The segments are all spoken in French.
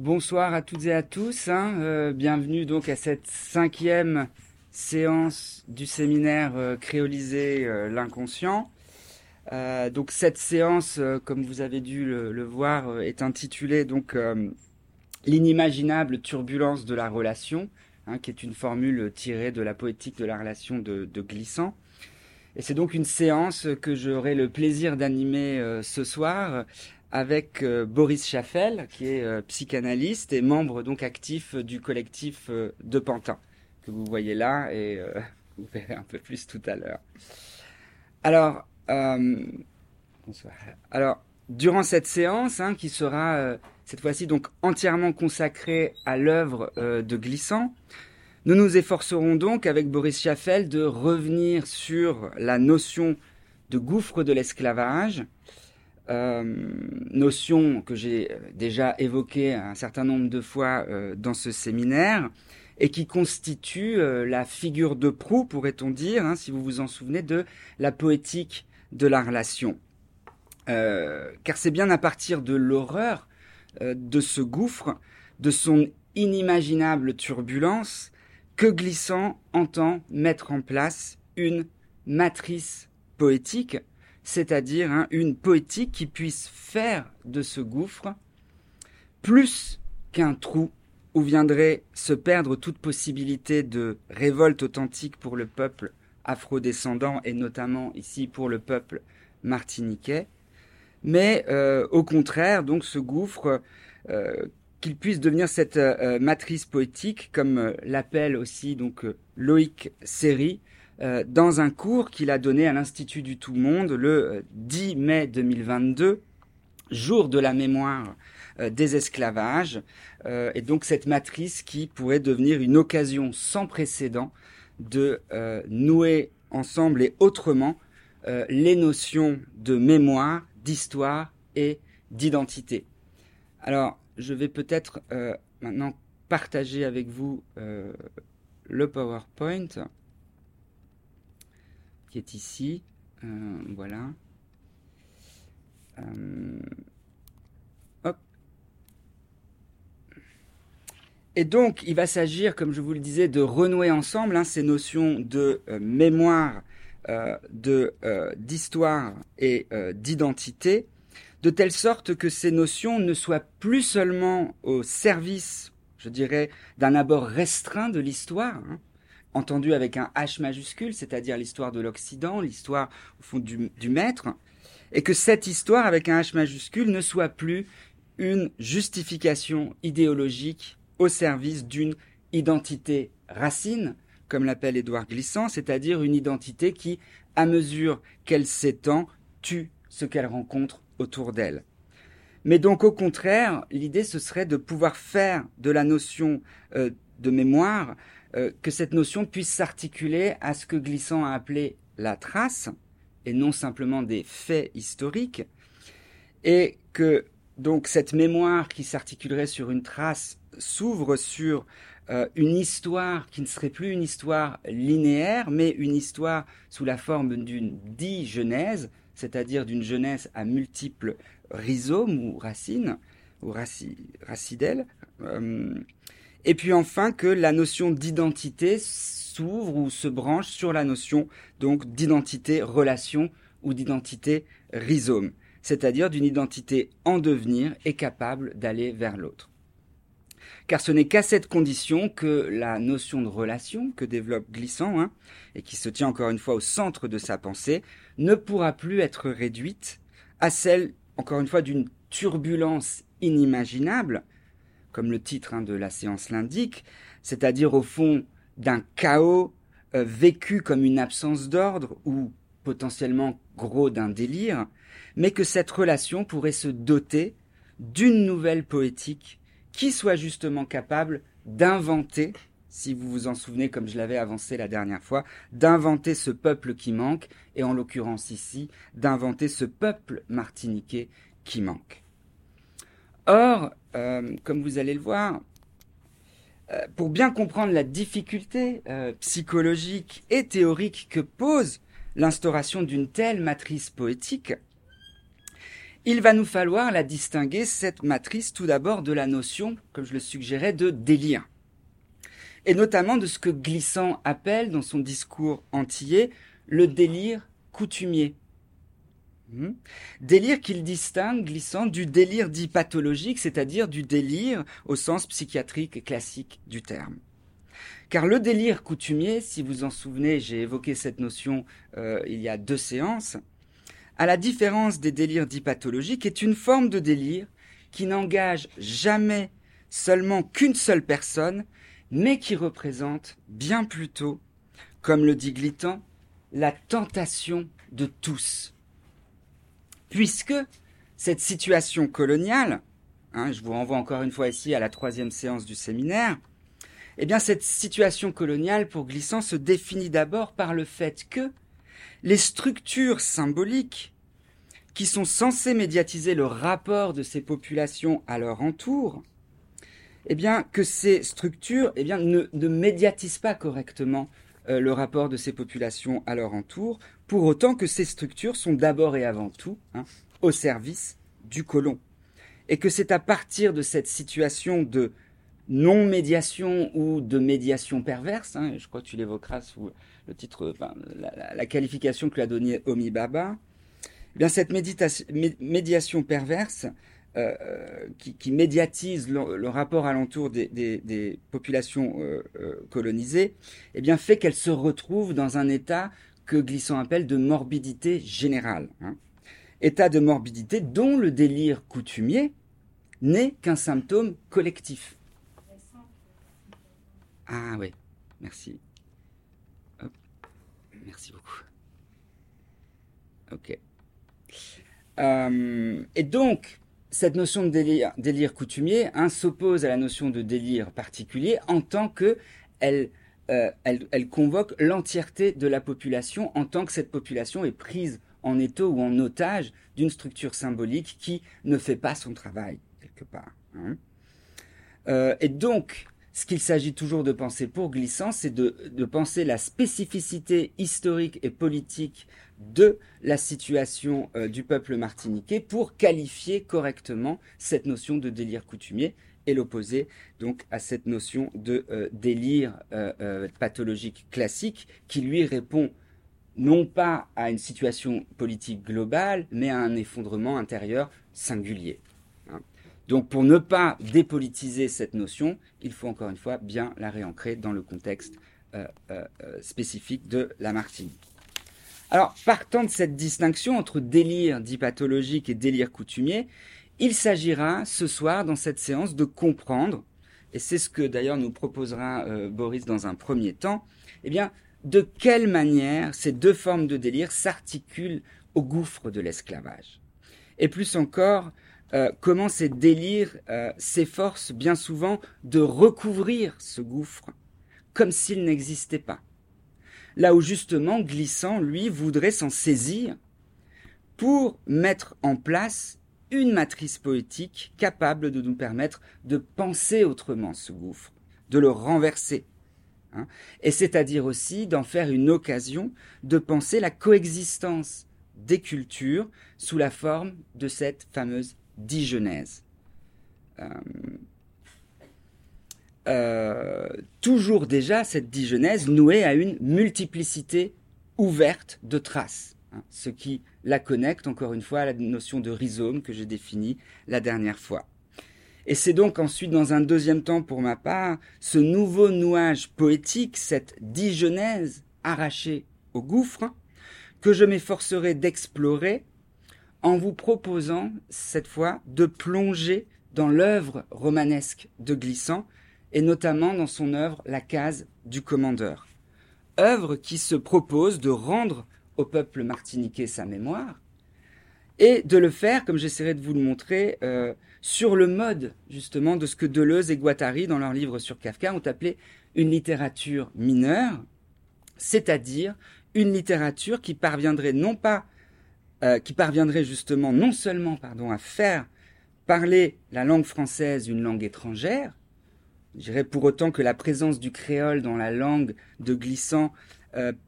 Bonsoir à toutes et à tous. Hein. Euh, bienvenue donc à cette cinquième séance du séminaire euh, créolisé euh, l'inconscient. donc cette séance, comme vous avez dû le, voir, est intitulée donc l'inimaginable turbulence de la relation, hein, qui est une formule tirée de la poétique de la relation de, de Glissant. Et c'est donc une séance que j'aurai le plaisir d'animer ce soir avec euh, Boris Chaffel, qui est euh, psychanalyste et membre donc actif du collectif euh, de Pantin, que vous voyez là et vous verrez un peu plus tout à l'heure. Alors, alors, durant cette séance, hein, qui sera cette fois-ci donc entièrement consacrée à l'œuvre de Glissant, nous nous efforcerons donc avec Boris Chaffel de revenir sur la notion de gouffre de l'esclavage, euh, notion que j'ai déjà évoquée un certain nombre de fois euh, dans ce séminaire et qui constitue euh, la figure de proue, pourrait-on dire, hein, si vous vous en souvenez, de la poétique de la relation. car c'est bien à partir de l'horreur de ce gouffre, de son inimaginable turbulence, que Glissant entend mettre en place une matrice poétique c'est-à-dire hein, une poétique qui puisse faire de ce gouffre plus qu'un trou où viendrait se perdre toute possibilité de révolte authentique pour le peuple afrodescendant et notamment ici pour le peuple martiniquais, mais euh, au contraire, donc ce gouffre, euh, qu'il puisse devenir cette euh, matrice poétique, comme l'appelle aussi donc Loïc Séry, euh, dans un cours qu'il a donné à l'Institut du Tout Monde le 10 euh, mai 2022, jour de la mémoire euh, des esclavages, et donc cette matrice qui pourrait devenir une occasion sans précédent de nouer ensemble et autrement les notions de mémoire, d'histoire et d'identité. Alors, je vais peut-être maintenant partager avec vous le PowerPoint qui est ici. Euh, voilà. Euh. Et donc, il va s'agir, comme je vous le disais, de renouer ensemble hein, ces notions de euh, mémoire, de d'histoire et d'identité, de telle sorte que ces notions ne soient plus seulement au service, je dirais, d'un abord restreint de l'histoire, hein, entendu avec un H majuscule, c'est-à-dire l'histoire de l'Occident, l'histoire au fond du, maître, et que cette histoire avec un H majuscule ne soit plus une justification idéologique au service d'une identité racine, comme l'appelle Édouard Glissant, c'est-à-dire une identité qui, à mesure qu'elle s'étend, tue ce qu'elle rencontre autour d'elle. Mais donc au contraire, l'idée ce serait de pouvoir faire de la notion euh, de mémoire euh, que cette notion puisse s'articuler à ce que Glissant a appelé la trace, et non simplement des faits historiques, et que donc cette mémoire qui s'articulerait sur une trace s'ouvre sur euh, une histoire qui ne serait plus une histoire linéaire, mais une histoire sous la forme d'une digenèse, c'est-à-dire d'une jeunesse à multiples rhizomes ou racines, ou racidelles, euh, et puis enfin que la notion d'identité s'ouvre ou se branche sur la notion donc d'identité relation ou d'identité rhizome, c'est-à-dire d'une identité en devenir et capable d'aller vers l'autre. Car ce n'est qu'à cette condition que la notion de relation que développe Glissant, hein, et qui se tient encore une fois au centre de sa pensée, ne pourra plus être réduite à celle, encore une fois, d'une turbulence inimaginable, comme le titre hein, de la séance l'indique, c'est-à-dire au fond d'un chaos euh, vécu comme une absence d'ordre ou potentiellement gros d'un délire, mais que cette relation pourrait se doter d'une nouvelle poétique qui soit justement capable d'inventer, si vous vous en souvenez comme je l'avais avancé la dernière fois, d'inventer ce peuple qui manque, et en l'occurrence ici, d'inventer ce peuple martiniquais qui manque. Or, euh, comme vous allez le voir, euh, pour bien comprendre la difficulté euh, psychologique et théorique que pose l'instauration d'une telle matrice poétique, il va nous falloir la distinguer, cette matrice, tout d'abord de la notion, comme je le suggérais, de délire. Et notamment de ce que Glissant appelle, dans son discours antillais, le délire coutumier. Hmm. Délire qu'il distingue, glissant, du délire dit pathologique, c'est-à-dire du délire au sens psychiatrique classique du terme. Car le délire coutumier, si vous en souvenez, j'ai évoqué cette notion euh, il y a deux séances, à la différence des délires dits pathologiques, est une forme de délire qui n'engage jamais seulement qu'une seule personne, mais qui représente bien plutôt, comme le dit Glittan, la tentation de tous puisque cette situation coloniale, hein, je vous renvoie encore une fois ici à la troisième séance du séminaire, eh bien cette situation coloniale pour Glissant se définit d'abord par le fait que les structures symboliques qui sont censées médiatiser le rapport de ces populations à leur entour, eh que ces structures eh ne médiatisent pas correctement euh, le rapport de ces populations à leur entour, pour autant que ces structures sont d'abord et avant tout hein, au service du colon. Et que c'est à partir de cette situation de non-médiation ou de médiation perverse, hein, je crois que tu l'évoqueras sous le titre, la, qualification que lui a donnée Omi Baba, eh bien cette médiation perverse euh, qui, médiatise le, rapport alentour des, des, populations euh, euh, colonisées, eh bien fait qu'elles se retrouvent dans un état que Glissant appelle de morbidité générale. Hein. État de morbidité dont le délire coutumier n'est qu'un symptôme collectif. Ah oui, merci. Merci beaucoup. Ok. et donc, cette notion de délire, coutumier hein, s'oppose à la notion de délire particulier en tant que elle, euh, elle, convoque l'entièreté de la population en tant que cette population est prise en étau ou en otage d'une structure symbolique qui ne fait pas son travail quelque part. Hein. Euh, et donc, ce qu'il s'agit toujours de penser pour Glissant, c'est de, de, penser la spécificité historique et politique de la situation euh, du peuple martiniquais pour qualifier correctement cette notion de délire coutumier et l'opposer donc à cette notion de euh, délire euh, pathologique classique qui lui répond non pas à une situation politique globale, mais à un effondrement intérieur singulier. Hein. Donc pour ne pas dépolitiser cette notion, il faut encore une fois bien la réancrer dans le contexte spécifique de la Martinique. Alors, partant de cette distinction entre délire dit pathologique et délire coutumier, il s'agira ce soir dans cette séance de comprendre, et c'est ce que d'ailleurs nous proposera euh, Boris dans un premier temps, eh bien, de quelle manière ces deux formes de délire s'articulent au gouffre de l'esclavage. Et plus encore, euh, comment ces délires euh, s'efforcent bien souvent de recouvrir ce gouffre comme s'il n'existait pas là où justement Glissant, lui, voudrait s'en saisir pour mettre en place une matrice poétique capable de nous permettre de penser autrement ce gouffre, de le renverser. Hein. et c'est-à-dire aussi d'en faire une occasion de penser la coexistence des cultures sous la forme de cette fameuse digenèse. Euh, euh, toujours déjà cette digenèse nouée à une multiplicité ouverte de traces, hein, ce qui la connecte encore une fois à la notion de rhizome que j'ai définie la dernière fois. Et c'est donc ensuite, dans un deuxième temps pour ma part, ce nouveau nouage poétique, cette digenèse arrachée au gouffre, que je m'efforcerai d'explorer en vous proposant cette fois de plonger dans l'œuvre romanesque de Glissant, et notamment dans son œuvre La case du commandeur. Œuvre qui se propose de rendre au peuple martiniquais sa mémoire et de le faire, comme j'essaierai de vous le montrer, euh, sur le mode justement de ce que Deleuze et Guattari, dans leur livre sur Kafka, ont appelé une littérature mineure, c'est-à-dire une littérature qui parviendrait non pas, euh, qui parviendrait justement non seulement pardon, à faire parler la langue française une langue étrangère, je dirais pour autant que la présence du créole dans la langue de Glissant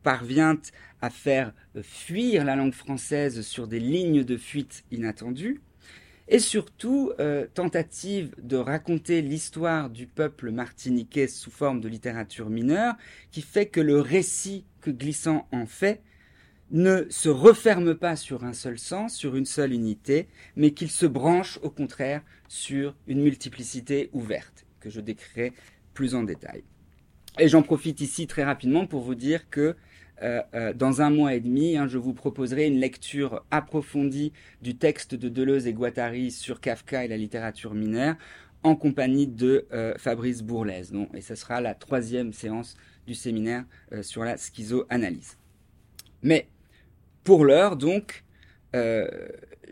parvient à faire fuir la langue française sur des lignes de fuite inattendues, et surtout tentative de raconter l'histoire du peuple martiniquais sous forme de littérature mineure, qui fait que le récit que Glissant en fait ne se referme pas sur un seul sens, sur une seule unité, mais qu'il se branche au contraire sur une multiplicité ouverte, que je décrirai plus en détail. Et j'en profite ici très rapidement pour vous dire que euh, euh, dans un mois et demi, hein, je vous proposerai une lecture approfondie du texte de Deleuze et Guattari sur Kafka et la littérature mineure en compagnie de euh, Fabrice Bourlaise. et ce sera la troisième séance du séminaire sur la schizoanalyse. Mais pour l'heure, donc,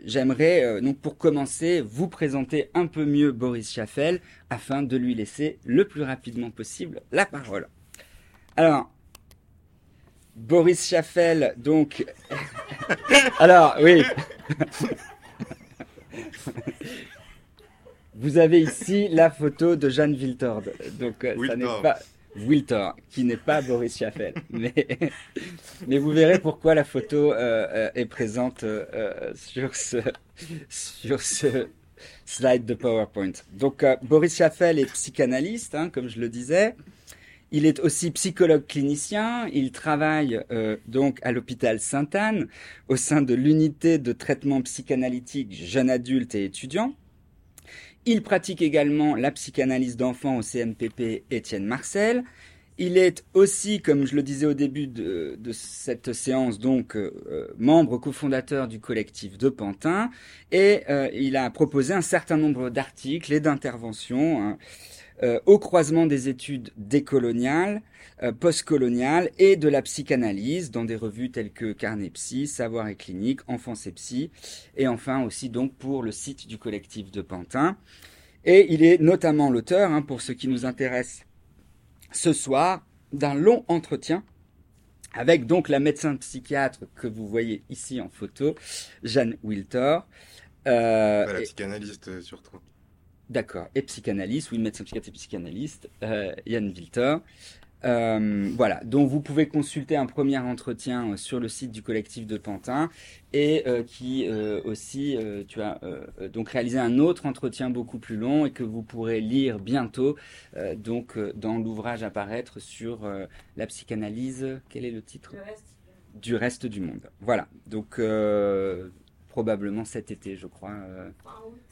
j'aimerais, euh, donc pour commencer, vous présenter un peu mieux Boris Chaffel afin de lui laisser le plus rapidement possible la parole. Alors, Boris Chaffel, donc. Alors, oui. Vous avez ici la photo de Jeanne Viltord. Donc, euh, ça n'est pas. Wiltor, qui n'est pas Boris Chaffel. mais, vous verrez pourquoi la photo euh, euh, est présente euh, sur, ce, slide de PowerPoint. Donc Boris Chaffel est psychanalyste, hein, comme je le disais. Il est aussi psychologue clinicien. Il travaille donc à l'hôpital Sainte-Anne au sein de l'unité de traitement psychanalytique jeunes adultes et étudiants. Il pratique également la psychanalyse d'enfants au CMPP Étienne Marcel. Il est aussi, comme je le disais au début de, cette séance, donc euh, membre cofondateur du collectif de Pantin, et euh, il a proposé un certain nombre d'articles et d'interventions hein, euh, au croisement des études décoloniales, euh, postcoloniales et de la psychanalyse dans des revues telles que Carnet Psy, Savoir et Clinique, Enfance et Psy, et enfin aussi donc pour le site du collectif de Pantin. Et il est notamment l'auteur, hein, pour ce qui nous intéresse ce soir, d'un long entretien avec donc la médecin psychiatre que vous voyez ici en photo, Jeanne Wiltor. Euh, la psychanalyste surtout. D'accord. Et psychanalyste, oui, médecin psychiatre et psychanalyste, euh, Yann Wilter. Euh, voilà, donc vous pouvez consulter un premier entretien euh, sur le site du collectif de Pantin et qui aussi, tu as donc réalisé un autre entretien beaucoup plus long et que vous pourrez lire bientôt donc dans l'ouvrage à paraître sur la psychanalyse. Quel est le titre? Du reste du monde. Voilà, donc probablement cet été, je crois. Fin août,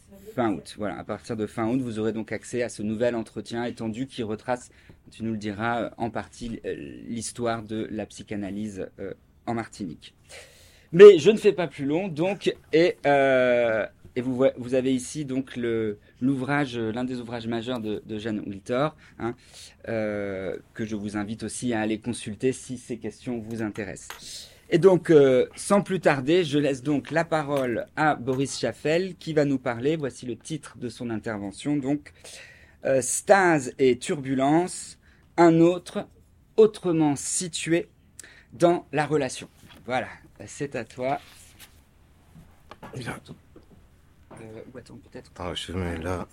voilà. À partir de fin août, vous aurez donc accès à ce nouvel entretien étendu qui retrace, tu nous le diras, euh, en partie euh, l'histoire de la psychanalyse euh, en Martinique. Mais je ne fais pas plus long, donc, et, vous avez ici donc l'ouvrage, l'un des ouvrages majeurs de, Jeanne Wiltor, hein, que je vous invite aussi à aller consulter si ces questions vous intéressent. Et donc, euh, sans plus tarder, je laisse donc la parole à Boris Chaffel qui va nous parler. Voici le titre de son intervention. Donc, euh, stase et turbulence, un autre autrement situé dans la relation. Voilà, c'est à toi. Bien. Euh, attends, peut-être? Ah, je mets là.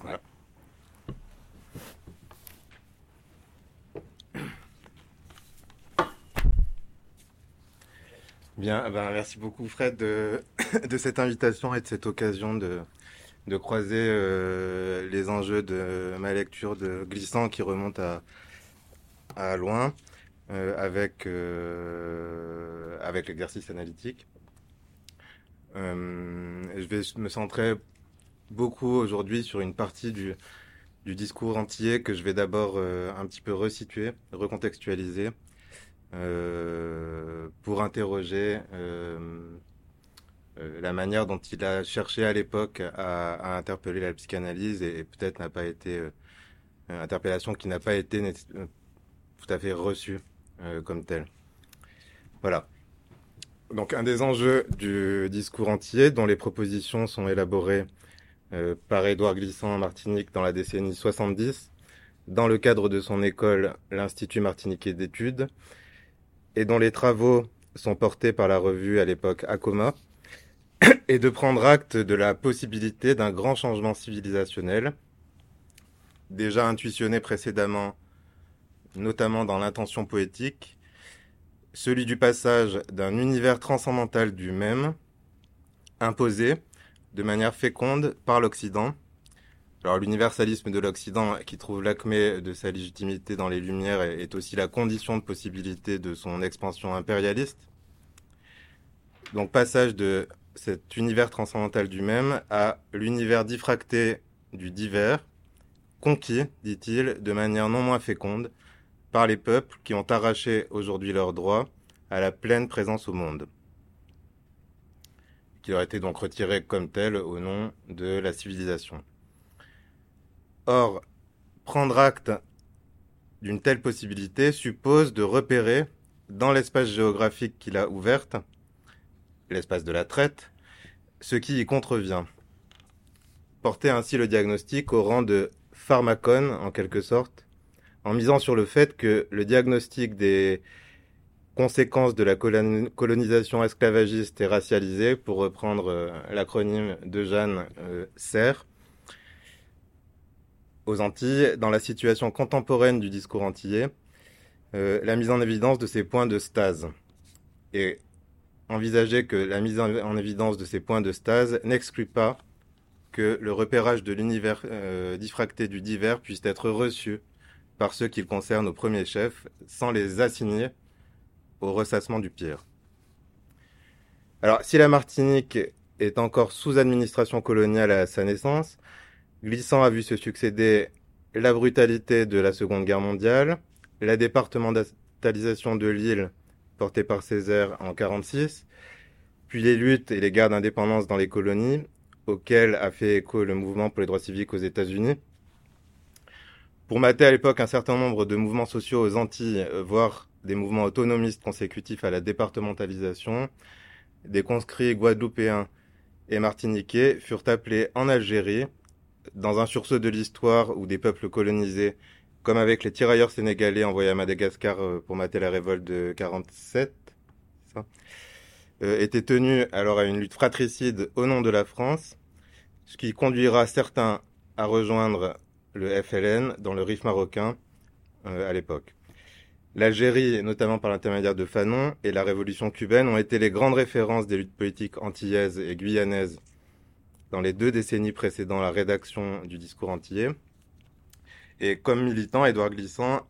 Bien, ben, merci beaucoup Fred de, cette invitation et de cette occasion de, croiser euh, les enjeux de ma lecture de Glissant qui remonte à, loin euh, avec, euh, avec l'exercice analytique. je vais me centrer beaucoup aujourd'hui sur une partie du discours entier que je vais d'abord un petit peu resituer, recontextualiser euh, pour interroger euh, euh, la manière dont il a cherché à l'époque à, interpeller la psychanalyse et, peut-être n'a pas été interpellation qui n'a pas été tout à fait reçue comme telle. Voilà. Donc un des enjeux du discours entier, dont les propositions sont élaborées par Édouard Glissant en Martinique dans la décennie 70, dans le cadre de son école, l'Institut martiniquais d'études, et dont les travaux sont portés par la revue à l'époque Acoma, et de prendre acte de la possibilité d'un grand changement civilisationnel, déjà intuitionné précédemment, notamment dans l'intention poétique, celui du passage d'un univers transcendantal du même, imposé de manière féconde par l'Occident. Alors l'universalisme de l'Occident, qui trouve l'acmé de sa légitimité dans les Lumières, est aussi la condition de possibilité de son expansion impérialiste. Donc passage de cet univers transcendantal du même à l'univers diffracté du divers, conquis, dit-il, de manière non moins féconde, par les peuples qui ont arraché aujourd'hui leurs droits à la pleine présence au monde, qui leur été donc retirés comme tels au nom de la civilisation. Or, prendre acte d'une telle possibilité suppose de repérer dans l'espace géographique qu'il a ouverte, l'espace de la traite, ce qui y contrevient. Porter ainsi le diagnostic au rang de pharmacone, en quelque sorte, en misant sur le fait que le diagnostic des conséquences de la colonisation esclavagiste et racialisée, pour reprendre euh, l'acronyme de Jeanne euh, aux Antilles, dans la situation contemporaine du discours antillais, euh, la mise en évidence de ces points de stase. Et envisager que la mise en, évidence de ces points de stase n'exclut pas que le repérage de l'univers diffracté du divers puisse être reçu par ceux qu'il concerne au premier chef, sans les assigner au ressassement du pire. Alors, si la Martinique est encore sous administration coloniale à sa naissance, Glissant a vu se succéder la brutalité de la Seconde Guerre mondiale, la départementalisation de l'île portée par Césaire en 1946, puis les luttes et les guerres d'indépendance dans les colonies, auxquelles a fait écho le mouvement pour les droits civiques aux États-Unis, pour mater à l'époque un certain nombre de mouvements sociaux aux Antilles, voire des mouvements autonomistes consécutifs à la départementalisation, des conscrits guadeloupéens et martiniquais furent appelés en Algérie, dans un sursaut de l'histoire où des peuples colonisés, comme avec les tirailleurs sénégalais envoyés à Madagascar euh, pour mater la révolte de 47, ça, euh, étaient tenus alors à une lutte fratricide au nom de la France, ce qui conduira certains à rejoindre le FLN dans le Rif marocain euh, à l'époque. L'Algérie, notamment par l'intermédiaire de Fanon, et la révolution cubaine ont été les grandes références des luttes politiques antillaises et guyanaises dans les deux décennies précédant la rédaction du discours antillais. Et comme militant, Édouard Glissant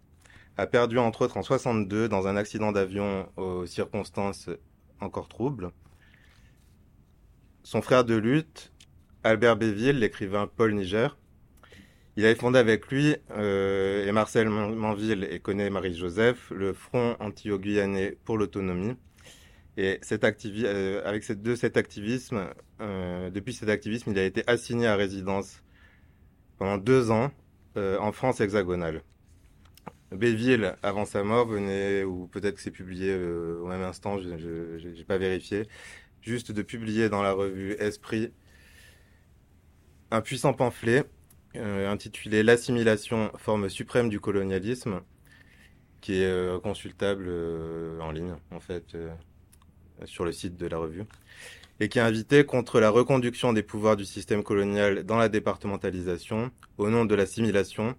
a perdu entre autres en 62 dans un accident d'avion aux circonstances encore troubles. Son frère de lutte, Albert Béville, l'écrivain Paul Niger, il avait fondé avec lui euh, et Marcel Manville et connaît Marie-Joseph le Front anti-guyanais pour l'autonomie. Et cet euh, avec de cet activisme, euh, depuis cet activisme, il a été assigné à résidence pendant deux ans en France hexagonale. Béville, avant sa mort, venait, ou peut-être que c'est publié au même instant, je n'ai pas vérifié, juste de publier dans la revue Esprit un puissant pamphlet euh, intitulé L'assimilation, forme suprême du colonialisme, qui est euh, consultable euh, en ligne, en fait, sur le site de la revue, et qui a invité contre la reconduction des pouvoirs du système colonial dans la départementalisation, au nom de l'assimilation,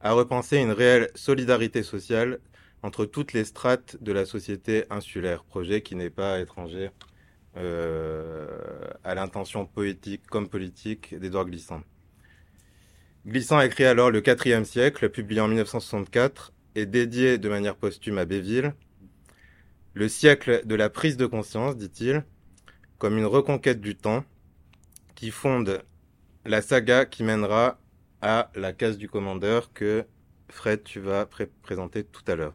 à repenser une réelle solidarité sociale entre toutes les strates de la société insulaire, projet qui n'est pas étranger à l'intention poétique comme politique d'Édouard Glissant. Glissant écrit alors Le quatrième siècle, publié en 1964 et dédié de manière posthume à Béville. Le siècle de la prise de conscience, dit-il, comme une reconquête du temps qui fonde la saga qui mènera à la case du commandeur que Fred, tu vas présenter tout à l'heure.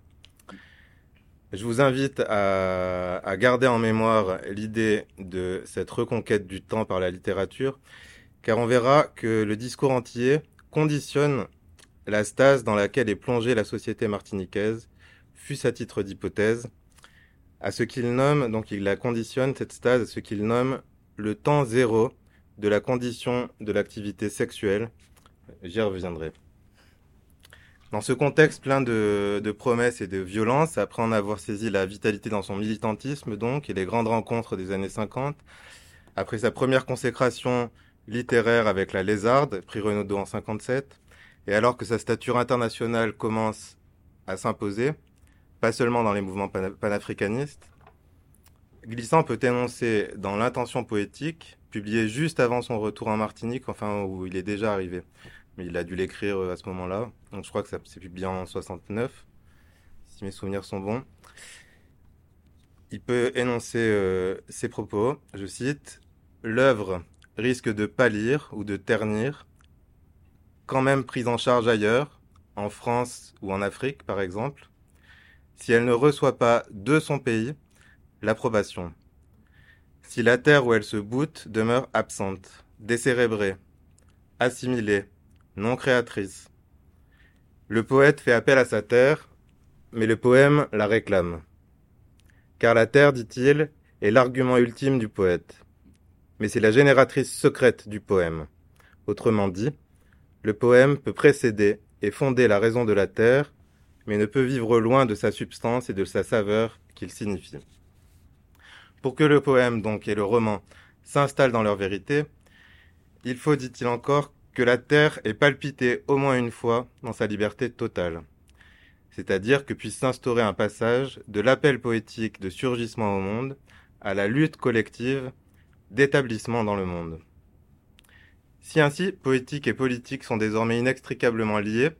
Je vous invite à, garder en mémoire l'idée de cette reconquête du temps par la littérature, car on verra que le discours entier conditionne la stase dans laquelle est plongée la société martiniquaise, fût à titre d'hypothèse, à ce qu'il nomme, donc il la conditionne, cette stase, à ce qu'il nomme le temps zéro de la condition de l'activité sexuelle. J'y reviendrai. Dans ce contexte plein de, promesses et de violences, après en avoir saisi la vitalité dans son militantisme, donc, et les grandes rencontres des années 50, après sa première consécration littéraire avec La Lézarde, prix Renaudot en 57, et alors que sa stature internationale commence à s'imposer, pas seulement dans les mouvements panafricanistes, Glissant peut énoncer dans l'intention poétique, publiée juste avant son retour en Martinique, enfin où il est déjà arrivé. Mais il a dû l'écrire euh, à ce moment-là. Donc je crois que ça s'est publié en 69, si mes souvenirs sont bons. Il peut énoncer euh, ses propos, je cite, L'œuvre risque de pâlir ou de ternir, quand même prise en charge ailleurs, en France ou en Afrique par exemple, si elle ne reçoit pas de son pays l'approbation. Si la terre où elle se boute demeure absente, décérébrée, assimilée, non créatrice. Le poète fait appel à sa terre, mais le poème la réclame. Car la terre, dit-il, est l'argument ultime du poète. Mais c'est la génératrice secrète du poème. Autrement dit, le poème peut précéder et fonder la raison de la terre, mais ne peut vivre loin de sa substance et de sa saveur qu'il signifie. Pour que le poème, donc, et le roman s'installent dans leur vérité, il faut, dit-il encore, que la terre ait palpité au moins une fois dans sa liberté totale. C'est-à-dire que puisse s'instaurer un passage de l'appel poétique de surgissement au monde à la lutte collective d'établissement dans le monde. Si ainsi poétique et politique sont désormais inextricablement liés,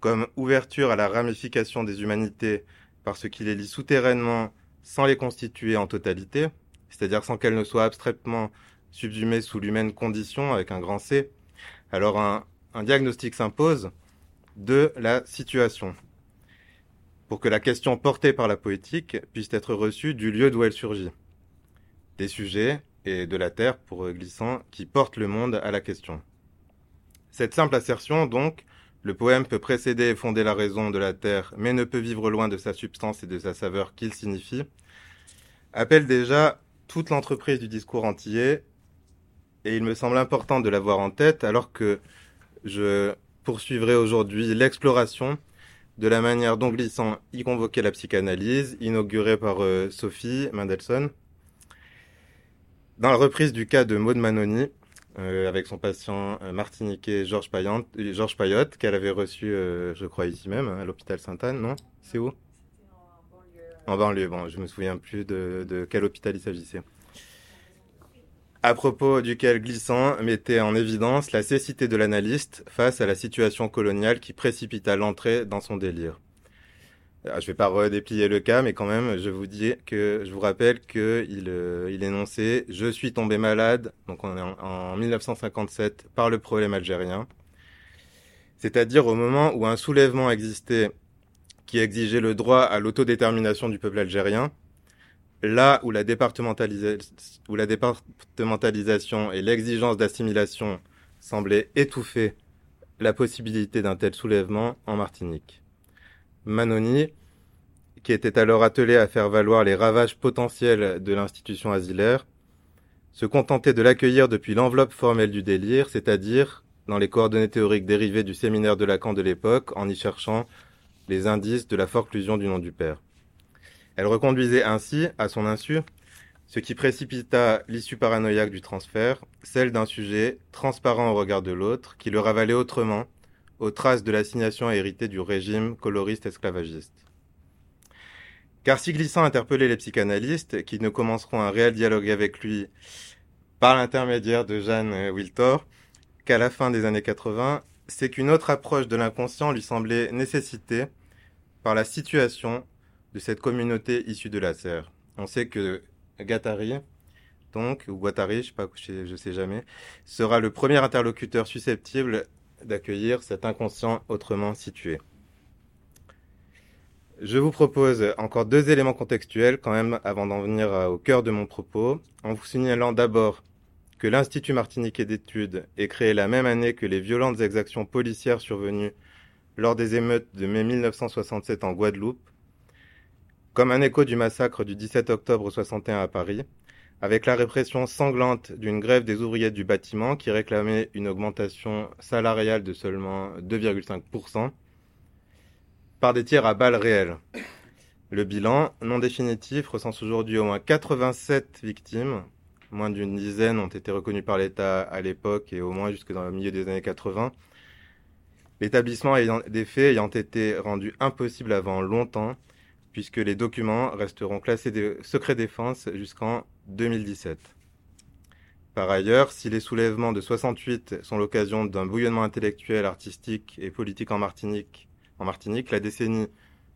comme ouverture à la ramification des humanités parce qu'il les lie souterrainement sans les constituer en totalité, c'est-à-dire sans qu'elles ne soient abstraitement subsumées sous l'humaine condition avec un grand C, alors un, diagnostic s'impose de la situation pour que la question portée par la poétique puisse être reçue du lieu d'où elle surgit. Des sujets et de la terre, pour glissant, qui portent le monde à la question. Cette simple assertion, donc, le poème peut précéder et fonder la raison de la terre, mais ne peut vivre loin de sa substance et de sa saveur qu'il signifie, appelle déjà toute l'entreprise du discours antillais, et il me semble important de l'avoir en tête alors que je poursuivrai aujourd'hui l'exploration de la manière dont Glissant y convoquait la psychanalyse, inaugurée par euh, Sophie Mendelssohn. Dans la reprise du cas de Maud Manoni, euh, avec son patient euh, martiniquais Georges Payotte, qu'elle avait reçu, je crois, ici même, à l'hôpital Sainte-Anne, non? C'est où? En banlieue, bon, je me souviens plus de, quel hôpital il s'agissait. À propos duquel Glissant mettait en évidence la cécité de l'analyste face à la situation coloniale qui précipita l'entrée dans son délire. Ah, je vais pas redéplier le cas, mais quand même, je vous dis que je vous rappelle euh, il énonçait Je suis tombé malade, donc en 1957, par le problème algérien. C'est-à-dire au moment où un soulèvement existait qui exigeait le droit à l'autodétermination du peuple algérien, là où la, où la départementalisation et l'exigence d'assimilation semblaient étouffer la possibilité d'un tel soulèvement en Martinique. Manoni, qui était alors attelé à faire valoir les ravages potentiels de l'institution asilaire, se contentait de l'accueillir depuis l'enveloppe formelle du délire, c'est-à-dire dans les coordonnées théoriques dérivées du séminaire de Lacan de l'époque, en y cherchant les indices de la forclusion du nom du père. Elle reconduisait ainsi, à son insu, ce qui précipita l'issue paranoïaque du transfert, celle d'un sujet transparent au regard de l'autre, qui le ravalait autrement, aux traces de l'assignation héritée du régime coloriste esclavagiste. Car si Glissant interpellait les psychanalystes, qui ne commenceront un réel dialogue avec lui par l'intermédiaire de Jeanne Wiltor, qu'à la fin des années 80, c'est qu'une autre approche de l'inconscient lui semblait nécessiter par la situation de cette communauté issue de la serre. On sait que Gatari, donc, ou Guattari, je ne sais, sais jamais, sera le premier interlocuteur susceptible d'accueillir cet inconscient autrement situé. Je vous propose encore deux éléments contextuels quand même avant d'en venir au cœur de mon propos, en vous signalant d'abord que l'Institut martiniquais d'études est créé la même année que les violentes exactions policières survenues lors des émeutes de mai 1967 en Guadeloupe, comme un écho du massacre du 17 octobre 61 à Paris, avec la répression sanglante d'une grève des ouvriers du bâtiment qui réclamait une augmentation salariale de seulement 2,5%, par des tirs à balles réelles. Le bilan, non définitif, recense aujourd'hui au moins 87 victimes. Moins d'une dizaine ont été reconnues par l'État à l'époque et au moins jusque dans le milieu des années 80 l'établissement des faits ayant été rendu impossible avant longtemps, puisque les documents resteront classés de secret défense jusqu'en 2017. Par ailleurs, si les soulèvements de 68 sont l'occasion d'un bouillonnement intellectuel, artistique et politique en Martinique, en Martinique, la décennie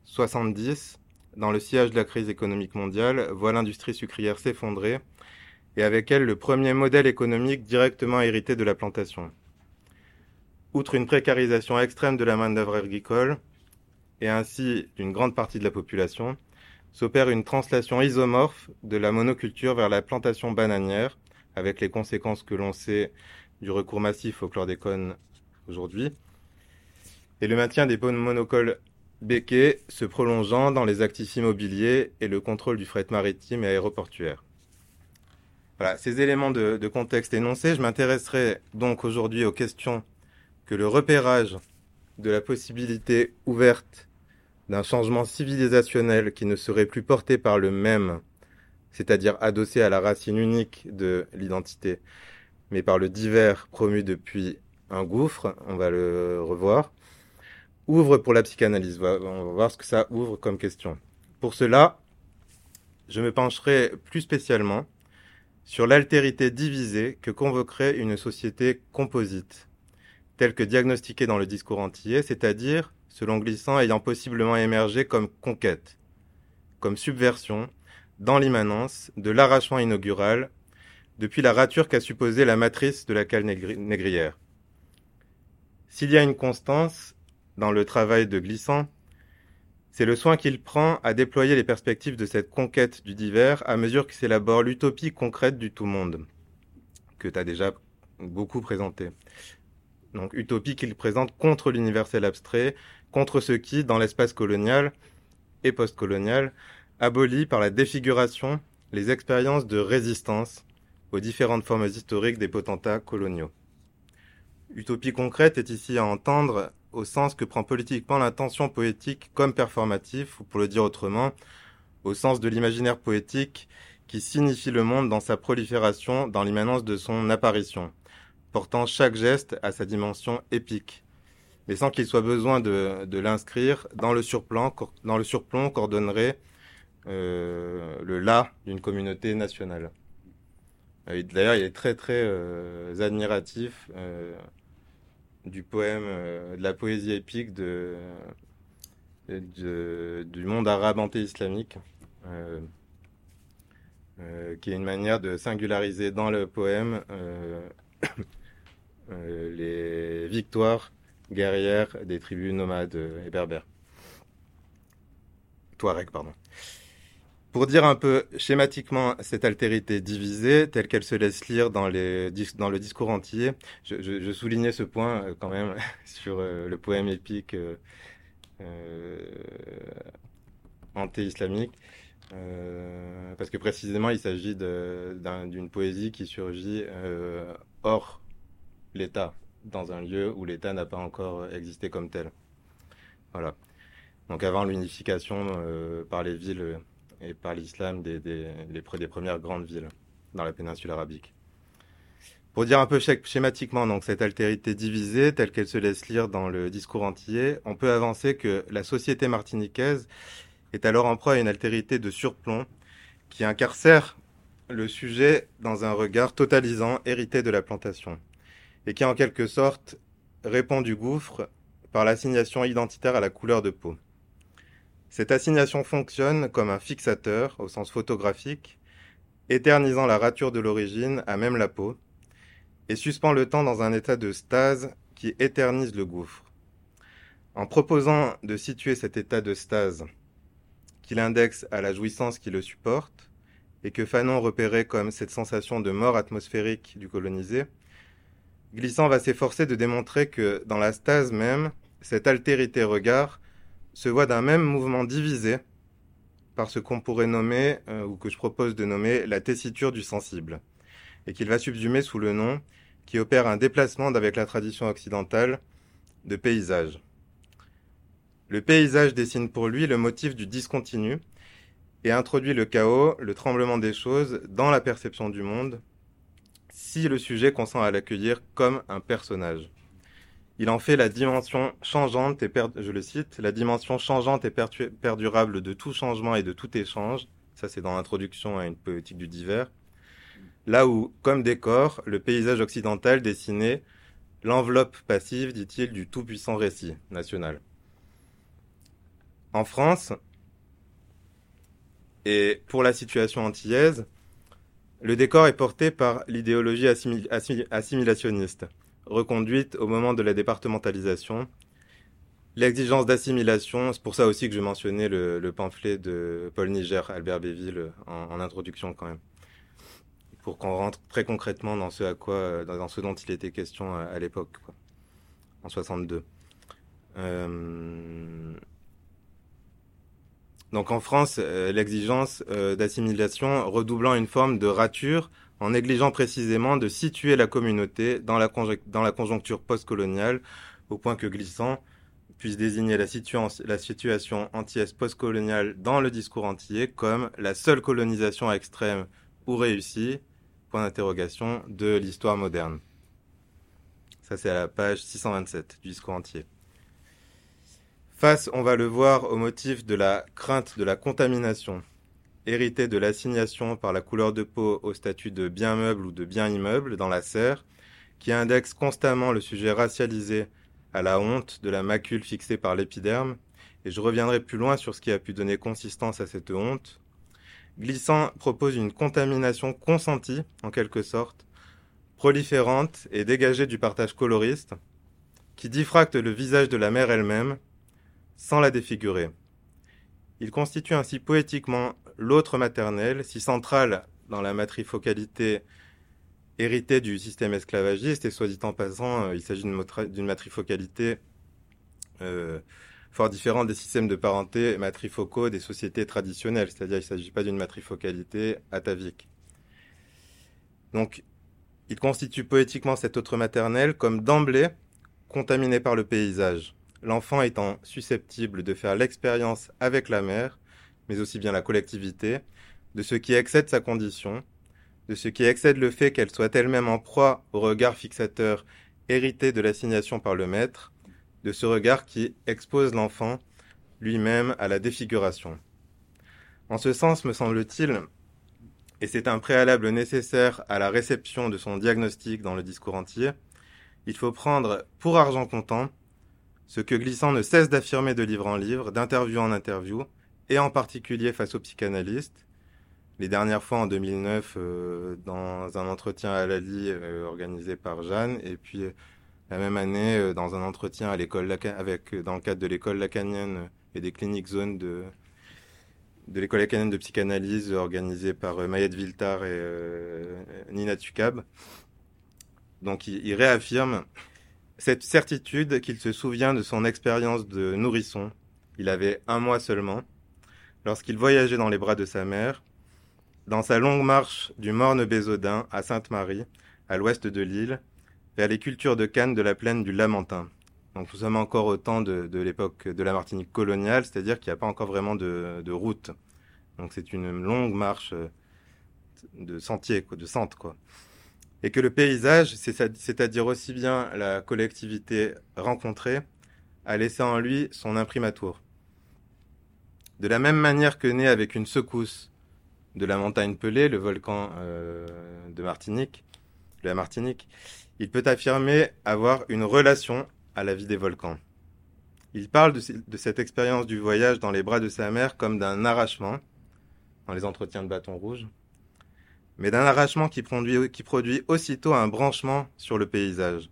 70, dans le sillage de la crise économique mondiale, voit l'industrie sucrière s'effondrer et avec elle le premier modèle économique directement hérité de la plantation. Outre une précarisation extrême de la main-d'œuvre agricole et ainsi d'une grande partie de la population, s'opère une translation isomorphe de la monoculture vers la plantation bananière, avec les conséquences que l'on sait du recours massif au chlordécone aujourd'hui, et le maintien des monocoles béquets se prolongeant dans les actifs immobiliers et le contrôle du fret maritime et aéroportuaire. Voilà, ces éléments de, de contexte énoncés, je m'intéresserai donc aujourd'hui aux questions que le repérage de la possibilité ouverte d'un changement civilisationnel qui ne serait plus porté par le même c'est-à-dire adossé à la racine unique de l'identité, mais par le divers promu depuis un gouffre, on va le revoir, ouvre pour la psychanalyse. On va voir ce que ça ouvre comme question. Pour cela, je me pencherai plus spécialement sur l'altérité divisée que convoquerait une société composite, telle que diagnostiquée dans le discours entier, c'est-à-dire, selon Glissant, ayant possiblement émergé comme conquête, comme subversion, dans l'immanence de l'arrachement inaugural depuis la rature qu'a supposé la matrice de la cale négrière. S'il y a une constance dans le travail de Glissant, c'est le soin qu'il prend à déployer les perspectives de cette conquête du divers à mesure qu'il s'élabore l'utopie concrète du tout-monde, que tu as déjà beaucoup présenté. Donc utopie qu'il présente contre l'universel abstrait, contre ce qui, dans l'espace colonial et postcolonial, abolit par la défiguration les expériences de résistance aux différentes formes historiques des potentats coloniaux. Utopie concrète est ici à entendre au sens que prend politiquement l'intention poétique comme performatif, ou pour le dire autrement, au sens de l'imaginaire poétique qui signifie le monde dans sa prolifération, dans l'immanence de son apparition, portant chaque geste à sa dimension épique, mais sans qu'il soit besoin de, l'inscrire dans le surplomb, dans le surplomb qu'ordonnerait euh, le là d'une communauté nationale. D'ailleurs, il est très très euh, admiratif euh, du poème, de la poésie épique du monde arabe anté-islamique, qui est une manière de singulariser dans le poème les victoires guerrières des tribus nomades et berbères. Touareg, pardon. Pour dire un peu schématiquement cette altérité divisée, telle qu'elle se laisse lire dans, le discours entier, je, soulignais ce point euh, quand même sur euh, le poème épique euh, euh anti-islamique, euh, parce que précisément il s'agit d'une poésie qui surgit hors l'État, dans un lieu où l'État n'a pas encore existé comme tel. Voilà. Donc avant l'unification par les villes et par l'islam des, des, des, premières grandes villes dans la péninsule arabique. Pour dire un peu schématiquement donc cette altérité divisée telle qu'elle se laisse lire dans le discours entier, on peut avancer que la société martiniquaise est alors en proie à une altérité de surplomb qui incarcère le sujet dans un regard totalisant hérité de la plantation et qui en quelque sorte répond du gouffre par l'assignation identitaire à la couleur de peau. Cette assignation fonctionne comme un fixateur au sens photographique, éternisant la rature de l'origine à même la peau, et suspend le temps dans un état de stase qui éternise le gouffre. En proposant de situer cet état de stase, qu'il indexe à la jouissance qui le supporte, et que Fanon repérait comme cette sensation de mort atmosphérique du colonisé, Glissant va s'efforcer de démontrer que, dans la stase même, cette altérité regard se voit d'un même mouvement divisé par ce qu'on pourrait nommer, euh, ou que je propose de nommer, la tessiture du sensible, et qu'il va subsumer sous le nom qui opère un déplacement d'avec la tradition occidentale de paysage. Le paysage dessine pour lui le motif du discontinu et introduit le chaos, le tremblement des choses dans la perception du monde, si le sujet consent à l'accueillir comme un personnage. Il en fait la dimension changeante et je le cite, la dimension changeante et perdurable de tout changement et de tout échange. Ça, c'est dans l'introduction à une poétique du divers. Là où, comme décor, le paysage occidental dessinait l'enveloppe passive, dit-il, du tout-puissant récit national. En France, et pour la situation antillaise, le décor est porté par l'idéologie assimilationniste, reconduite au moment de la départementalisation. L'exigence d'assimilation, c'est pour ça aussi que je mentionnais le, pamphlet de Paul Niger, Albert Béville, en, introduction quand même, pour qu'on rentre très concrètement dans ce à quoi, dans ce dont il était question à, l'époque, en 62. Euh, donc en France, euh, l'exigence euh, d'assimilation redoublant une forme de rature en négligeant précisément de situer la communauté dans la, conjoncture postcoloniale, au point que Glissant puisse désigner la, situation antillaise postcoloniale dans le discours antillais comme la seule colonisation extrême ou réussie, point d'interrogation, de l'histoire moderne. Ça c'est à la page 627 du discours entier. Face, on va le voir, au motif de la crainte de la contamination, hérité de l'assignation par la couleur de peau au statut de bien meuble ou de bien immeuble dans la serre, qui indexe constamment le sujet racialisé à la honte de la macule fixée par l'épiderme, et je reviendrai plus loin sur ce qui a pu donner consistance à cette honte. Glissant propose une contamination consentie, en quelque sorte, proliférante et dégagée du partage coloriste, qui diffracte le visage de la mère elle-même, sans la défigurer. Il constitue ainsi poétiquement l'autre maternelle, si centrale dans la matrifocalité héritée du système esclavagiste, et soit dit en passant, euh, il s'agit d'une matrifocalité euh, fort différente des systèmes de parenté matrifocaux des sociétés traditionnelles, c'est-à-dire il ne s'agit pas d'une matrifocalité atavique. Donc, il constitue poétiquement cette autre maternelle comme d'emblée contaminée par le paysage l'enfant étant susceptible de faire l'expérience avec la mère, mais aussi bien la collectivité, de ce qui excède sa condition, de ce qui excède le fait qu'elle soit elle-même en proie au regard fixateur hérité de l'assignation par le maître, de ce regard qui expose l'enfant lui-même à la défiguration. En ce sens, me semble-t-il, et c'est un préalable nécessaire à la réception de son diagnostic dans le discours entier, il faut prendre pour argent comptant ce que Glissant ne cesse d'affirmer de livre en livre, d'interview en interview, et en particulier face aux psychanalystes. Les dernières fois en 2009, euh, dans un entretien à Lali euh, organisé par Jeanne, et puis euh, la même année dans un entretien à l'école avec dans le cadre de l'école lacanienne et des cliniques zones de de l'école lacanienne de psychanalyse organisée par Mayette Viltar et Nina Tukab. Donc il réaffirme cette certitude qu'il se souvient de son expérience de nourrisson, il avait un mois seulement, lorsqu'il voyageait dans les bras de sa mère, dans sa longue marche du morne Bézodin à Sainte-Marie, à l'ouest de l'île, vers les cultures de canne de la plaine du Lamentin. Donc nous sommes encore au temps de, l'époque de la Martinique coloniale, c'est-à-dire qu'il n'y a pas encore vraiment de, route. Donc c'est une longue marche de sentier, de centre, quoi et que le paysage, c'est-à-dire aussi bien la collectivité rencontrée, a laissé en lui son imprimatur. De la même manière que né avec une secousse de la montagne Pelée, le volcan euh, de Martinique, il peut affirmer avoir une relation à la vie des volcans. Il parle de, de cette expérience du voyage dans les bras de sa mère comme d'un arrachement, dans les entretiens de bâton rouge, mais d'un arrachement qui produit, aussitôt un branchement sur le paysage,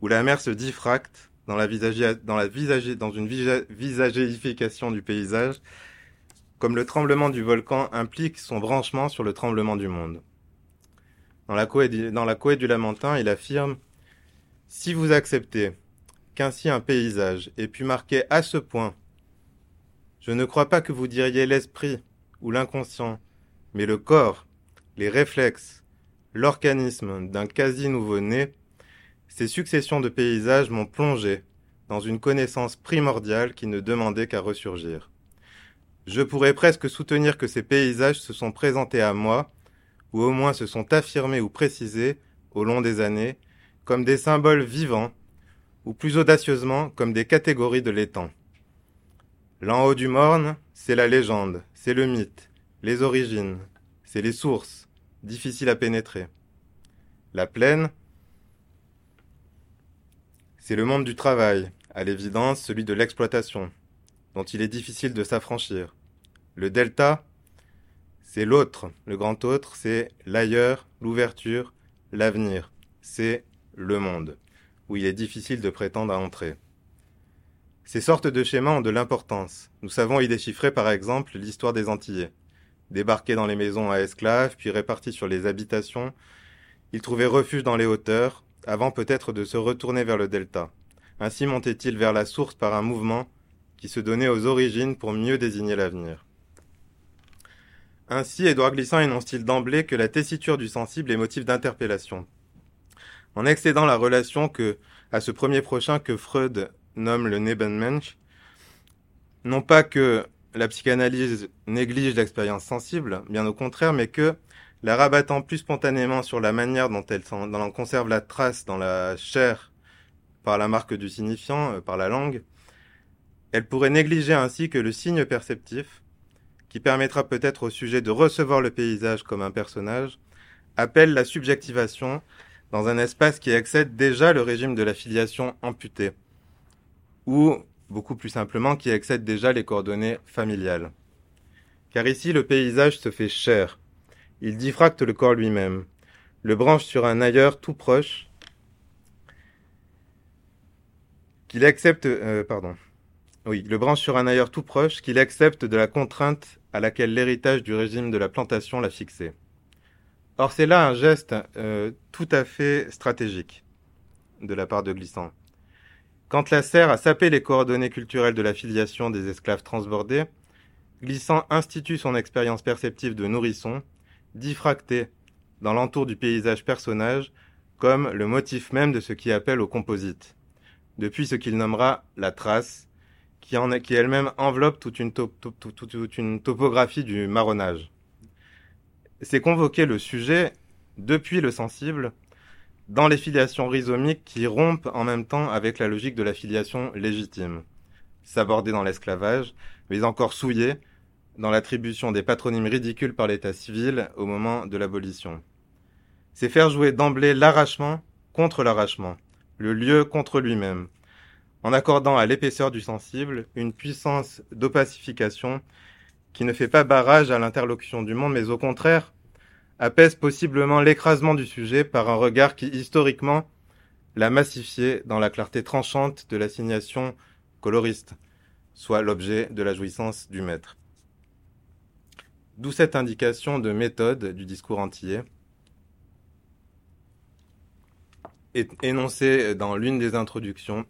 où la mer se diffracte dans, la une visagéification du paysage, comme le tremblement du volcan implique son branchement sur le tremblement du monde. Dans la Coé du Lamentin, il affirme Si vous acceptez qu'ainsi un paysage ait pu marquer à ce point, je ne crois pas que vous diriez l'esprit ou l'inconscient, mais le corps les réflexes, l'organisme d'un quasi nouveau-né, ces successions de paysages m'ont plongé dans une connaissance primordiale qui ne demandait qu'à ressurgir. Je pourrais presque soutenir que ces paysages se sont présentés à moi, ou au moins se sont affirmés ou précisés au long des années, comme des symboles vivants, ou plus audacieusement comme des catégories de l'étang. L'en haut du morne, c'est la légende, c'est le mythe, les origines, c'est les sources, difficiles à pénétrer. La plaine, c'est le monde du travail, à l'évidence celui de l'exploitation, dont il est difficile de s'affranchir. Le delta, c'est l'autre, le grand autre, c'est l'ailleurs, l'ouverture, l'avenir, c'est le monde, où il est difficile de prétendre à entrer. Ces sortes de schémas ont de l'importance. Nous savons y déchiffrer par exemple l'histoire des Antillais. Débarqués dans les maisons à esclaves, puis répartis sur les habitations, ils trouvaient refuge dans les hauteurs, avant peut-être de se retourner vers le delta. Ainsi montaient-ils vers la source par un mouvement qui se donnait aux origines pour mieux désigner l'avenir. Ainsi, Édouard Glissant énonce-t-il d'emblée que la tessiture du sensible est motif d'interpellation. En excédant la relation que, à ce premier prochain que Freud nomme le Nebenmensch, non pas que la psychanalyse néglige l'expérience sensible, bien au contraire, mais que, la rabattant plus spontanément sur la manière dont elle en conserve la trace dans la chair par la marque du signifiant, euh, par la langue, elle pourrait négliger ainsi que le signe perceptif, qui permettra peut-être au sujet de recevoir le paysage comme un personnage, appelle la subjectivation dans un espace qui excède déjà le régime de la filiation amputée, ou, beaucoup plus simplement, qui excède déjà les coordonnées familiales. Car ici, le paysage se fait cher. Il diffracte le corps lui-même, le branche sur un ailleurs tout proche, qu'il accepte, euh, pardon, oui, le branche sur un ailleurs tout proche, qu'il accepte de la contrainte à laquelle l'héritage du régime de la plantation l'a fixé. Or, c'est là un geste euh, tout à fait stratégique de la part de Glissant. Quand la serre a sapé les coordonnées culturelles de la filiation des esclaves transbordés, Glissant institue son expérience perceptive de nourrisson, diffracté dans l'entour du paysage personnage, comme le motif même de ce qui appelle au composite, depuis ce qu'il nommera la trace, qui elle-même enveloppe toute une, toute une topographie du marronnage. C'est convoquer le sujet depuis le sensible dans les filiations rhizomiques qui rompent en même temps avec la logique de la filiation légitime, s'aborder dans l'esclavage, mais encore souillé dans l'attribution des patronymes ridicules par l'État civil au moment de l'abolition. C'est faire jouer d'emblée l'arrachement contre l'arrachement, le lieu contre lui-même, en accordant à l'épaisseur du sensible une puissance d'opacification qui ne fait pas barrage à l'interlocution du monde, mais au contraire apaise possiblement l'écrasement du sujet par un regard qui, historiquement, l'a massifié dans la clarté tranchante de l'assignation coloriste, soit l'objet de la jouissance du maître. D'où cette indication de méthode du discours antillais, énoncée dans l'une des introductions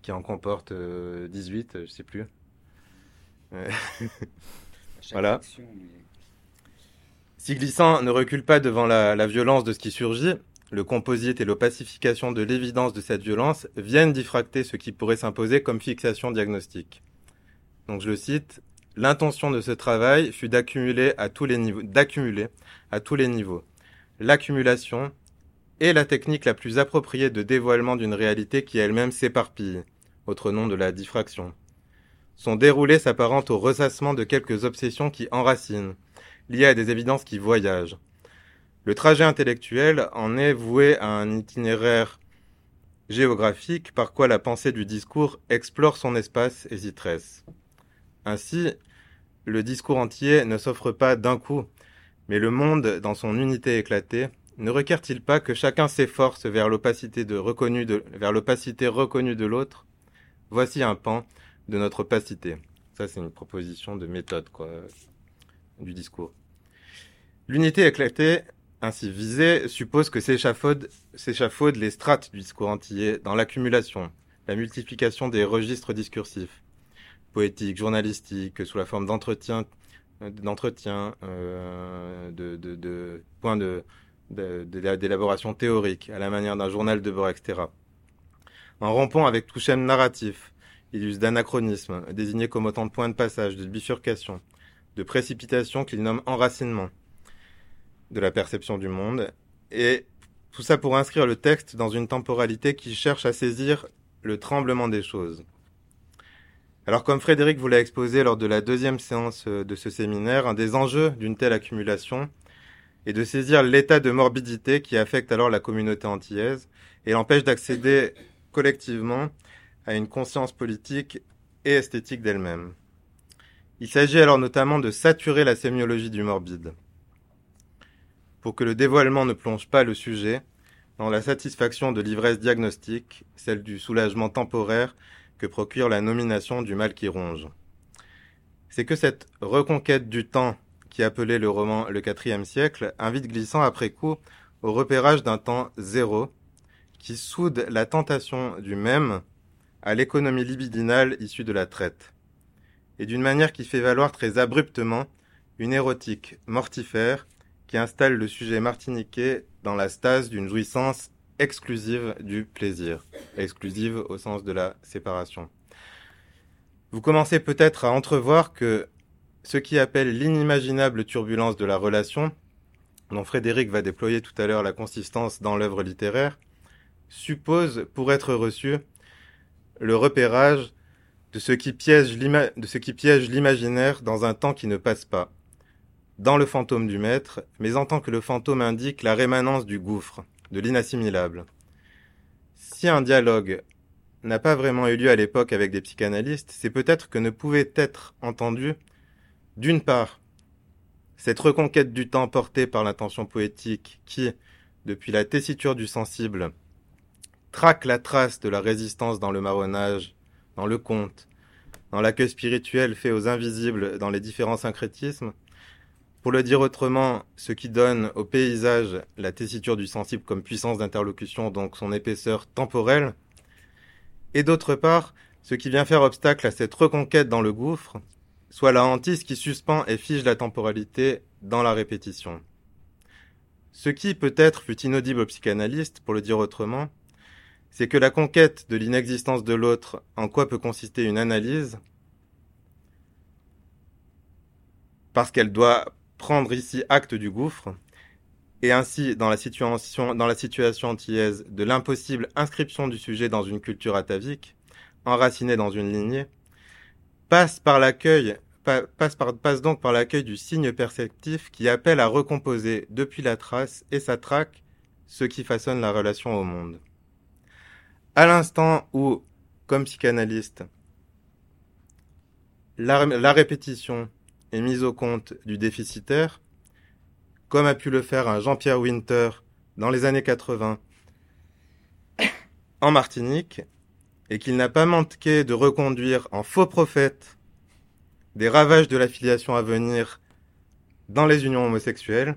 qui en comporte 18, euh, je sais plus. voilà. Si Glissant ne recule pas devant la, violence de ce qui surgit, le composite et l'opacification de l'évidence de cette violence viennent diffracter ce qui pourrait s'imposer comme fixation diagnostique. Donc je le cite, l'intention de ce travail fut d'accumuler à tous les niveaux, d'accumuler à tous les niveaux l'accumulation et la technique la plus appropriée de dévoilement d'une réalité qui elle-même s'éparpille, autre nom de la diffraction. Son déroulé s'apparente au ressassement de quelques obsessions qui enracinent, liées à des évidences qui voyagent. Le trajet intellectuel en est voué à un itinéraire géographique par quoi la pensée du discours explore son espace et s'y tresse. Ainsi, le discours entier ne s'offre pas d'un coup, mais le monde, dans son unité éclatée, ne requiert-il pas que chacun s'efforce vers l'opacité reconnue de, vers de l'autre? Voici un pan de notre opacité. Ça, c'est une proposition de méthode, quoi, du discours. L'unité éclatée, ainsi visée, suppose que s'échafaudent les strates du discours antillais dans l'accumulation, la multiplication des registres discursifs, poétiques, journalistiques, sous la forme d'entretien, d'entretien, euh, de, points d'élaboration théorique, à la manière d'un journal de bord, etc en rompant avec tout schème narratif, il use d'anachronisme, désigné comme autant de points de passage, de bifurcation, de précipitation qu'il nomme enracinement de la perception du monde, et tout ça pour inscrire le texte dans une temporalité qui cherche à saisir le tremblement des choses. Alors comme Frédéric vous l'a exposé lors de la deuxième séance euh, de ce séminaire, un des enjeux d'une telle accumulation est de saisir l'état de morbidité qui affecte alors la communauté antillaise et l'empêche d'accéder collectivement à une conscience politique et esthétique d'elle-même. Il s'agit alors notamment de saturer la sémiologie du morbide, pour que le dévoilement ne plonge pas le sujet dans la satisfaction de l'ivresse diagnostique, celle du soulagement temporaire que procure la nomination du mal qui ronge. C'est que cette reconquête du temps qui appelait le roman le quatrième siècle invite Glissant après coup au repérage d'un temps zéro qui soude la tentation du même à l'économie libidinale issue de la traite, et d'une manière qui fait valoir très abruptement une érotique mortifère qui installe le sujet martiniquais dans la stase d'une jouissance exclusive du plaisir, exclusive au sens de la séparation. Vous commencez peut-être à entrevoir que ce qui appelle l'inimaginable turbulence de la relation, dont Frédéric va déployer tout à l'heure la consistance dans l'œuvre littéraire, suppose, pour être reçu, le repérage de ce qui piège l'imaginaire dans un temps qui ne passe pas, dans le fantôme du maître, mais en tant que le fantôme indique la rémanence du gouffre, de l'inassimilable. Si un dialogue n'a pas vraiment eu lieu à l'époque avec des psychanalystes, c'est peut-être que ne pouvait être entendu, d'une part, cette reconquête du temps portée par l'intention poétique qui, depuis la tessiture du sensible, traque la trace de la résistance dans le marronnage, dans le conte, dans l'accueil spirituel fait aux invisibles dans les différents syncrétismes, pour le dire autrement, ce qui donne au paysage la tessiture du sensible comme puissance d'interlocution, donc son épaisseur temporelle, et d'autre part, ce qui vient faire obstacle à cette reconquête dans le gouffre, soit la hantise qui suspend et fige la temporalité dans la répétition. Ce qui peut-être fut inaudible au psychanalyste, pour le dire autrement, c'est que la conquête de l'inexistence de l'autre, en quoi peut consister une analyse, parce qu'elle doit prendre ici acte du gouffre, et ainsi, dans la situation, antillaise, de l'impossible inscription du sujet dans une culture atavique, enracinée dans une lignée, passe par l'accueil, passe donc par l'accueil du signe perceptif qui appelle à recomposer depuis la trace et sa traque ce qui façonne la relation au monde à l'instant où, comme psychanalyste, la, répétition est mise au compte du déficitaire, comme a pu le faire un Jean-Pierre Winter dans les années 80 en Martinique, et qu'il n'a pas manqué de reconduire en faux prophète des ravages de la filiation à venir dans les unions homosexuelles,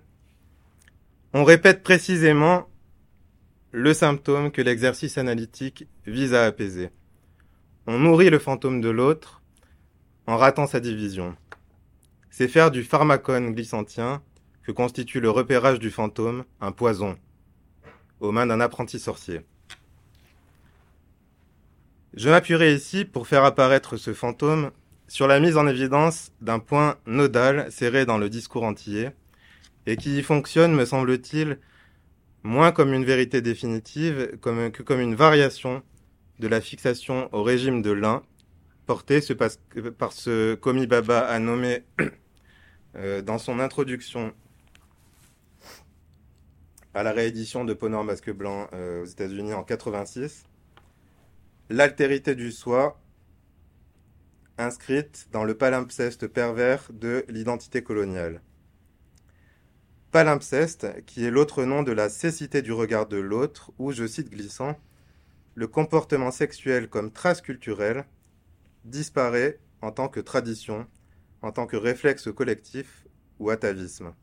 on répète précisément le symptôme que l'exercice analytique vise à apaiser. On nourrit le fantôme de l'autre en ratant sa division. C'est faire du pharmacone glissantien que constitue le repérage du fantôme un poison aux mains d'un apprenti sorcier. Je m'appuierai ici pour faire apparaître ce fantôme sur la mise en évidence d'un point nodal serré dans le discours antillais et qui fonctionne, me semble-t-il, moins comme une vérité définitive que comme une variation de la fixation au régime de l'un, portée par ce Komi Baba a nommé euh, dans son introduction à la réédition de Ponor Masque Blanc euh, aux États-Unis en 86, l'altérité du soi inscrite dans le palimpseste pervers de l'identité coloniale palimpseste, qui est l'autre nom de la cécité du regard de l'autre, ou, je cite glissant, le comportement sexuel comme trace culturelle disparaît en tant que tradition, en tant que réflexe collectif ou atavisme,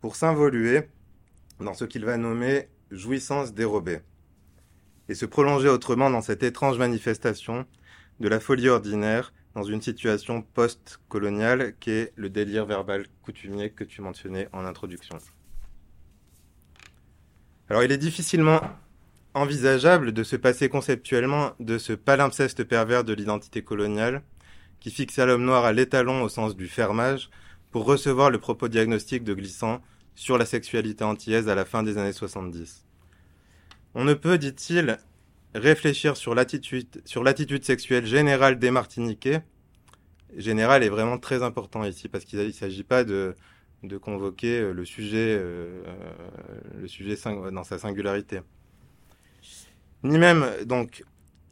pour s'involuer dans ce qu'il va nommer jouissance dérobée, et se prolonger autrement dans cette étrange manifestation de la folie ordinaire dans une situation post-coloniale qui est le délire verbal coutumier que tu mentionnais en introduction. Alors il est difficilement envisageable de se passer conceptuellement de ce palimpseste pervers de l'identité coloniale qui fixe l'homme noir à l'étalon au sens du fermage pour recevoir le propos diagnostique de Glissant sur la sexualité antillaise à la fin des années 70. On ne peut, dit-il, réfléchir sur l'attitude, sexuelle générale des Martiniquais. Général est vraiment très important ici parce qu'il ne s'agit pas de, de convoquer euh, le sujet, euh, le sujet dans sa singularité. Ni même, donc,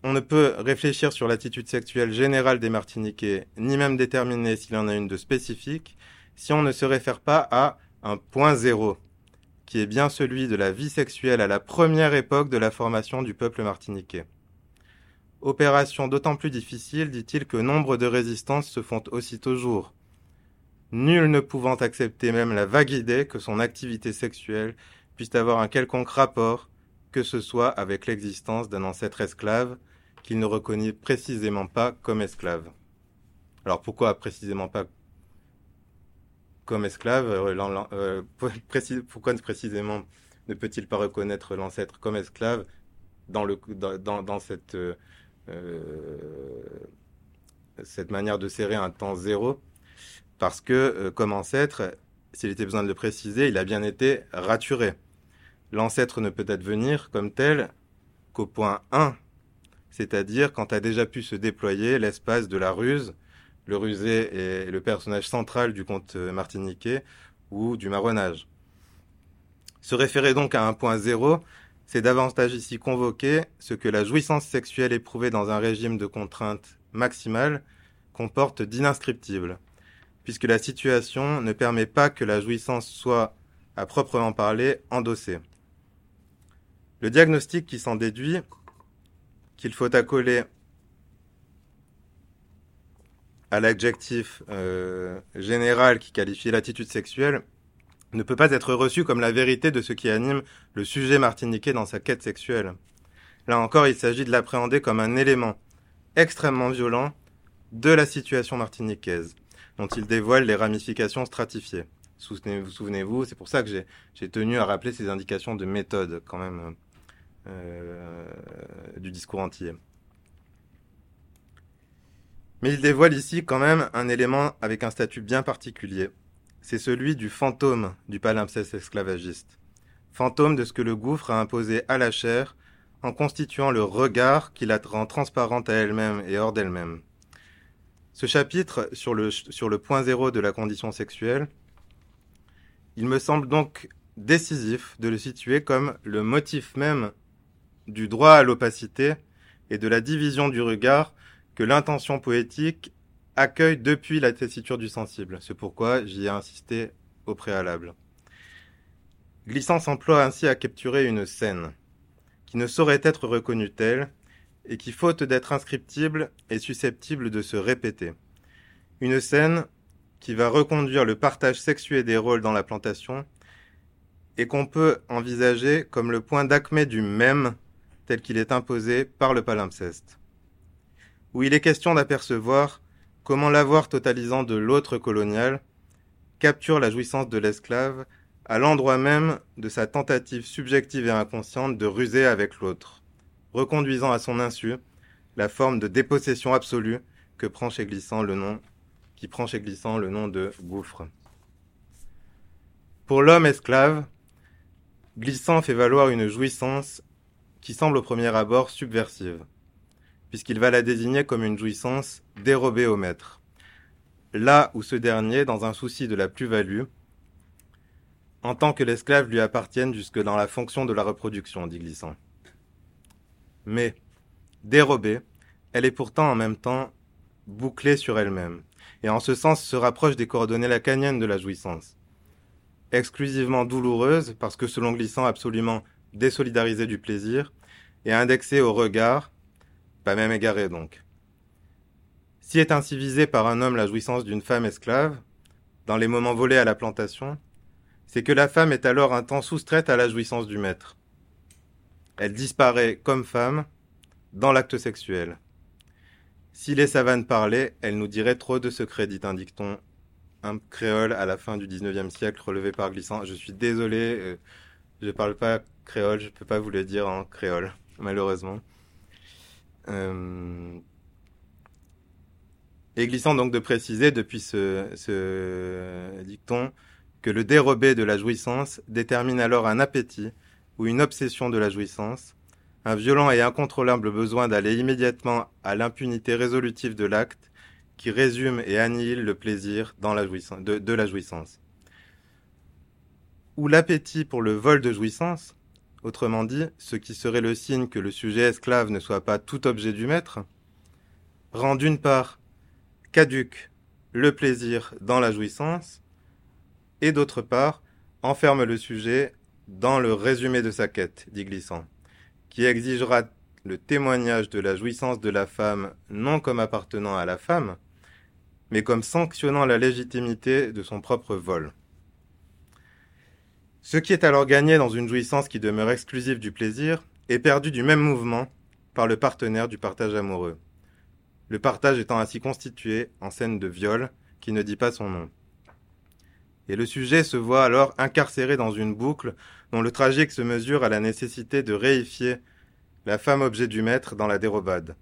on ne peut réfléchir sur l'attitude sexuelle générale des Martiniquais, ni même déterminer s'il en a une de spécifique, si on ne se réfère pas à un point zéro, qui est bien celui de la vie sexuelle à la première époque de la formation du peuple martiniquais. Opération d'autant plus difficile, dit-il, que nombre de résistances se font aussitôt jour, nul ne pouvant accepter même la vague idée que son activité sexuelle puisse avoir un quelconque rapport, que ce soit avec l'existence d'un ancêtre esclave, qu'il ne reconnaît précisément pas comme esclave. Alors pourquoi précisément pas comme esclave euh, euh, Pourquoi précisément ne peut-il pas reconnaître l'ancêtre comme esclave dans, cette, euh, cette manière de serrer un temps zéro? Parce que comme ancêtre, s'il était besoin de le préciser, il a bien été raturé. L'ancêtre ne peut advenir comme tel qu'au point 1 c'est-à-dire quand a déjà pu se déployer l'espace de la ruse. Le rusé est le personnage central du conte martiniquais ou du marronnage. Se référer donc à un point zéro, c'est davantage ici convoquer ce que la jouissance sexuelle éprouvée dans un régime de contrainte maximale comporte d'inscriptible, puisque la situation ne permet pas que la jouissance soit, à proprement parler, endossée. Le diagnostic qui s'en déduit qu'il faut accoler à l'adjectif euh, général qui qualifie l'attitude sexuelle ne peut pas être reçu comme la vérité de ce qui anime le sujet martiniquais dans sa quête sexuelle. Là encore, il s'agit de l'appréhender comme un élément extrêmement violent de la situation martiniquaise, dont il dévoile les ramifications stratifiées. Souvenez-vous, c'est pour ça que j'ai tenu à rappeler ces indications de méthode quand même euh, du discours entier. Mais il dévoile ici quand même un élément avec un statut bien particulier. C'est celui du fantôme du palimpseste esclavagiste. Fantôme de ce que le gouffre a imposé à la chair en constituant le regard qui la rend transparente à elle-même et hors d'elle-même. Ce chapitre sur le, sur le point zéro de la condition sexuelle, il me semble donc décisif de le situer comme le motif même du droit à l'opacité et de la division du regard que l'intention poétique accueille depuis la tessiture du sensible. C'est pourquoi j'y ai insisté au préalable. Glissant s'emploie ainsi à capturer une scène qui ne saurait être reconnue telle et qui, faute d'être inscriptible, est susceptible de se répéter. Une scène qui va reconduire le partage sexué des rôles dans la plantation et qu'on peut envisager comme le point d'acmé du même tel qu'il est imposé par le palimpseste, où il est question d'apercevoir comment l'avoir totalisant de l'autre colonial capture la jouissance de l'esclave à l'endroit même de sa tentative subjective et inconsciente de ruser avec l'autre, reconduisant à son insu la forme de dépossession absolue que prend chez Glissant le nom, qui prend chez Glissant le nom de gouffre. Pour l'homme esclave, Glissant fait valoir une jouissance qui semble au premier abord subversive, puisqu'il va la désigner comme une jouissance dérobée au maître, là où ce dernier, dans un souci de la plus-value, entend que l'esclave lui appartienne jusque dans la fonction de la reproduction, dit Glissant. Mais, dérobée, elle est pourtant en même temps bouclée sur elle-même, et en ce sens se rapproche des coordonnées lacaniennes de la jouissance. Exclusivement douloureuse, parce que selon Glissant absolument désolidarisé du plaisir et indexé au regard, pas même égaré donc. Si est ainsi visée par un homme la jouissance d'une femme esclave, dans les moments volés à la plantation, c'est que la femme est alors un temps soustraite à la jouissance du maître. Elle disparaît comme femme dans l'acte sexuel. Si les savanes parlaient, elles nous diraient trop de secrets, dit un dicton, un créole à la fin du XIXe siècle relevé par Glissant. Je suis désolé, euh, je ne parle pas créole, je ne peux pas vous le dire en créole, malheureusement. Euh... Et glissant donc de préciser depuis ce, dicton que le dérobé de la jouissance détermine alors un appétit ou une obsession de la jouissance, un violent et incontrôlable besoin d'aller immédiatement à l'impunité résolutive de l'acte qui résume et annihile le plaisir de la jouissance. Ou l'appétit pour le vol de jouissance, autrement dit, ce qui serait le signe que le sujet esclave ne soit pas tout objet du maître, rend d'une part caduque le plaisir dans la jouissance, et d'autre part enferme le sujet dans le résumé de sa quête, dit Glissant, qui exigera le témoignage de la jouissance de la femme non comme appartenant à la femme, mais comme sanctionnant la légitimité de son propre vol. Ce qui est alors gagné dans une jouissance qui demeure exclusive du plaisir est perdu du même mouvement par le partenaire du partage amoureux. Le partage étant ainsi constitué en scène de viol qui ne dit pas son nom. Et le sujet se voit alors incarcéré dans une boucle dont le tragique se mesure à la nécessité de réifier la femme objet du maître dans la dérobade.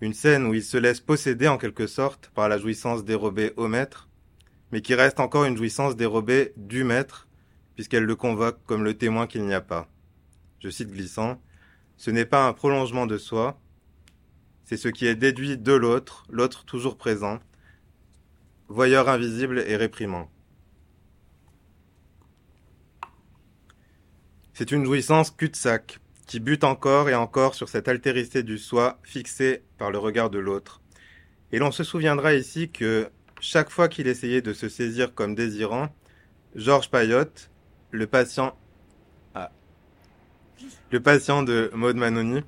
Une scène où il se laisse posséder en quelque sorte par la jouissance dérobée au maître, mais qui reste encore une jouissance dérobée du maître, puisqu'elle le convoque comme le témoin qu'il n'y a pas. Je cite glissant, Ce n'est pas un prolongement de soi, c'est ce qui est déduit de l'autre, l'autre toujours présent, voyeur invisible et réprimant. C'est une jouissance cul-de-sac, qui bute encore et encore sur cette altérité du soi fixée par le regard de l'autre. Et l'on se souviendra ici que chaque fois qu'il essayait de se saisir comme désirant, Georges Payotte, le patient, de Maud Manoni,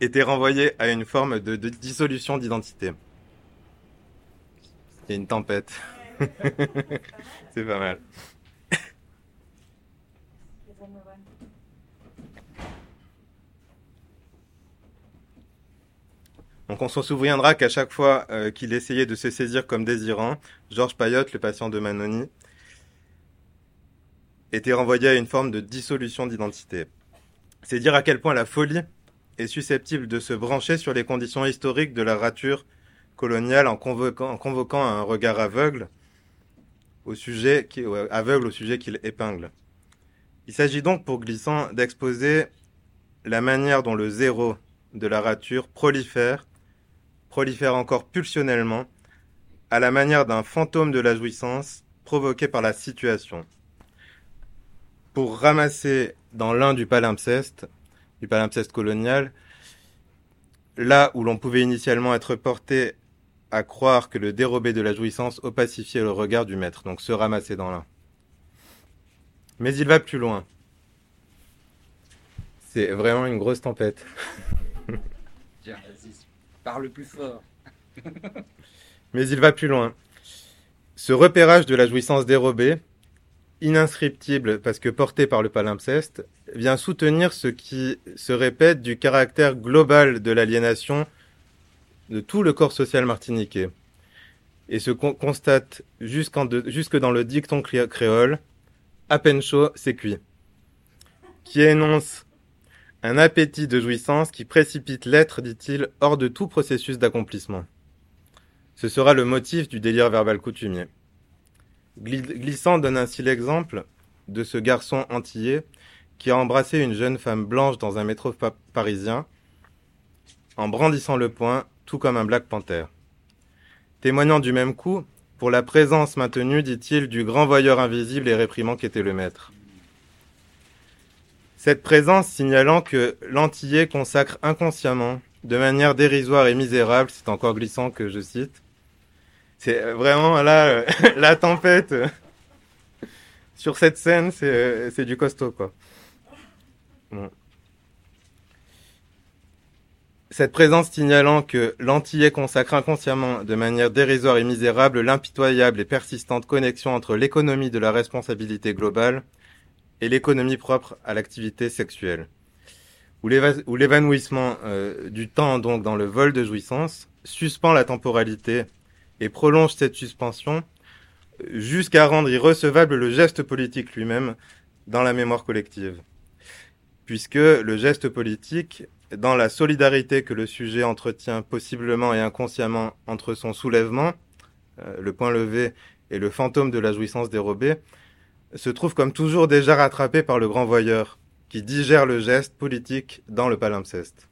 était renvoyé à une forme de, dissolution d'identité. Il une tempête. C'est pas mal. Donc on s'en souviendra qu'à chaque fois euh, qu'il essayait de se saisir comme désirant, Georges Payotte, le patient de Manoni, était renvoyé à une forme de dissolution d'identité. C'est dire à quel point la folie est susceptible de se brancher sur les conditions historiques de la rature coloniale en convoquant, un regard aveugle au sujet aveugle au sujet qu'il épingle. Il s'agit donc pour Glissant d'exposer la manière dont le zéro de la rature prolifère prolifère encore pulsionnellement, à la manière d'un fantôme de la jouissance provoqué par la situation. Pour ramasser dans l'un du palimpseste, du palimpseste colonial, là où l'on pouvait initialement être porté à croire que le dérobé de la jouissance opacifiait le regard du maître, donc se ramasser dans l'un. Mais il va plus loin. C'est vraiment une grosse tempête. Parle plus fort. Mais il va plus loin. Ce repérage de la jouissance dérobée, inscriptible parce que porté par le palimpseste, vient soutenir ce qui se répète du caractère global de l'aliénation de tout le corps social martiniquais. Et se constate jusque dans le dicton créole, à peine chaud, c'est cuit, qui énonce un appétit de jouissance qui précipite l'être, dit-il, hors de tout processus d'accomplissement. Ce sera le motif du délire verbal coutumier. Glissant donne ainsi l'exemple de ce garçon antillais qui a embrassé une jeune femme blanche dans un métro parisien en brandissant le poing, tout comme un Black Panther. Témoignant du même coup, pour la présence maintenue, dit-il, du grand voyeur invisible et réprimant qu'était le maître. Cette présence signalant que l'antillais consacre inconsciemment, de manière dérisoire et misérable, c'est encore glissant que je cite, c'est vraiment là euh, la tempête. Sur cette scène, c'est du costaud quoi. Cette présence signalant que l'antillais consacre inconsciemment, de manière dérisoire et misérable, l'impitoyable et persistante connexion entre l'économie de la responsabilité globale et l'économie propre à l'activité sexuelle, où l'évanouissement euh, du temps donc dans le vol de jouissance suspend la temporalité et prolonge cette suspension jusqu'à rendre irrecevable le geste politique lui-même dans la mémoire collective. Puisque le geste politique, dans la solidarité que le sujet entretient possiblement et inconsciemment entre son soulèvement, euh, le point levé, et le fantôme de la jouissance dérobée, se trouve comme toujours déjà rattrapé par le grand voyeur, qui digère le geste politique dans le palimpseste.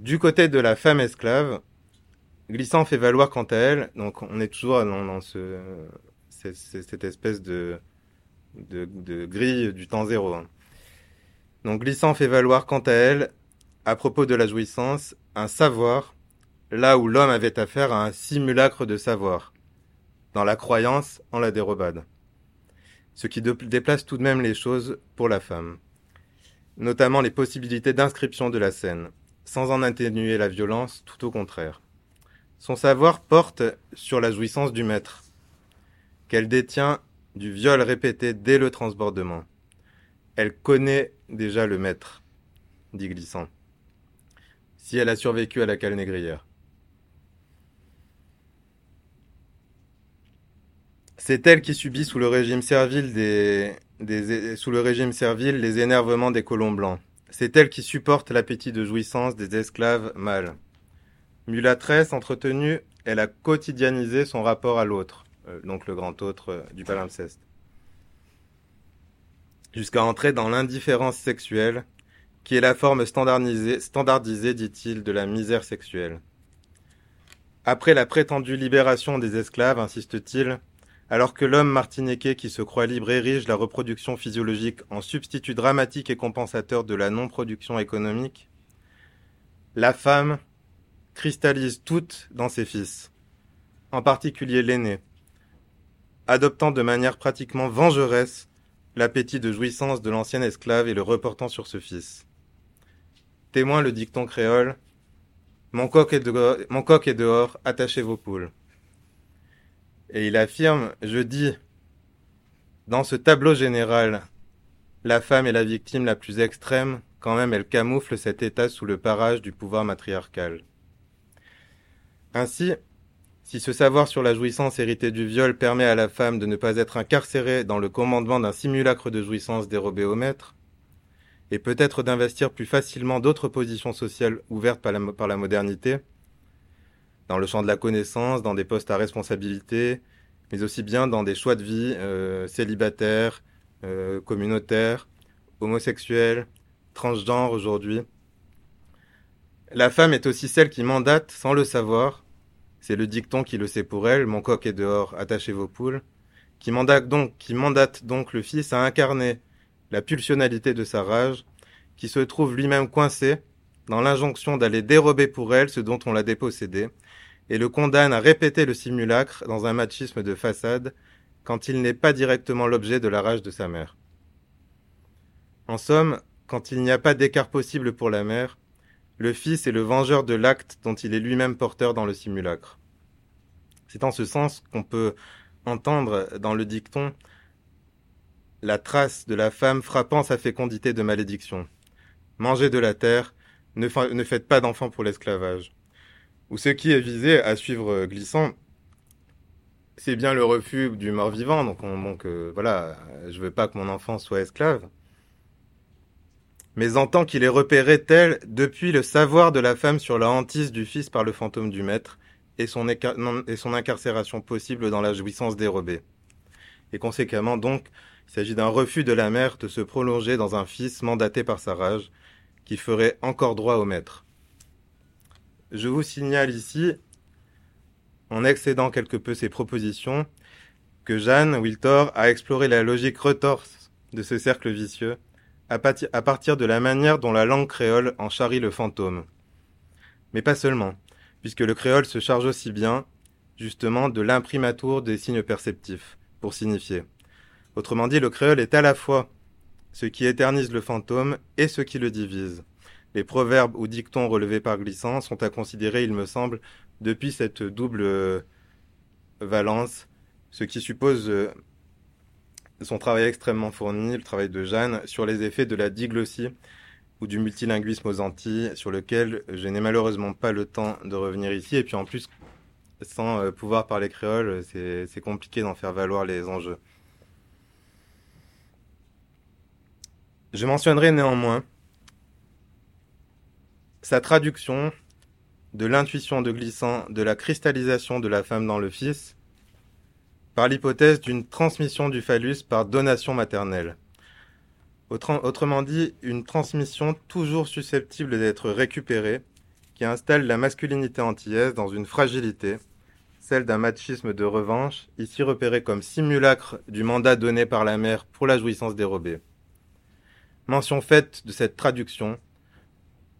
Du côté de la femme esclave, Glissant fait valoir quant à elle, donc on est toujours dans, ce, cette espèce de, grille du temps zéro. Hein. Donc Glissant fait valoir quant à elle, à propos de la jouissance, un savoir, là où l'homme avait affaire à un simulacre de savoir, dans la croyance en la dérobade. Ce qui déplace tout de même les choses pour la femme, notamment les possibilités d'inscription de la scène, sans en atténuer la violence, tout au contraire. Son savoir porte sur la jouissance du maître, qu'elle détient du viol répété dès le transbordement. Elle connaît déjà le maître, dit Glissant, si elle a survécu à la cale négrière. C'est elle qui subit sous le régime servile sous le régime servile les énervements des colons blancs. C'est elle qui supporte l'appétit de jouissance des esclaves mâles. Mulatresse entretenue, elle a quotidianisé son rapport à l'autre, euh, donc le grand autre euh, du palimpseste, jusqu'à entrer dans l'indifférence sexuelle, qui est la forme standardisée, standardisée dit-il, de la misère sexuelle. Après la prétendue libération des esclaves, insiste-t-il, alors que l'homme martiniquais qui se croit libre érige la reproduction physiologique en substitut dramatique et compensateur de la non-production économique, la femme cristallise toute dans ses fils, en particulier l'aîné, adoptant de manière pratiquement vengeresse l'appétit de jouissance de l'ancien esclave et le reportant sur ce fils. Témoin le dicton créole Mon coq est dehors, mon coq est dehors attachez vos poules. Et il affirme Je dis, dans ce tableau général, la femme est la victime la plus extrême, quand même elle camoufle cet état sous le parage du pouvoir matriarcal. Ainsi, si ce savoir sur la jouissance héritée du viol permet à la femme de ne pas être incarcérée dans le commandement d'un simulacre de jouissance dérobé au maître, et peut-être d'investir plus facilement d'autres positions sociales ouvertes par la, modernité, dans le champ de la connaissance, dans des postes à responsabilité, mais aussi bien dans des choix de vie euh, célibataires, euh, communautaires, homosexuels, transgenres aujourd'hui. La femme est aussi celle qui mandate, sans le savoir, c'est le dicton qui le sait pour elle, mon coq est dehors, attachez vos poules, qui mandate donc, le fils à incarner la pulsionalité de sa rage, qui se trouve lui-même coincé dans l'injonction d'aller dérober pour elle ce dont on l'a dépossédé, et le condamne à répéter le simulacre dans un machisme de façade quand il n'est pas directement l'objet de la rage de sa mère. En somme, quand il n'y a pas d'écart possible pour la mère, le Fils est le vengeur de l'acte dont il est lui-même porteur dans le simulacre. C'est en ce sens qu'on peut entendre dans le dicton la trace de la femme frappant sa fécondité de malédiction. Mangez de la terre, ne, faites pas d'enfants pour l'esclavage. Ou ce qui est visé à suivre glissant, c'est bien le refus du mort-vivant. Donc, donc euh, voilà, je veux pas que mon enfant soit esclave mais en tant qu'il est repéré tel depuis le savoir de la femme sur la hantise du fils par le fantôme du maître et son, et son incarcération possible dans la jouissance dérobée. Et conséquemment donc, il s'agit d'un refus de la mère de se prolonger dans un fils mandaté par sa rage, qui ferait encore droit au maître. Je vous signale ici, en excédant quelque peu ces propositions, que Jeanne Wiltor a exploré la logique retorse de ce cercle vicieux à, partir de la manière dont la langue créole en charrie le fantôme. Mais pas seulement, puisque le créole se charge aussi bien, justement, de l'imprimatur des signes perceptifs, pour signifier. Autrement dit, le créole est à la fois ce qui éternise le fantôme et ce qui le divise. Les proverbes ou dictons relevés par Glissant sont à considérer, il me semble, depuis cette double euh, valence, ce qui suppose euh, son travail extrêmement fourni, le travail de Jeanne, sur les effets de la diglossie ou du multilinguisme aux Antilles, sur lequel je n'ai malheureusement pas le temps de revenir ici. Et puis en plus, sans euh, pouvoir parler créole, c'est compliqué d'en faire valoir les enjeux. Je mentionnerai néanmoins sa traduction de l'intuition de glissant de la cristallisation de la femme dans le fils par l'hypothèse d'une transmission du phallus par donation maternelle. Autrement dit, une transmission toujours susceptible d'être récupérée, qui installe la masculinité antillaise dans une fragilité, celle d'un machisme de revanche, ici repéré comme simulacre du mandat donné par la mère pour la jouissance dérobée. Mention faite de cette traduction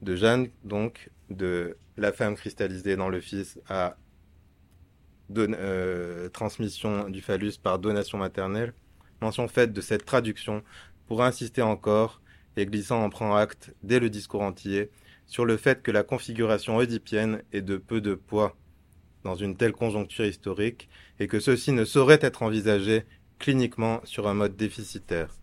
de Jeanne, donc, de la femme cristallisée dans le Fils à euh, transmission du phallus par donation maternelle. Mention faite de cette traduction pour insister encore, et glissant en prend acte dès le discours entier, sur le fait que la configuration oedipienne est de peu de poids dans une telle conjoncture historique et que ceci ne saurait être envisagé cliniquement sur un mode déficitaire.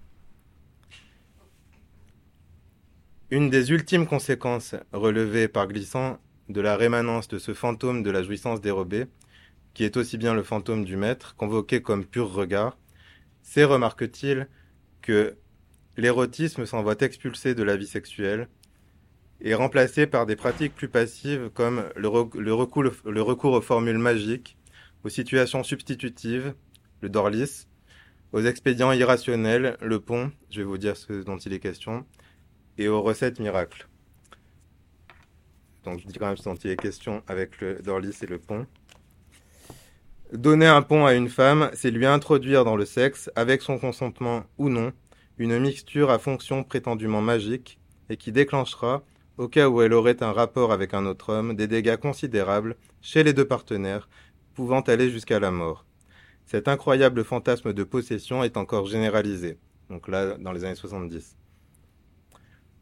Une des ultimes conséquences relevées par Glissant de la rémanence de ce fantôme de la jouissance dérobée, qui est aussi bien le fantôme du maître, convoqué comme pur regard, c'est, remarque-t-il, que l'érotisme s'en voit expulsé de la vie sexuelle et remplacé par des pratiques plus passives comme le, recours, aux formules magiques, aux situations substitutives, le dorlis, aux expédients irrationnels, le pont, je vais vous dire ce dont il est question, et aux recettes miracles. Donc je dis même ce dont il est question avec le dorlis et le pont. Donner un pont à une femme, c'est lui introduire dans le sexe, avec son consentement ou non, une mixture à fonction prétendument magique et qui déclenchera, au cas où elle aurait un rapport avec un autre homme, des dégâts considérables chez les deux partenaires, pouvant aller jusqu'à la mort. Cet incroyable fantasme de possession est encore généralisé, donc là dans les années 70.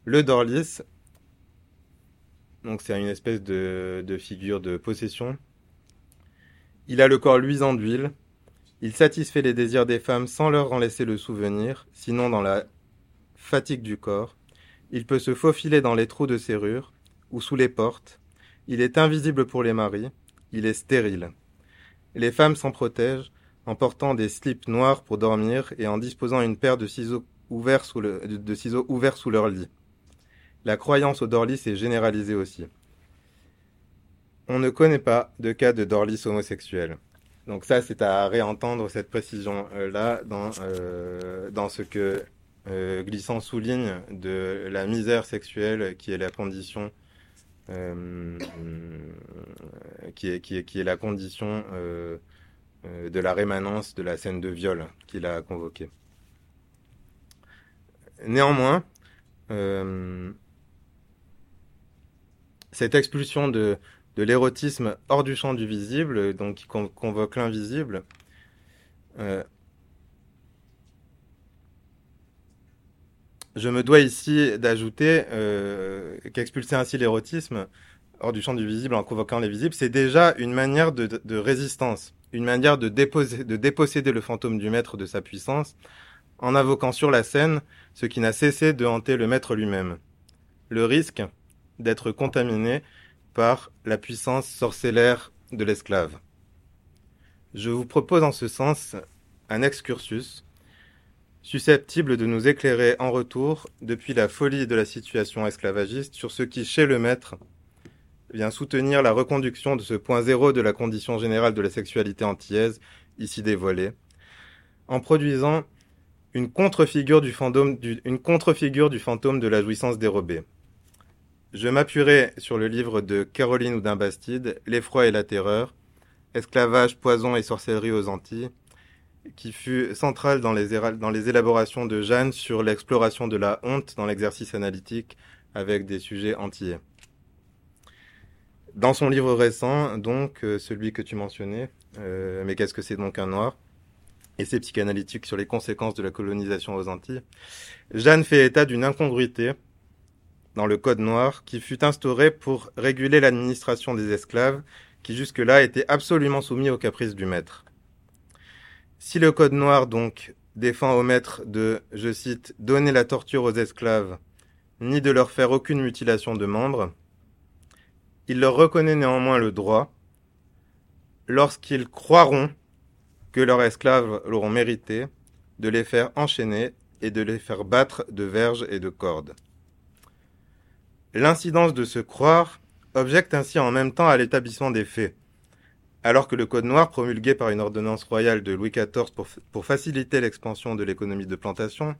Le Dorlis, donc c'est une espèce de, de figure de possession. Il a le corps luisant d'huile, il satisfait les désirs des femmes sans leur en laisser le souvenir, sinon dans la fatigue du corps. Il peut se faufiler dans les trous de serrure ou sous les portes. Il est invisible pour les maris. Il est stérile. Les femmes s'en protègent en portant des slips noirs pour dormir et en disposant une paire de ciseaux ouverts sous, leur lit. La croyance au Dorlis est généralisée aussi. On ne connaît pas de cas de Dorlis homosexuel. Donc ça, c'est à réentendre cette précision-là dans, euh, dans ce que euh, Glissant souligne de la misère sexuelle qui est la condition euh, qui, est, qui, est, la condition de la rémanence de la scène de viol qu'il a convoquée. Néanmoins, cette expulsion de, de l'érotisme hors du champ du visible, donc qui convoque l'invisible. Euh, je me dois ici d'ajouter euh, qu'expulser ainsi l'érotisme hors du champ du visible en convoquant les visibles, c'est déjà une manière de, résistance, une manière de déposséder le fantôme du maître de sa puissance en invoquant sur la scène ce qui n'a cessé de hanter le maître lui-même. Le risque d'être contaminé par la puissance sorcellaire de l'esclave. Je vous propose en ce sens un excursus susceptible de nous éclairer en retour depuis la folie de la situation esclavagiste sur ce qui, chez le maître, vient soutenir la reconduction de ce point zéro de la condition générale de la sexualité antillaise, ici dévoilée, en produisant une contre-figure du, fantôme de la jouissance dérobée. Je m'appuierai sur le livre de Caroline Houdin-Bastide, L'effroi et la terreur, Esclavage, poison et sorcellerie aux Antilles, qui fut central dans les, élaborations de Jeanne sur l'exploration de la honte dans l'exercice analytique avec des sujets entiers. Dans son livre récent, donc, euh, celui que tu mentionnais, euh, Mais qu'est-ce que c'est donc un noir Essai psychanalytique sur les conséquences de la colonisation aux Antilles, Jeanne fait état d'une incongruité dans le Code noir qui fut instauré pour réguler l'administration des esclaves qui jusque-là étaient absolument soumis aux caprices du maître. Si le Code noir donc défend au maître de, je cite, donner la torture aux esclaves, ni de leur faire aucune mutilation de membres, il leur reconnaît néanmoins le droit, lorsqu'ils croiront que leurs esclaves l'auront mérité, de les faire enchaîner et de les faire battre de verges et de cordes. L'incidence de se croire objecte ainsi en même temps à l'établissement des faits. Alors que le Code noir, promulgué par une ordonnance royale de Louis XIV pour, faciliter l'expansion de l'économie de plantation,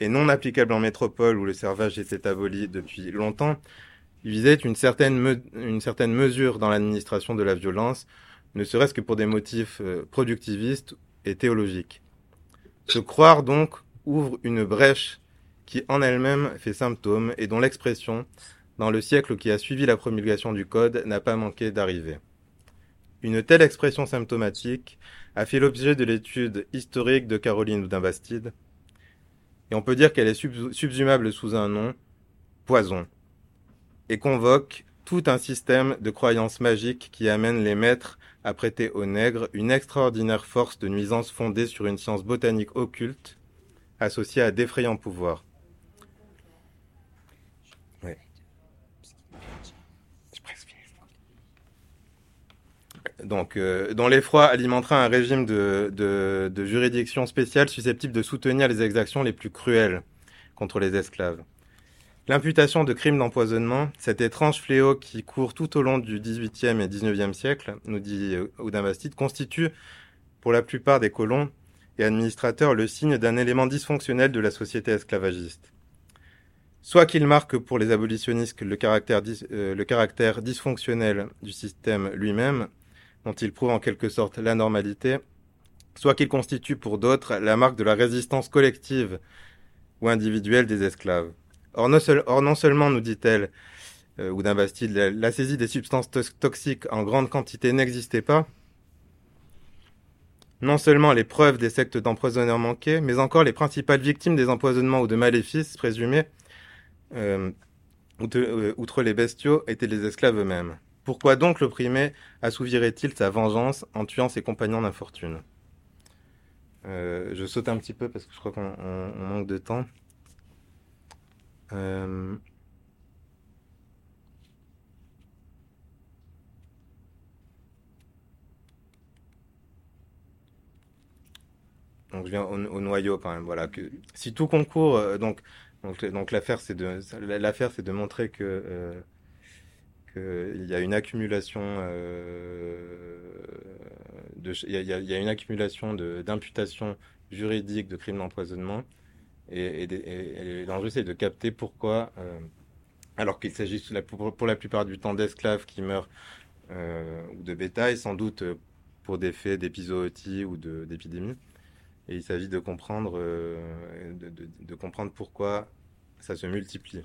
et non applicable en métropole où le servage était aboli depuis longtemps, visait une certaine, une certaine mesure dans l'administration de la violence, ne serait-ce que pour des motifs euh, productivistes et théologiques. Se croire donc ouvre une brèche qui en elle-même fait symptôme et dont l'expression, dans le siècle qui a suivi la promulgation du Code, n'a pas manqué d'arriver. Une telle expression symptomatique a fait l'objet de l'étude historique de Caroline Oudin-Bastide, et on peut dire qu'elle est subsumable sous un nom, poison, et convoque tout un système de croyances magiques qui amène les maîtres à prêter aux nègres une extraordinaire force de nuisance fondée sur une science botanique occulte, associée à d'effrayants pouvoirs. Donc, euh, dont l'effroi alimentera un régime de, de, de juridiction spéciale susceptible de soutenir les exactions les plus cruelles contre les esclaves. L'imputation de crimes d'empoisonnement, cet étrange fléau qui court tout au long du XVIIIe et XIXe siècle, nous dit Oudin Bastide, constitue, pour la plupart des colons et administrateurs, le signe d'un élément dysfonctionnel de la société esclavagiste. Soit qu'il marque pour les abolitionnistes le caractère, euh, le caractère dysfonctionnel du système lui-même, dont il prouve en quelque sorte la normalité, soit qu'il constitue pour d'autres la marque de la résistance collective ou individuelle des esclaves. Or non, seulement, nous dit-elle, euh, ou d'un Bastide, la, saisie des substances toxiques en grande quantité n'existait pas, non seulement les preuves des sectes d'empoisonneurs manquaient, mais encore les principales victimes des empoisonnements ou de maléfices présumés, euh, euh, outre, les bestiaux, étaient les esclaves eux-mêmes. Pourquoi donc l'opprimé assouvirait-il sa vengeance en tuant ses compagnons d'infortune? Je saute un petit peu parce que je crois qu'on manque de temps. Euh, donc je viens au, noyau quand même. Si tout concourt, euh, donc donc donc l'affaire c'est de montrer que euh, il y a une accumulation de il y a, une accumulation d'imputations juridiques de crimes d'empoisonnement et, l'enjeu, c'est de capter pourquoi, euh, alors qu'il s'agit pour, la plupart du temps d'esclaves qui meurent euh, ou de bétail, sans doute euh, pour des faits d'épizootie ou d'épidémie. Il s'agit de comprendre, de, comprendre pourquoi ça se multiplie.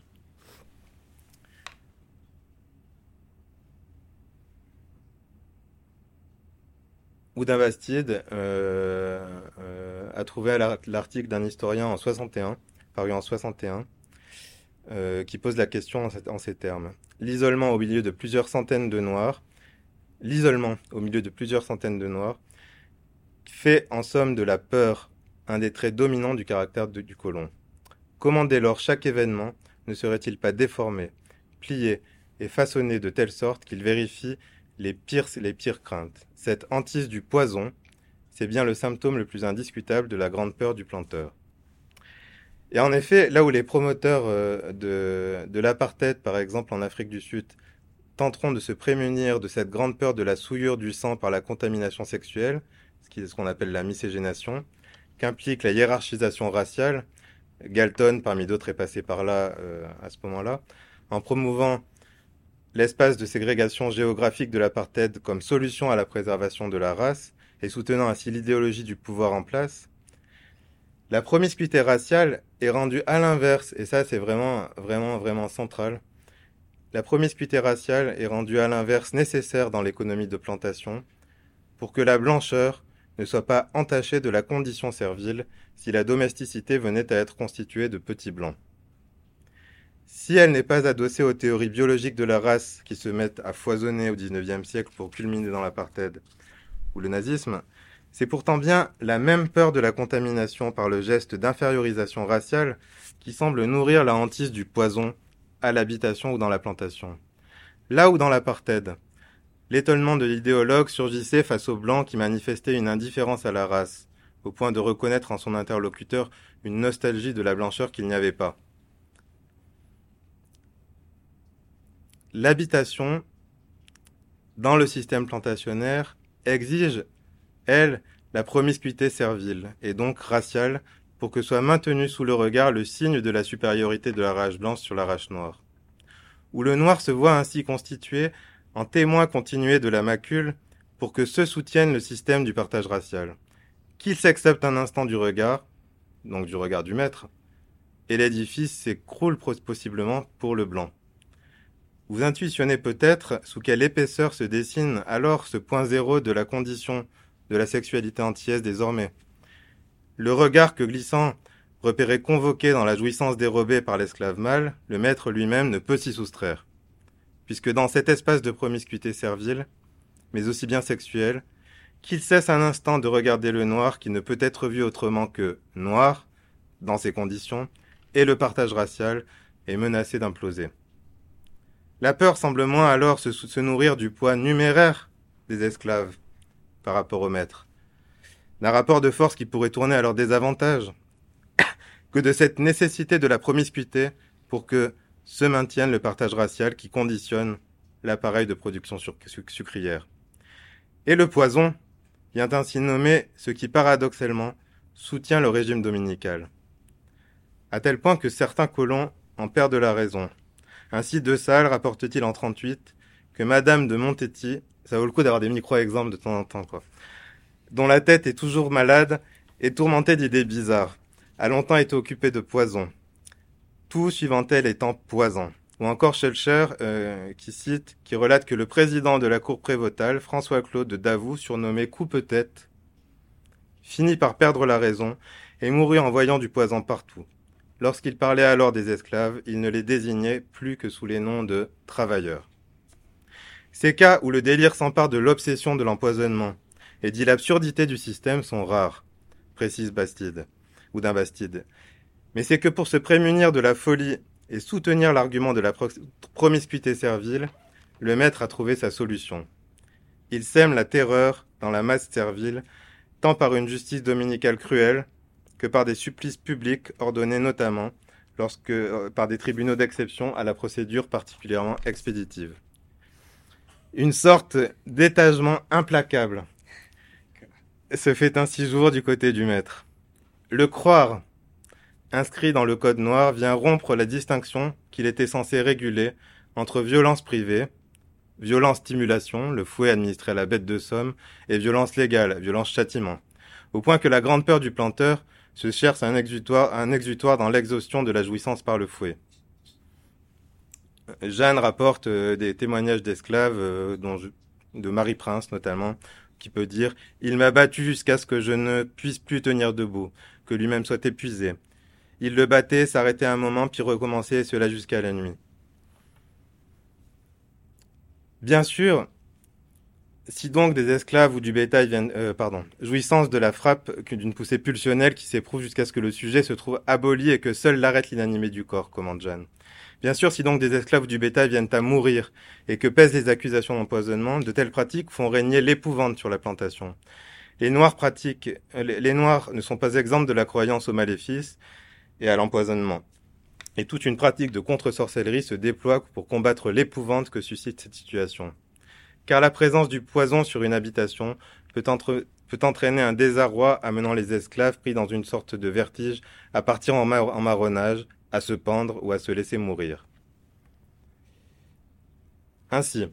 Oudin Bastide euh, euh, a trouvé l'article d'un historien en 61, paru en 61, euh, qui pose la question en, ces termes. L'isolement au milieu de plusieurs centaines de Noirs, l'isolement au milieu de plusieurs centaines de Noirs, fait en somme de la peur un des traits dominants du caractère du colon. Comment dès lors chaque événement ne serait-il pas déformé, plié et façonné de telle sorte qu'il vérifie les pires, les pires craintes. Cette hantise du poison, c'est bien le symptôme le plus indiscutable de la grande peur du planteur. Et en effet, là où les promoteurs euh, de, de l'apartheid, par exemple en Afrique du Sud, tenteront de se prémunir de cette grande peur de la souillure du sang par la contamination sexuelle, ce qui est ce qu'on appelle la miscégénation, qu'implique la hiérarchisation raciale, Galton, parmi d'autres, est passé par là euh, à ce moment-là, en promouvant l'espace de ségrégation géographique de l'apartheid comme solution à la préservation de la race et soutenant ainsi l'idéologie du pouvoir en place, la promiscuité raciale est rendue à l'inverse, et ça c'est vraiment, vraiment, vraiment central. La promiscuité raciale est rendue à l'inverse nécessaire dans l'économie de plantation pour que la blancheur ne soit pas entachée de la condition servile si la domesticité venait à être constituée de petits blancs. Si elle n'est pas adossée aux théories biologiques de la race qui se mettent à foisonner au XIXe siècle pour culminer dans l'apartheid ou le nazisme, c'est pourtant bien la même peur de la contamination par le geste d'infériorisation raciale qui semble nourrir la hantise du poison à l'habitation ou dans la plantation. Là où dans l'apartheid, l'étonnement de l'idéologue surgissait face aux blancs qui manifestaient une indifférence à la race, au point de reconnaître en son interlocuteur une nostalgie de la blancheur qu'il n'y avait pas. L'habitation dans le système plantationnaire exige, elle, la promiscuité servile et donc raciale pour que soit maintenu sous le regard le signe de la supériorité de la rage blanche sur la race noire. Où le noir se voit ainsi constitué en témoin continué de la macule pour que ce soutienne le système du partage racial. Qu'il s'accepte un instant du regard, donc du regard du maître, et l'édifice s'écroule possiblement pour le blanc. Vous intuitionnez peut-être sous quelle épaisseur se dessine alors ce point zéro de la condition de la sexualité antillaise désormais? Le regard que glissant, repéré convoqué dans la jouissance dérobée par l'esclave mâle, le maître lui-même ne peut s'y soustraire. Puisque dans cet espace de promiscuité servile, mais aussi bien sexuelle, qu'il cesse un instant de regarder le noir qui ne peut être vu autrement que noir, dans ces conditions, et le partage racial est menacé d'imploser. La peur semble moins alors se, nourrir du poids numéraire des esclaves par rapport au maître, d'un rapport de force qui pourrait tourner à leur désavantage, que de cette nécessité de la promiscuité pour que se maintienne le partage racial qui conditionne l'appareil de production sucrière. Et le poison vient ainsi nommer ce qui paradoxalement soutient le régime dominical à tel point que certains colons en perdent la raison. Ainsi, De Salles rapporte-t-il en 38 que Madame de Montetti, ça vaut le coup d'avoir des micro-exemples de temps en temps, quoi, dont la tête est toujours malade et tourmentée d'idées bizarres, a longtemps été occupée de poison. Tout suivant elle étant poison. Ou encore Schellcher, euh, qui cite, qui relate que le président de la cour prévotale, François-Claude de Davout, surnommé Coupe-tête, finit par perdre la raison et mourut en voyant du poison partout. Lorsqu'il parlait alors des esclaves, il ne les désignait plus que sous les noms de travailleurs. Ces cas où le délire s'empare de l'obsession de l'empoisonnement et dit l'absurdité du système sont rares, précise Bastide, ou d'un Bastide. Mais c'est que pour se prémunir de la folie et soutenir l'argument de la promiscuité servile, le maître a trouvé sa solution. Il sème la terreur dans la masse servile, tant par une justice dominicale cruelle que par des supplices publics ordonnés notamment lorsque, euh, par des tribunaux d'exception à la procédure particulièrement expéditive. Une sorte d'étagement implacable se fait ainsi jour du côté du maître. Le croire, inscrit dans le code noir, vient rompre la distinction qu'il était censé réguler entre violence privée, violence stimulation, le fouet administré à la bête de somme, et violence légale, violence châtiment, au point que la grande peur du planteur se cherche un exutoire, un exutoire dans l'exhaustion de la jouissance par le fouet. Jeanne rapporte euh, des témoignages d'esclaves, euh, dont de Marie Prince notamment, qui peut dire Il m'a battu jusqu'à ce que je ne puisse plus tenir debout, que lui-même soit épuisé. Il le battait, s'arrêtait un moment, puis recommençait, et cela jusqu'à la nuit. Bien sûr, si donc des esclaves ou du bétail viennent, euh, pardon, jouissance de la frappe d'une poussée pulsionnelle qui s'éprouve jusqu'à ce que le sujet se trouve aboli et que seul l'arrête l'inanimé du corps, commande Jeanne. Bien sûr, si donc des esclaves ou du bétail viennent à mourir et que pèsent les accusations d'empoisonnement, de telles pratiques font régner l'épouvante sur la plantation. Les noirs pratiques, euh, les noirs ne sont pas exempts de la croyance au maléfice et à l'empoisonnement. Et toute une pratique de contre-sorcellerie se déploie pour combattre l'épouvante que suscite cette situation car la présence du poison sur une habitation peut, entraîner un désarroi amenant les esclaves pris dans une sorte de vertige à partir en, marronnage, à se pendre ou à se laisser mourir. Ainsi,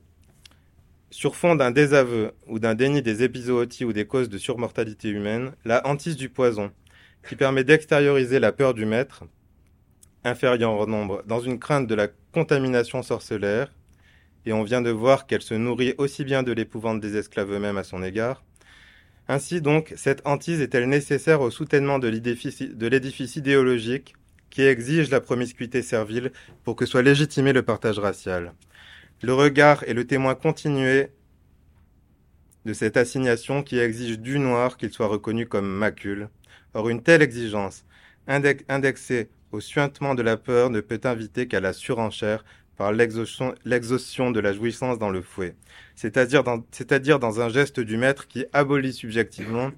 sur fond d'un désaveu ou d'un déni des épizooties ou des causes de surmortalité humaine, la hantise du poison, qui permet d'extérioriser la peur du maître, inférieure en nombre, dans une crainte de la contamination sorcellaire, et on vient de voir qu'elle se nourrit aussi bien de l'épouvante des esclaves eux-mêmes à son égard. Ainsi donc, cette hantise est-elle nécessaire au soutènement de l'édifice idéologique qui exige la promiscuité servile pour que soit légitimé le partage racial? Le regard est le témoin continué de cette assignation qui exige du noir qu'il soit reconnu comme macule. Or, une telle exigence, indexée au suintement de la peur, ne peut inviter qu'à la surenchère par l'exhaustion de la jouissance dans le fouet, c'est-à-dire dans, un geste du maître qui abolit subjectivement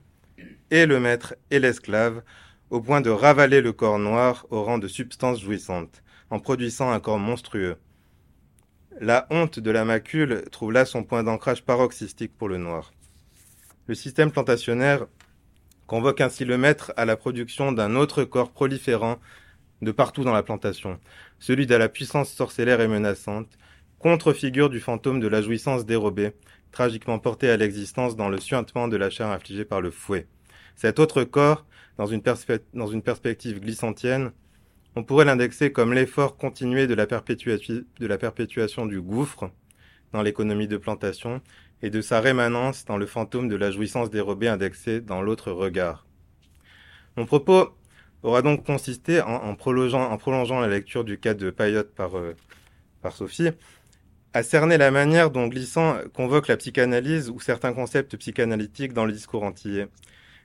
et le maître et l'esclave, au point de ravaler le corps noir au rang de substance jouissante, en produisant un corps monstrueux. La honte de la macule trouve là son point d'ancrage paroxystique pour le noir. Le système plantationnaire convoque ainsi le maître à la production d'un autre corps proliférant de partout dans la plantation, celui de la puissance sorcellaire et menaçante, contre-figure du fantôme de la jouissance dérobée, tragiquement porté à l'existence dans le suintement de la chair infligée par le fouet. Cet autre corps, dans une, dans une perspective glissantienne, on pourrait l'indexer comme l'effort continué de la, de la perpétuation du gouffre dans l'économie de plantation et de sa rémanence dans le fantôme de la jouissance dérobée indexée dans l'autre regard. Mon propos aura donc consisté, en, prolongeant, la lecture du cas de Payotte par, euh, par Sophie, à cerner la manière dont Glissant convoque la psychanalyse ou certains concepts psychanalytiques dans le discours antillais.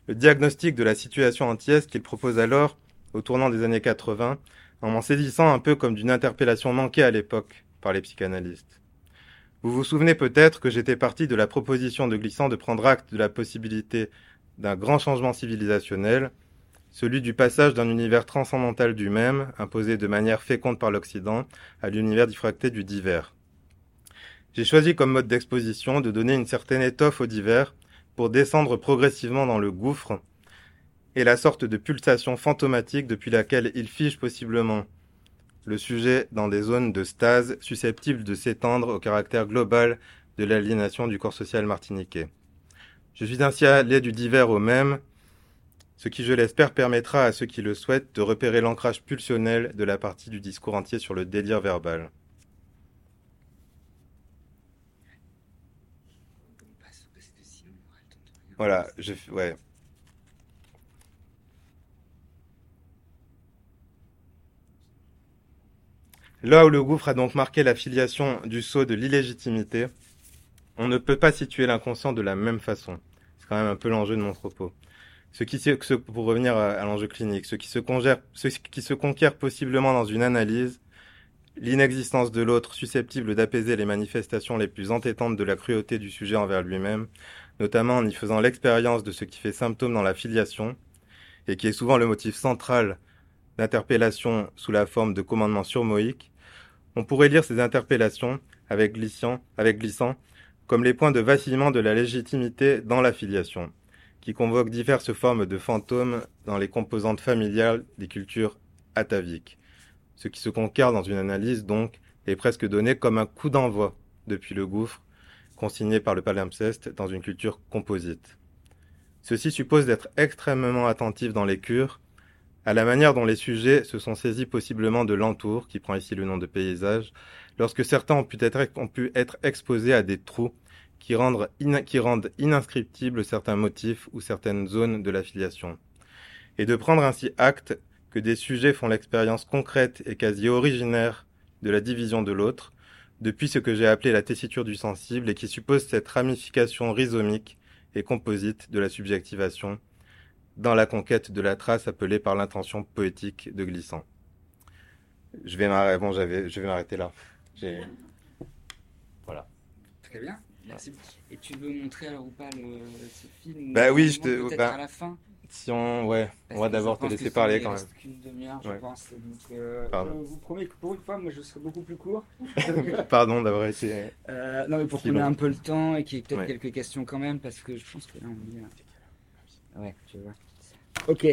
Le diagnostic de la situation antillaise qu'il propose alors, au tournant des années 80, en m'en saisissant un peu comme d'une interpellation manquée à l'époque par les psychanalystes. Vous vous souvenez peut-être que j'étais parti de la proposition de Glissant de prendre acte de la possibilité d'un grand changement civilisationnel, celui du passage d'un univers transcendantal du même, imposé de manière féconde par l'Occident, à l'univers diffracté du divers. J'ai choisi comme mode d'exposition de donner une certaine étoffe au divers pour descendre progressivement dans le gouffre et la sorte de pulsation fantomatique depuis laquelle il fige possiblement le sujet dans des zones de stase susceptibles de s'étendre au caractère global de l'aliénation du corps social martiniquais. Je suis ainsi allé du divers au même, ce qui, je l'espère, permettra à ceux qui le souhaitent de repérer l'ancrage pulsionnel de la partie du discours entier sur le délire verbal. Voilà, je, ouais, Là où le gouffre a donc marqué la filiation du sceau de l'illégitimité, on ne peut pas situer l'inconscient de la même façon. C'est quand même un peu l'enjeu de mon propos. Ce qui, pour revenir à, l'enjeu clinique, ce qui, se ce qui se conquiert possiblement dans une analyse, l'inexistence de l'autre susceptible d'apaiser les manifestations les plus entêtantes de la cruauté du sujet envers lui-même, notamment en y faisant l'expérience de ce qui fait symptôme dans la filiation, et qui est souvent le motif central d'interpellation sous la forme de commandement surmoïque, on pourrait lire ces interpellations, avec glissant, avec glissant, comme les points de vacillement de la légitimité dans l'affiliation, qui convoquent diverses formes de fantômes dans les composantes familiales des cultures ataviques. Ce qui se conquiert dans une analyse, donc, est presque donné comme un coup d'envoi depuis le gouffre, consigné par le palimpseste dans une culture composite. Ceci suppose d'être extrêmement attentif dans les cures, à la manière dont les sujets se sont saisis possiblement de l'entour, qui prend ici le nom de paysage, lorsque certains ont pu être exposés à des trous qui rendent, qui rendent uninscriptibles certains motifs ou certaines zones de l'affiliation, et de prendre ainsi acte que des sujets font l'expérience concrète et quasi originaire de la division de l'autre, depuis ce que j'ai appelé la tessiture du sensible et qui suppose cette ramification rhizomique et composite de la subjectivation, dans la conquête de la trace appelée par l'intention poétique de Glissant. Je vais m'arrêter, bon, je vais m'arrêter là. Voilà. Très bien, merci. Et tu veux montrer alors ou pas le, ce film Bah oui, je te. Peut-être bah, à la fin? Si on, ouais, on va d'abord te laisser parler quand même. qu'une demi-heure, je pense. Donc, euh, je vous promets que pour une fois, moi, je serai beaucoup plus court. Pardon d'avoir été. Euh, non, mais pour qu'on ait un peu le temps et qu'il y ait peut-être quelques questions quand même, parce que je pense que là, on est. Ouais, tu vois. Ok.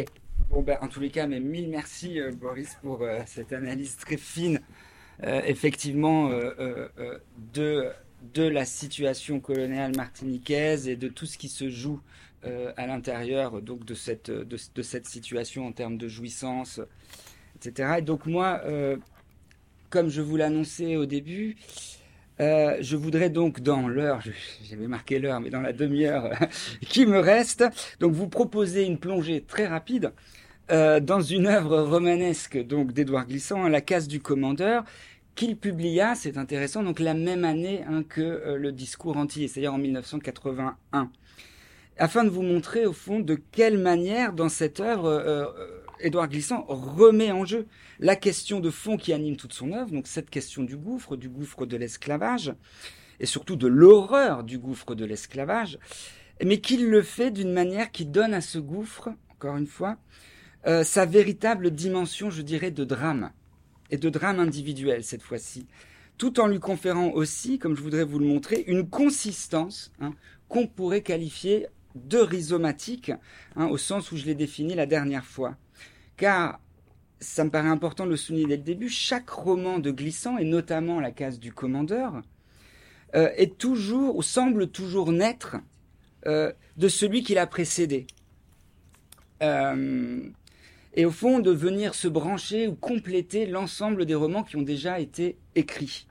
Bon, ben, en tous les cas, mais mille merci, euh, Boris, pour euh, cette analyse très fine, euh, effectivement, de, de la situation coloniale martiniquaise et de tout ce qui se joue à l'intérieur donc de cette, de, cette situation en termes de jouissance, etc. Et donc, moi, comme je vous l'annonçais au début, euh, je voudrais donc dans l'heure, j'avais marqué l'heure, mais dans la demi-heure qui me reste, donc vous proposer une plongée très rapide euh, dans une œuvre romanesque donc d'Édouard Glissant, La case du commandeur, qu'il publia, c'est intéressant, donc la même année hein, que euh, le discours entier, c'est-à-dire en 1981, afin de vous montrer au fond de quelle manière dans cette œuvre Édouard Glissant remet en jeu la question de fond qui anime toute son œuvre, donc cette question du gouffre, du gouffre de l'esclavage, et surtout de l'horreur du gouffre de l'esclavage, mais qu'il le fait d'une manière qui donne à ce gouffre, encore une fois, euh, sa véritable dimension, je dirais, de drame, et de drame individuel cette fois-ci, tout en lui conférant aussi, comme je voudrais vous le montrer, une consistance hein, qu'on pourrait qualifier de rhizomatique, hein, au sens où je l'ai défini la dernière fois. Car, ça me paraît important de le souligner dès le début, chaque roman de Glissant, et notamment la case du commandeur, euh, est toujours, ou semble toujours naître euh, de celui qui l'a précédé. Euh, et au fond, de venir se brancher ou compléter l'ensemble des romans qui ont déjà été écrits.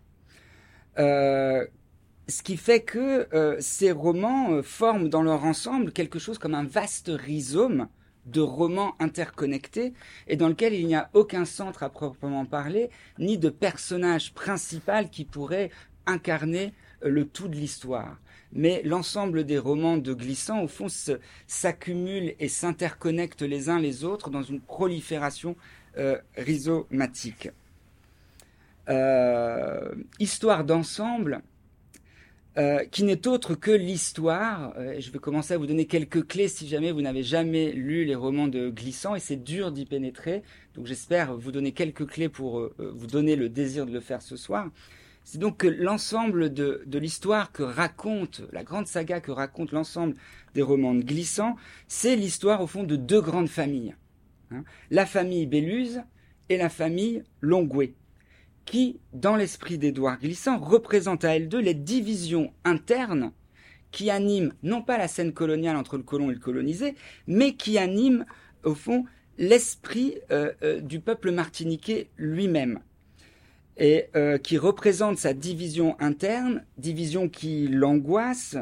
ce qui fait que ces romans forment dans leur ensemble quelque chose comme un vaste rhizome de romans interconnectés et dans lequel il n'y a aucun centre à proprement parler, ni de personnage principal qui pourrait incarner euh, le tout de l'histoire. Mais l'ensemble des romans de Glissant, au fond, s'accumulent et s'interconnectent les uns les autres dans une prolifération euh, rhizomatique. Euh, histoire d'ensemble, euh, qui n'est autre que l'histoire. Je vais commencer à vous donner quelques clés si jamais vous n'avez jamais lu les romans de Glissant et c'est dur d'y pénétrer. Donc j'espère vous donner quelques clés pour vous donner le désir de le faire ce soir. C'est donc l'ensemble de, de l'histoire que raconte, la grande saga que raconte l'ensemble des romans de Glissant, c'est l'histoire au fond de deux grandes familles. Hein. la famille Béluse et la famille Longuet qui, dans l'esprit d'Édouard Glissant, représente à elle deux les divisions internes qui animent non pas la scène coloniale entre le colon et le colonisé, mais qui animent, au fond, l'esprit euh, euh, du peuple martiniquais lui-même, et euh, qui représente sa division interne, division qui l'angoisse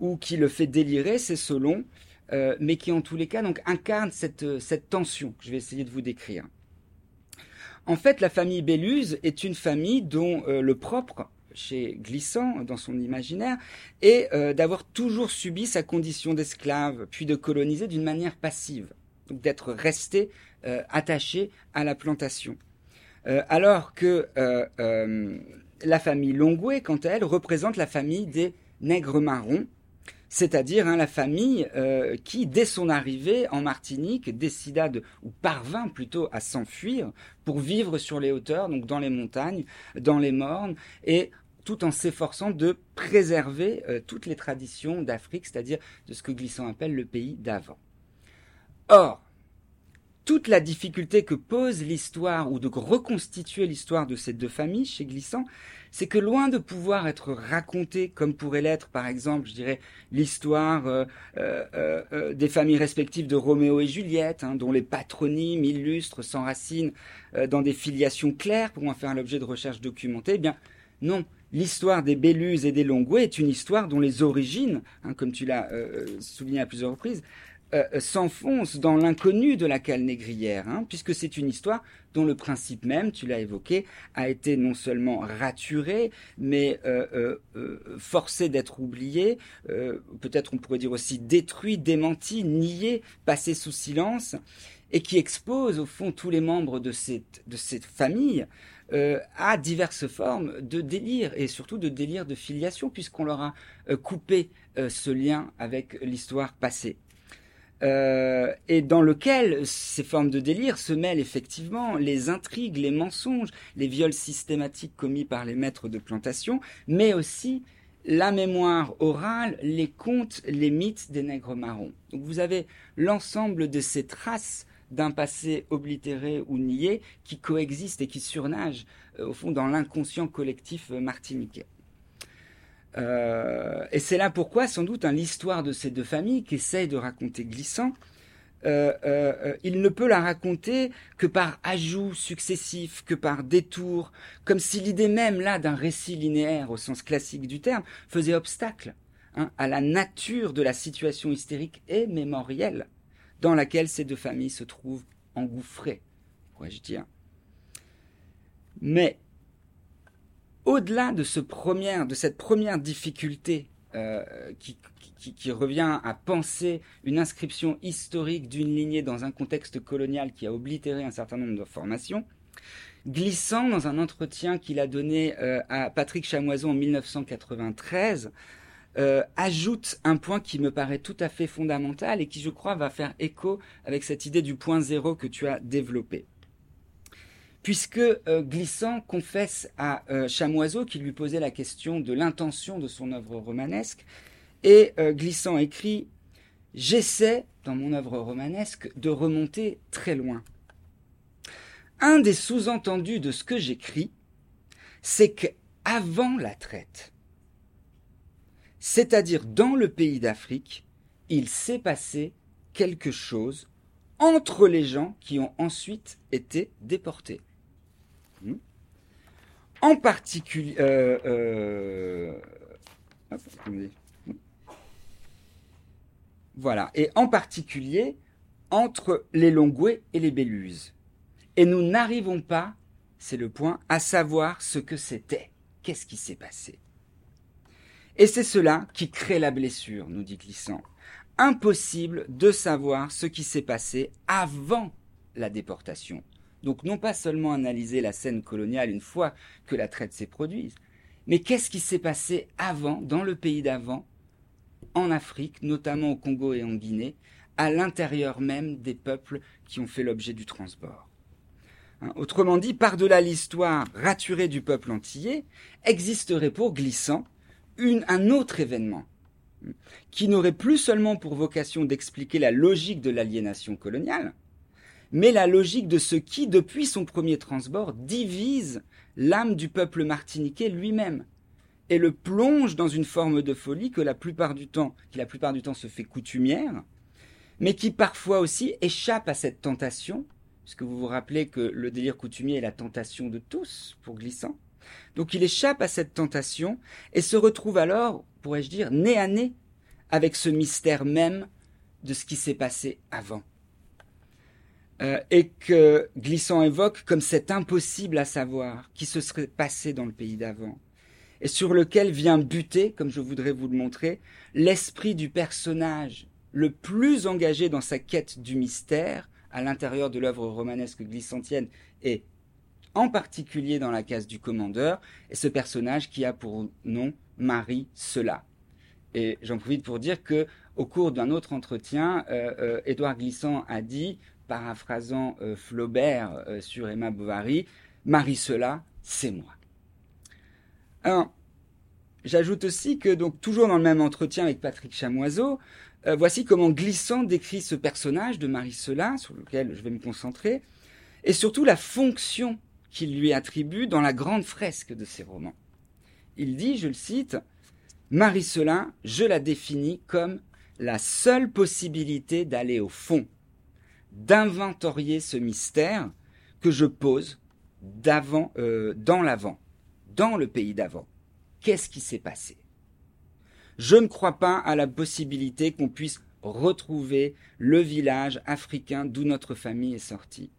ou qui le fait délirer, c'est selon, mais qui en tous les cas donc incarne cette, cette tension que je vais essayer de vous décrire. En fait, la famille Béluse est une famille dont euh, le propre chez Glissant, dans son imaginaire, est euh, d'avoir toujours subi sa condition d'esclave, puis de coloniser d'une manière passive, donc d'être resté euh, attaché à la plantation. Alors que la famille Longoué, quant à elle, représente la famille des nègres marrons, c'est-à-dire hein, la famille euh, qui, dès son arrivée en Martinique, décida de, ou parvint plutôt à s'enfuir pour vivre sur les hauteurs, donc dans les montagnes, dans les mornes, et tout en s'efforçant de préserver euh, toutes les traditions d'Afrique, c'est-à-dire de ce que Glissant appelle le pays d'avant. Or, toute la difficulté que pose l'histoire ou de reconstituer l'histoire de ces deux familles chez Glissant, c'est que loin de pouvoir être racontée comme pourrait l'être, par exemple, je dirais, l'histoire euh, euh, euh, des familles respectives de Roméo et Juliette, hein, dont les patronymes illustres s'enracinent dans des filiations claires pour en faire l'objet de recherches documentées, eh bien, non. L'histoire des Bélus et des Longuets est une histoire dont les origines, hein, comme tu l'as souligné à plusieurs reprises, euh, s'enfonce dans l'inconnu de la cale négrière, hein, puisque c'est une histoire dont le principe même, tu l'as évoqué, a été non seulement raturé, mais euh, euh, forcé d'être oublié, peut-être on pourrait dire aussi détruit, démenti, nié, passé sous silence, et qui expose au fond tous les membres de cette famille à diverses formes de délire et surtout de délire de filiation puisqu'on leur a coupé ce lien avec l'histoire passée. Euh, et dans lequel ces formes de délire se mêlent effectivement les intrigues, les mensonges, les viols systématiques commis par les maîtres de plantation, mais aussi la mémoire orale, les contes, les mythes des nègres marrons. Donc vous avez l'ensemble de ces traces d'un passé oblitéré ou nié qui coexistent et qui surnagent euh, au fond dans l'inconscient collectif martiniquais. Euh, et c'est là pourquoi, sans doute, hein, l'histoire de ces deux familles qu'essaye de raconter Glissant, euh, euh, il ne peut la raconter que par ajouts successifs, que par détours, comme si l'idée même là d'un récit linéaire au sens classique du terme faisait obstacle hein, à la nature de la situation hystérique et mémorielle dans laquelle ces deux familles se trouvent engouffrées, pourrais-je dire. Mais au-delà de, ce de cette première difficulté euh, qui, revient à penser une inscription historique d'une lignée dans un contexte colonial qui a oblitéré un certain nombre de formations, glissant dans un entretien qu'il a donné euh, à Patrick Chamoison en 1993, euh, ajoute un point qui me paraît tout à fait fondamental et qui, je crois, va faire écho avec cette idée du point zéro que tu as développé puisque euh, Glissant confesse à euh, Chamoiseau qui lui posait la question de l'intention de son œuvre romanesque, et euh, Glissant écrit j'essaie, dans mon œuvre romanesque, de remonter très loin. Un des sous-entendus de ce que j'écris, c'est qu'avant la traite, c'est-à-dire dans le pays d'Afrique, il s'est passé quelque chose entre les gens qui ont ensuite été déportés. En particulier, euh, euh, voilà, et en particulier entre les Longoués et les Béluses. Et nous n'arrivons pas, c'est le point, à savoir ce que c'était. Qu'est-ce qui s'est passé? Et c'est cela qui crée la blessure, nous dit Glissant. Impossible de savoir ce qui s'est passé avant la déportation. Donc non pas seulement analyser la scène coloniale une fois que la traite s'est produite, mais qu'est-ce qui s'est passé avant, dans le pays d'avant, en Afrique, notamment au Congo et en Guinée, à l'intérieur même des peuples qui ont fait l'objet du transport? Hein, autrement dit, par-delà l'histoire raturée du peuple antillais, existerait pour Glissant un autre événement hein, qui n'aurait plus seulement pour vocation d'expliquer la logique de l'aliénation coloniale, mais la logique de ce qui, depuis son premier transbord, divise l'âme du peuple martiniquais lui-même et le plonge dans une forme de folie que la plupart du temps, qui la plupart du temps se fait coutumière, mais qui parfois aussi échappe à cette tentation, puisque vous vous rappelez que le délire coutumier est la tentation de tous pour Glissant. Donc il échappe à cette tentation et se retrouve alors, pourrais-je dire, nez à nez avec ce mystère même de ce qui s'est passé avant. Euh, et que Glissant évoque comme cet impossible à savoir qui se serait passé dans le pays d'avant, et sur lequel vient buter, comme je voudrais vous le montrer, l'esprit du personnage le plus engagé dans sa quête du mystère à l'intérieur de l'œuvre romanesque glissantienne et en particulier dans la case du commandeur, et ce personnage qui a pour nom Marie Cela. Et j'en profite pour dire que au cours d'un autre entretien, euh, euh, Édouard Glissant a dit paraphrasant euh, Flaubert euh, sur Emma Bovary, Marie cela, c'est moi. Alors, j'ajoute aussi que, donc, toujours dans le même entretien avec Patrick Chamoiseau, euh, voici comment Glissant décrit ce personnage de Marie cela, sur lequel je vais me concentrer, et surtout la fonction qu'il lui attribue dans la grande fresque de ses romans. Il dit, je le cite, Marie cela, je la définis comme la seule possibilité d'aller au fond, d'inventorier ce mystère que je pose d'avant, euh, dans l'avant, dans le pays d'avant. Qu'est-ce qui s'est passé? Je ne crois pas à la possibilité qu'on puisse retrouver le village africain d'où notre famille est sortie,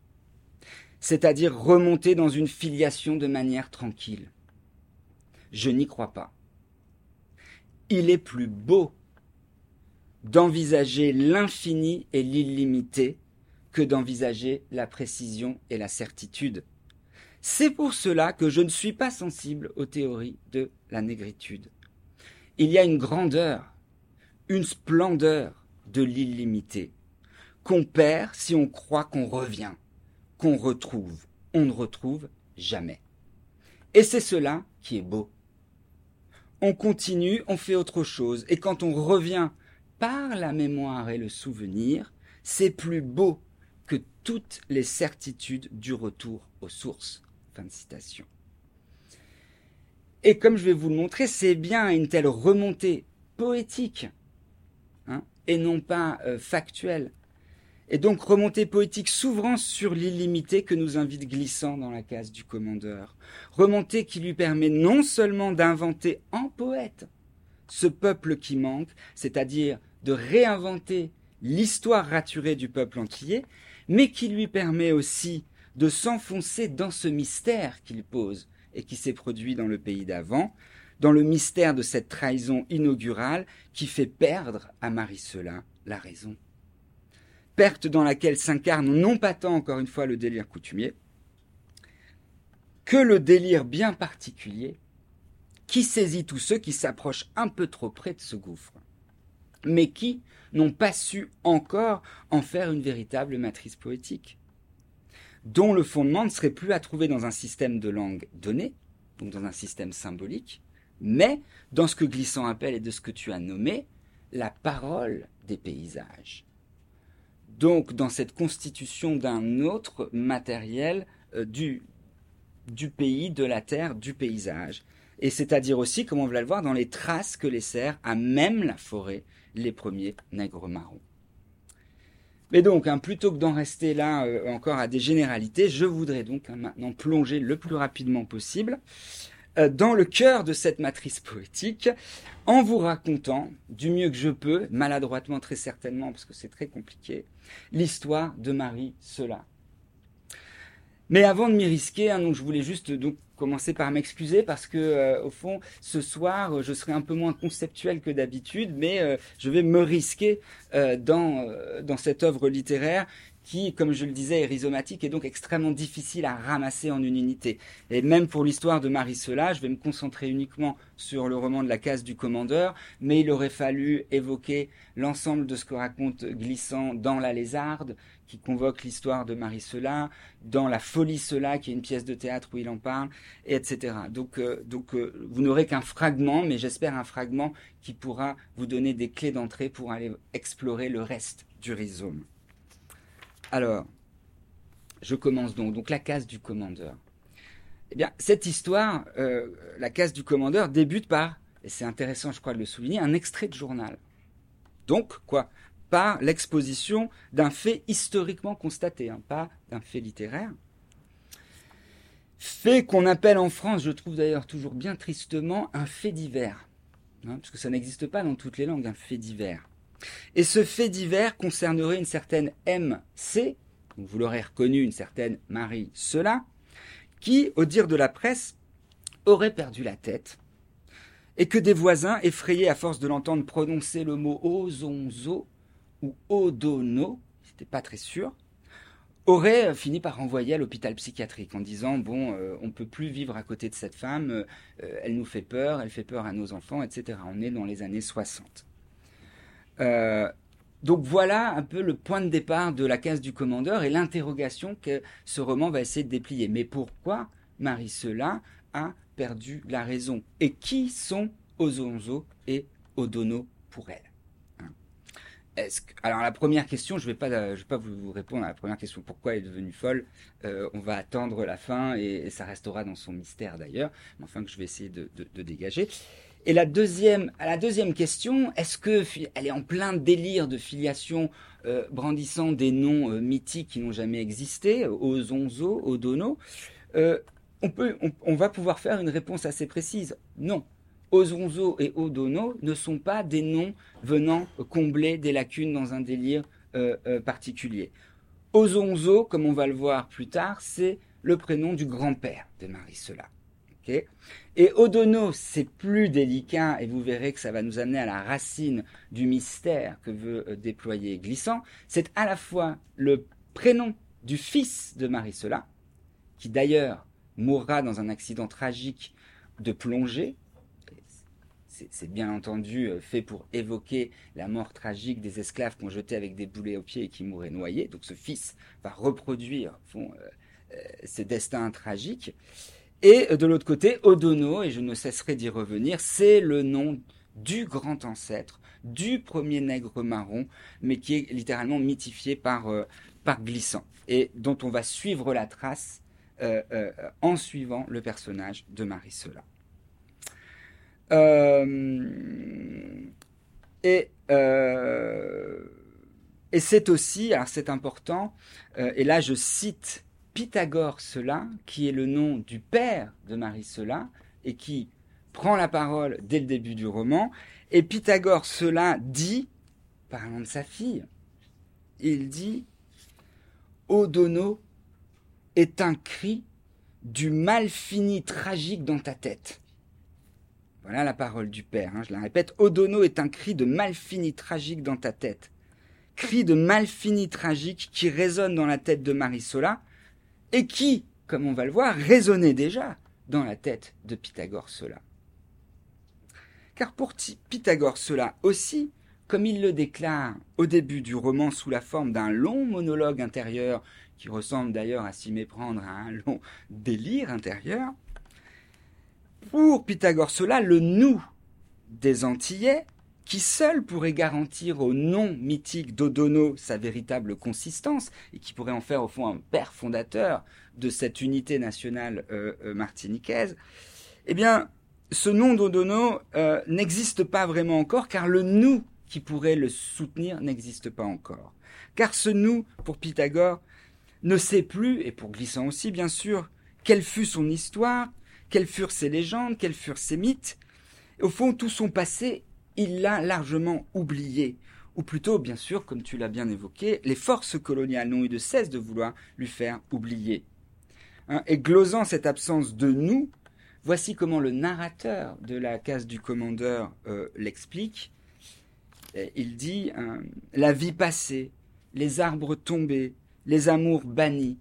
c'est-à-dire remonter dans une filiation de manière tranquille. Je n'y crois pas. Il est plus beau d'envisager l'infini et l'illimité que d'envisager la précision et la certitude. C'est pour cela que je ne suis pas sensible aux théories de la négritude. Il y a une grandeur, une splendeur de l'illimité, qu'on perd si on croit qu'on revient, qu'on retrouve. On ne retrouve jamais. Et c'est cela qui est beau. On continue, on fait autre chose, et quand on revient par la mémoire et le souvenir, c'est plus beau toutes les certitudes du retour aux sources. Fin de citation. Et comme je vais vous le montrer, c'est bien une telle remontée poétique hein, et non pas euh, factuelle. Et donc remontée poétique s'ouvrant sur l'illimité que nous invite Glissant dans la case du commandeur. Remontée qui lui permet non seulement d'inventer en poète ce peuple qui manque, c'est-à-dire de réinventer l'histoire raturée du peuple antillais, mais qui lui permet aussi de s'enfoncer dans ce mystère qu'il pose et qui s'est produit dans le pays d'avant, dans le mystère de cette trahison inaugurale qui fait perdre à Marie-Cela la raison. Perte dans laquelle s'incarne non pas tant encore une fois le délire coutumier, que le délire bien particulier qui saisit tous ceux qui s'approchent un peu trop près de ce gouffre, mais qui, n'ont pas su encore en faire une véritable matrice poétique, dont le fondement ne serait plus à trouver dans un système de langue donnée, donc dans un système symbolique, mais dans ce que Glissant appelle et de ce que tu as nommé, la parole des paysages. Donc dans cette constitution d'un autre matériel euh, du, du pays, de la terre, du paysage. Et c'est-à-dire aussi, comme on va le voir, dans les traces que laissèrent à même la forêt les premiers nègres marrons. Mais donc, hein, plutôt que d'en rester là euh, encore à des généralités, je voudrais donc hein, maintenant plonger le plus rapidement possible euh, dans le cœur de cette matrice poétique en vous racontant, du mieux que je peux, maladroitement très certainement, parce que c'est très compliqué, l'histoire de Marie Cela. Mais avant de m'y risquer, hein, donc je voulais juste donc commencer par m'excuser parce que euh, au fond ce soir je serai un peu moins conceptuel que d'habitude, mais euh, je vais me risquer euh, dans dans cette œuvre littéraire qui, comme je le disais, est rhizomatique et donc extrêmement difficile à ramasser en une unité. Et même pour l'histoire de Marie Cela, je vais me concentrer uniquement sur le roman de la case du commandeur, mais il aurait fallu évoquer l'ensemble de ce que raconte Glissant dans La Lézarde, qui convoque l'histoire de Marie Cela, dans La Folie Cela, qui est une pièce de théâtre où il en parle, etc. Donc, euh, donc euh, vous n'aurez qu'un fragment, mais j'espère un fragment qui pourra vous donner des clés d'entrée pour aller explorer le reste du rhizome. Alors, je commence donc. Donc la case du commandeur. Eh bien, cette histoire, euh, la case du commandeur, débute par, et c'est intéressant, je crois, de le souligner, un extrait de journal. Donc, quoi? Par l'exposition d'un fait historiquement constaté, hein, pas d'un fait littéraire. Fait qu'on appelle en France, je trouve d'ailleurs toujours bien tristement, un fait divers. Hein, parce que ça n'existe pas dans toutes les langues, un fait divers. Et ce fait divers concernerait une certaine MC, vous l'aurez reconnu, une certaine Marie Cela, qui, au dire de la presse, aurait perdu la tête, et que des voisins, effrayés à force de l'entendre prononcer le mot Ozonzo ou Odono, c'était pas très sûr, auraient fini par renvoyer à l'hôpital psychiatrique en disant bon, euh, on peut plus vivre à côté de cette femme, euh, elle nous fait peur, elle fait peur à nos enfants, etc. On est dans les années 60. Euh, donc voilà un peu le point de départ de la case du commandeur et l'interrogation que ce roman va essayer de déplier. Mais pourquoi Marie Cela a perdu la raison? Et qui sont Ozonzo et Odono pour elle? Hein? Alors la première question, je ne vais, pas, vais pas vous répondre à la première question, pourquoi elle est devenue folle? Euh, On va attendre la fin et, ça restera dans son mystère d'ailleurs, mais enfin que je vais essayer de dégager. Et la deuxième, à la deuxième question, est-ce que elle est en plein délire de filiation, euh, brandissant des noms euh, mythiques qui n'ont jamais existé, Ozonzo, Odono euh, on, peut, on, va pouvoir faire une réponse assez précise. Non. Ozonzo et Odono ne sont pas des noms venant combler des lacunes dans un délire particulier. Ozonzo, comme on va le voir plus tard, c'est le prénom du grand-père de Marie Cela et Odono, c'est plus délicat, et vous verrez que ça va nous amener à la racine du mystère que veut euh, déployer Glissant. C'est à la fois le prénom du fils de Marie Cela, qui d'ailleurs mourra dans un accident tragique de plongée. C'est bien entendu euh, fait pour évoquer la mort tragique des esclaves qu'on jetait avec des boulets aux pieds et qui mouraient noyés. Donc ce fils va reproduire euh, ces destins tragiques. Et de l'autre côté, Odono, et je ne cesserai d'y revenir, c'est le nom du grand ancêtre, du premier nègre marron, mais qui est littéralement mythifié par, euh, par Glissant, et dont on va suivre la trace euh, euh, en suivant le personnage de Marie Sola. et et c'est aussi, alors c'est important, et là je cite Pythagore cela, qui est le nom du père de Marie cela, et qui prend la parole dès le début du roman. Et Pythagore cela dit, parlant de sa fille, il dit Odono est un cri du mal fini tragique dans ta tête. Voilà la parole du père, hein, je la répète. Odono est un cri de mal fini tragique dans ta tête. Cri de mal fini tragique qui résonne dans la tête de Marie Sola et qui, comme on va le voir, résonnait déjà dans la tête de Pythagore cela. Car pour Pythagore cela aussi, comme il le déclare au début du roman sous la forme d'un long monologue intérieur, qui ressemble d'ailleurs à s'y méprendre à un long délire intérieur, pour Pythagore cela, le nous des Antillais qui seul pourrait garantir au nom mythique d'Odono sa véritable consistance, et qui pourrait en faire au fond un père fondateur de cette unité nationale euh, euh, martiniquaise, eh bien, ce nom d'Odono euh, n'existe pas vraiment encore, car le nous qui pourrait le soutenir n'existe pas encore. Car ce nous, pour Pythagore, ne sait plus, et pour Glissant aussi bien sûr, quelle fut son histoire, quelles furent ses légendes, quels furent ses mythes. Au fond, tout son passé, il l'a largement oublié. Ou plutôt, bien sûr, comme tu l'as bien évoqué, les forces coloniales n'ont eu de cesse de vouloir lui faire oublier. Hein, et glosant cette absence de nous, voici comment le narrateur de la case du commandeur euh, l'explique. Il dit hein, La vie passée, les arbres tombés, les amours bannis,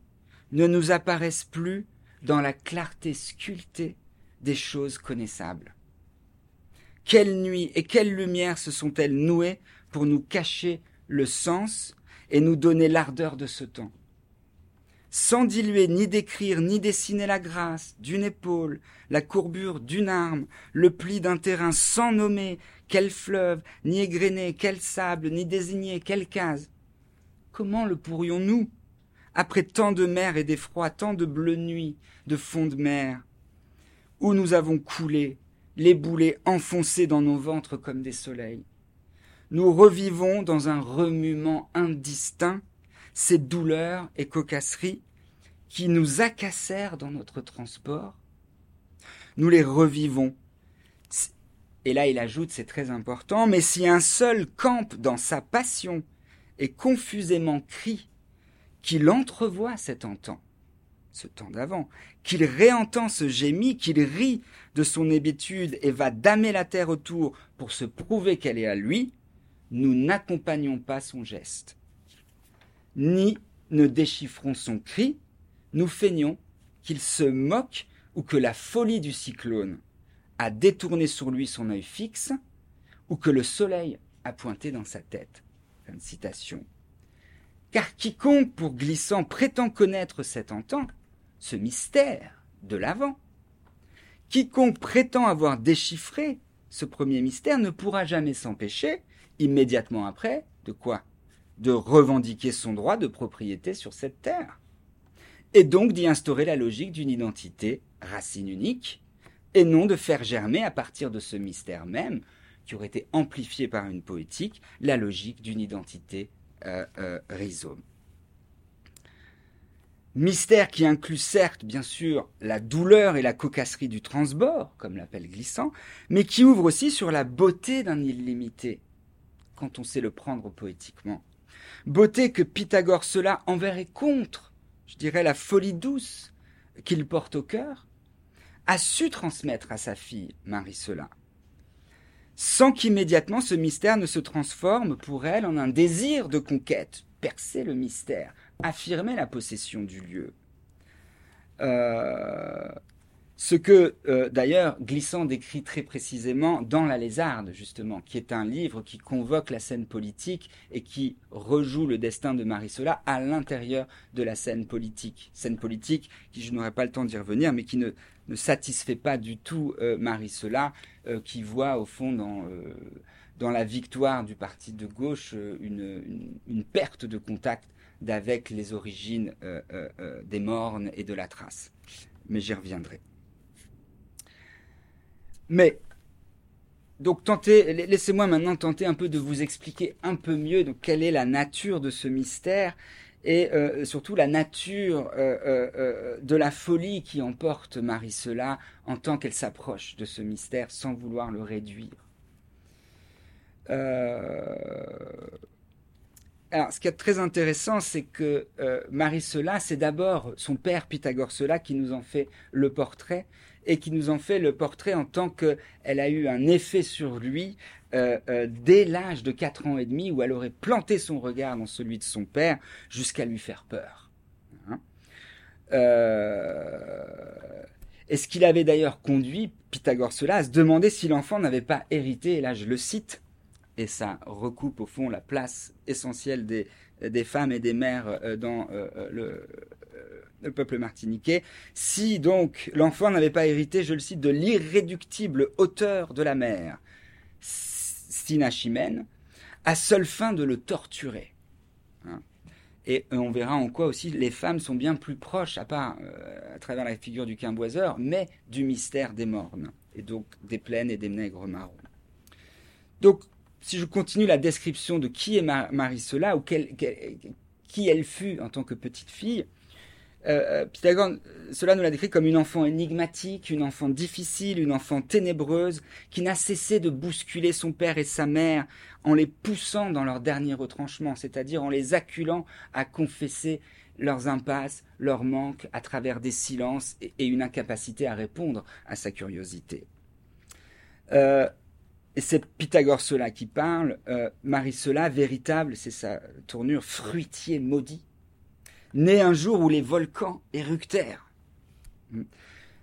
ne nous apparaissent plus dans la clarté sculptée des choses connaissables. Quelle nuit et quelle lumière se sont-elles nouées pour nous cacher le sens et nous donner l'ardeur de ce temps? Sans diluer ni décrire ni dessiner la grâce d'une épaule, la courbure d'une arme, le pli d'un terrain, sans nommer quel fleuve, ni égrener quel sable, ni désigner quelle case. Comment le pourrions-nous, après tant de mer et d'effroi, tant de bleues nuits, de fond de mer, où nous avons coulé, les boulets enfoncés dans nos ventres comme des soleils. Nous revivons dans un remuement indistinct ces douleurs et cocasseries qui nous acassèrent dans notre transport. Nous les revivons. Et là, il ajoute, c'est très important, mais si un seul campe dans sa passion et confusément crie, qu'il entrevoit cet entend, ce temps d'avant, qu'il réentend ce gémit, qu'il rit de son hébétude et va damer la terre autour pour se prouver qu'elle est à lui, nous n'accompagnons pas son geste, ni ne déchiffrons son cri, nous feignons qu'il se moque ou que la folie du cyclone a détourné sur lui son œil fixe, ou que le soleil a pointé dans sa tête. Car quiconque, pour glissant, prétend connaître cet entend, ce mystère de l'avant, quiconque prétend avoir déchiffré ce premier mystère ne pourra jamais s'empêcher, immédiatement après, de quoi? De revendiquer son droit de propriété sur cette terre, et donc d'y instaurer la logique d'une identité racine unique, et non de faire germer à partir de ce mystère même, qui aurait été amplifié par une poétique, la logique d'une identité euh, euh, rhizome. Mystère qui inclut certes, bien sûr, la douleur et la cocasserie du transbord, comme l'appelle Glissant, mais qui ouvre aussi sur la beauté d'un illimité, quand on sait le prendre poétiquement. Beauté que Pythagore cela envers et contre, je dirais la folie douce qu'il porte au cœur, a su transmettre à sa fille Marie cela sans qu'immédiatement ce mystère ne se transforme pour elle en un désir de conquête, percer le mystère, affirmer la possession du lieu. Euh, ce que euh, d'ailleurs Glissant décrit très précisément dans La Lézarde, justement, qui est un livre qui convoque la scène politique et qui rejoue le destin de Marie-Sola à l'intérieur de la scène politique. Scène politique qui, je n'aurai pas le temps d'y revenir, mais qui ne, satisfait pas du tout euh, Marie-Sola, euh, qui voit au fond dans, euh, dans la victoire du parti de gauche une, perte de contact d'avec les origines des mornes et de la trace. Mais j'y reviendrai. Mais donc tentez, laissez-moi maintenant tenter un peu de vous expliquer un peu mieux donc quelle est la nature de ce mystère et euh, surtout la nature euh, euh, de la folie qui emporte Marie-Cela en tant qu'elle s'approche de ce mystère sans vouloir le réduire. Alors, ce qui est très intéressant, c'est que Marie-Cela, c'est d'abord son père Pythagore-Cela qui nous en fait le portrait, et qui nous en fait le portrait en tant qu'elle a eu un effet sur lui euh, euh, dès l'âge de 4 ans et demi où elle aurait planté son regard dans celui de son père jusqu'à lui faire peur. Hein? Euh, et ce qu'il avait d'ailleurs conduit Pythagore cela à se demander si l'enfant n'avait pas hérité, et là je le cite, et ça recoupe au fond la place essentielle des, femmes et des mères dans le, le peuple martiniquais, si donc l'enfant n'avait pas hérité, je le cite, de l'irréductible hauteur de la mer, Sinachimène, à seule fin de le torturer. Hein. Et on verra en quoi aussi les femmes sont bien plus proches, à part à travers la figure du quimboiseur, mais du mystère des mornes, et donc des plaines et des nègres marrons. Donc, si je continue la description de qui est Marie Sola, ou qui elle fut en tant que petite fille, euh, euh, Pythagore, cela nous l'a décrit comme une enfant énigmatique, une enfant difficile, une enfant ténébreuse, qui n'a cessé de bousculer son père et sa mère en les poussant dans leur dernier retranchement, c'est-à-dire en les acculant à confesser leurs impasses, leurs manques à travers des silences et, une incapacité à répondre à sa curiosité. Euh, et c'est Pythagore cela qui parle, euh, Marie cela véritable, c'est sa tournure, fruitier maudit, né un jour où les volcans éructèrent.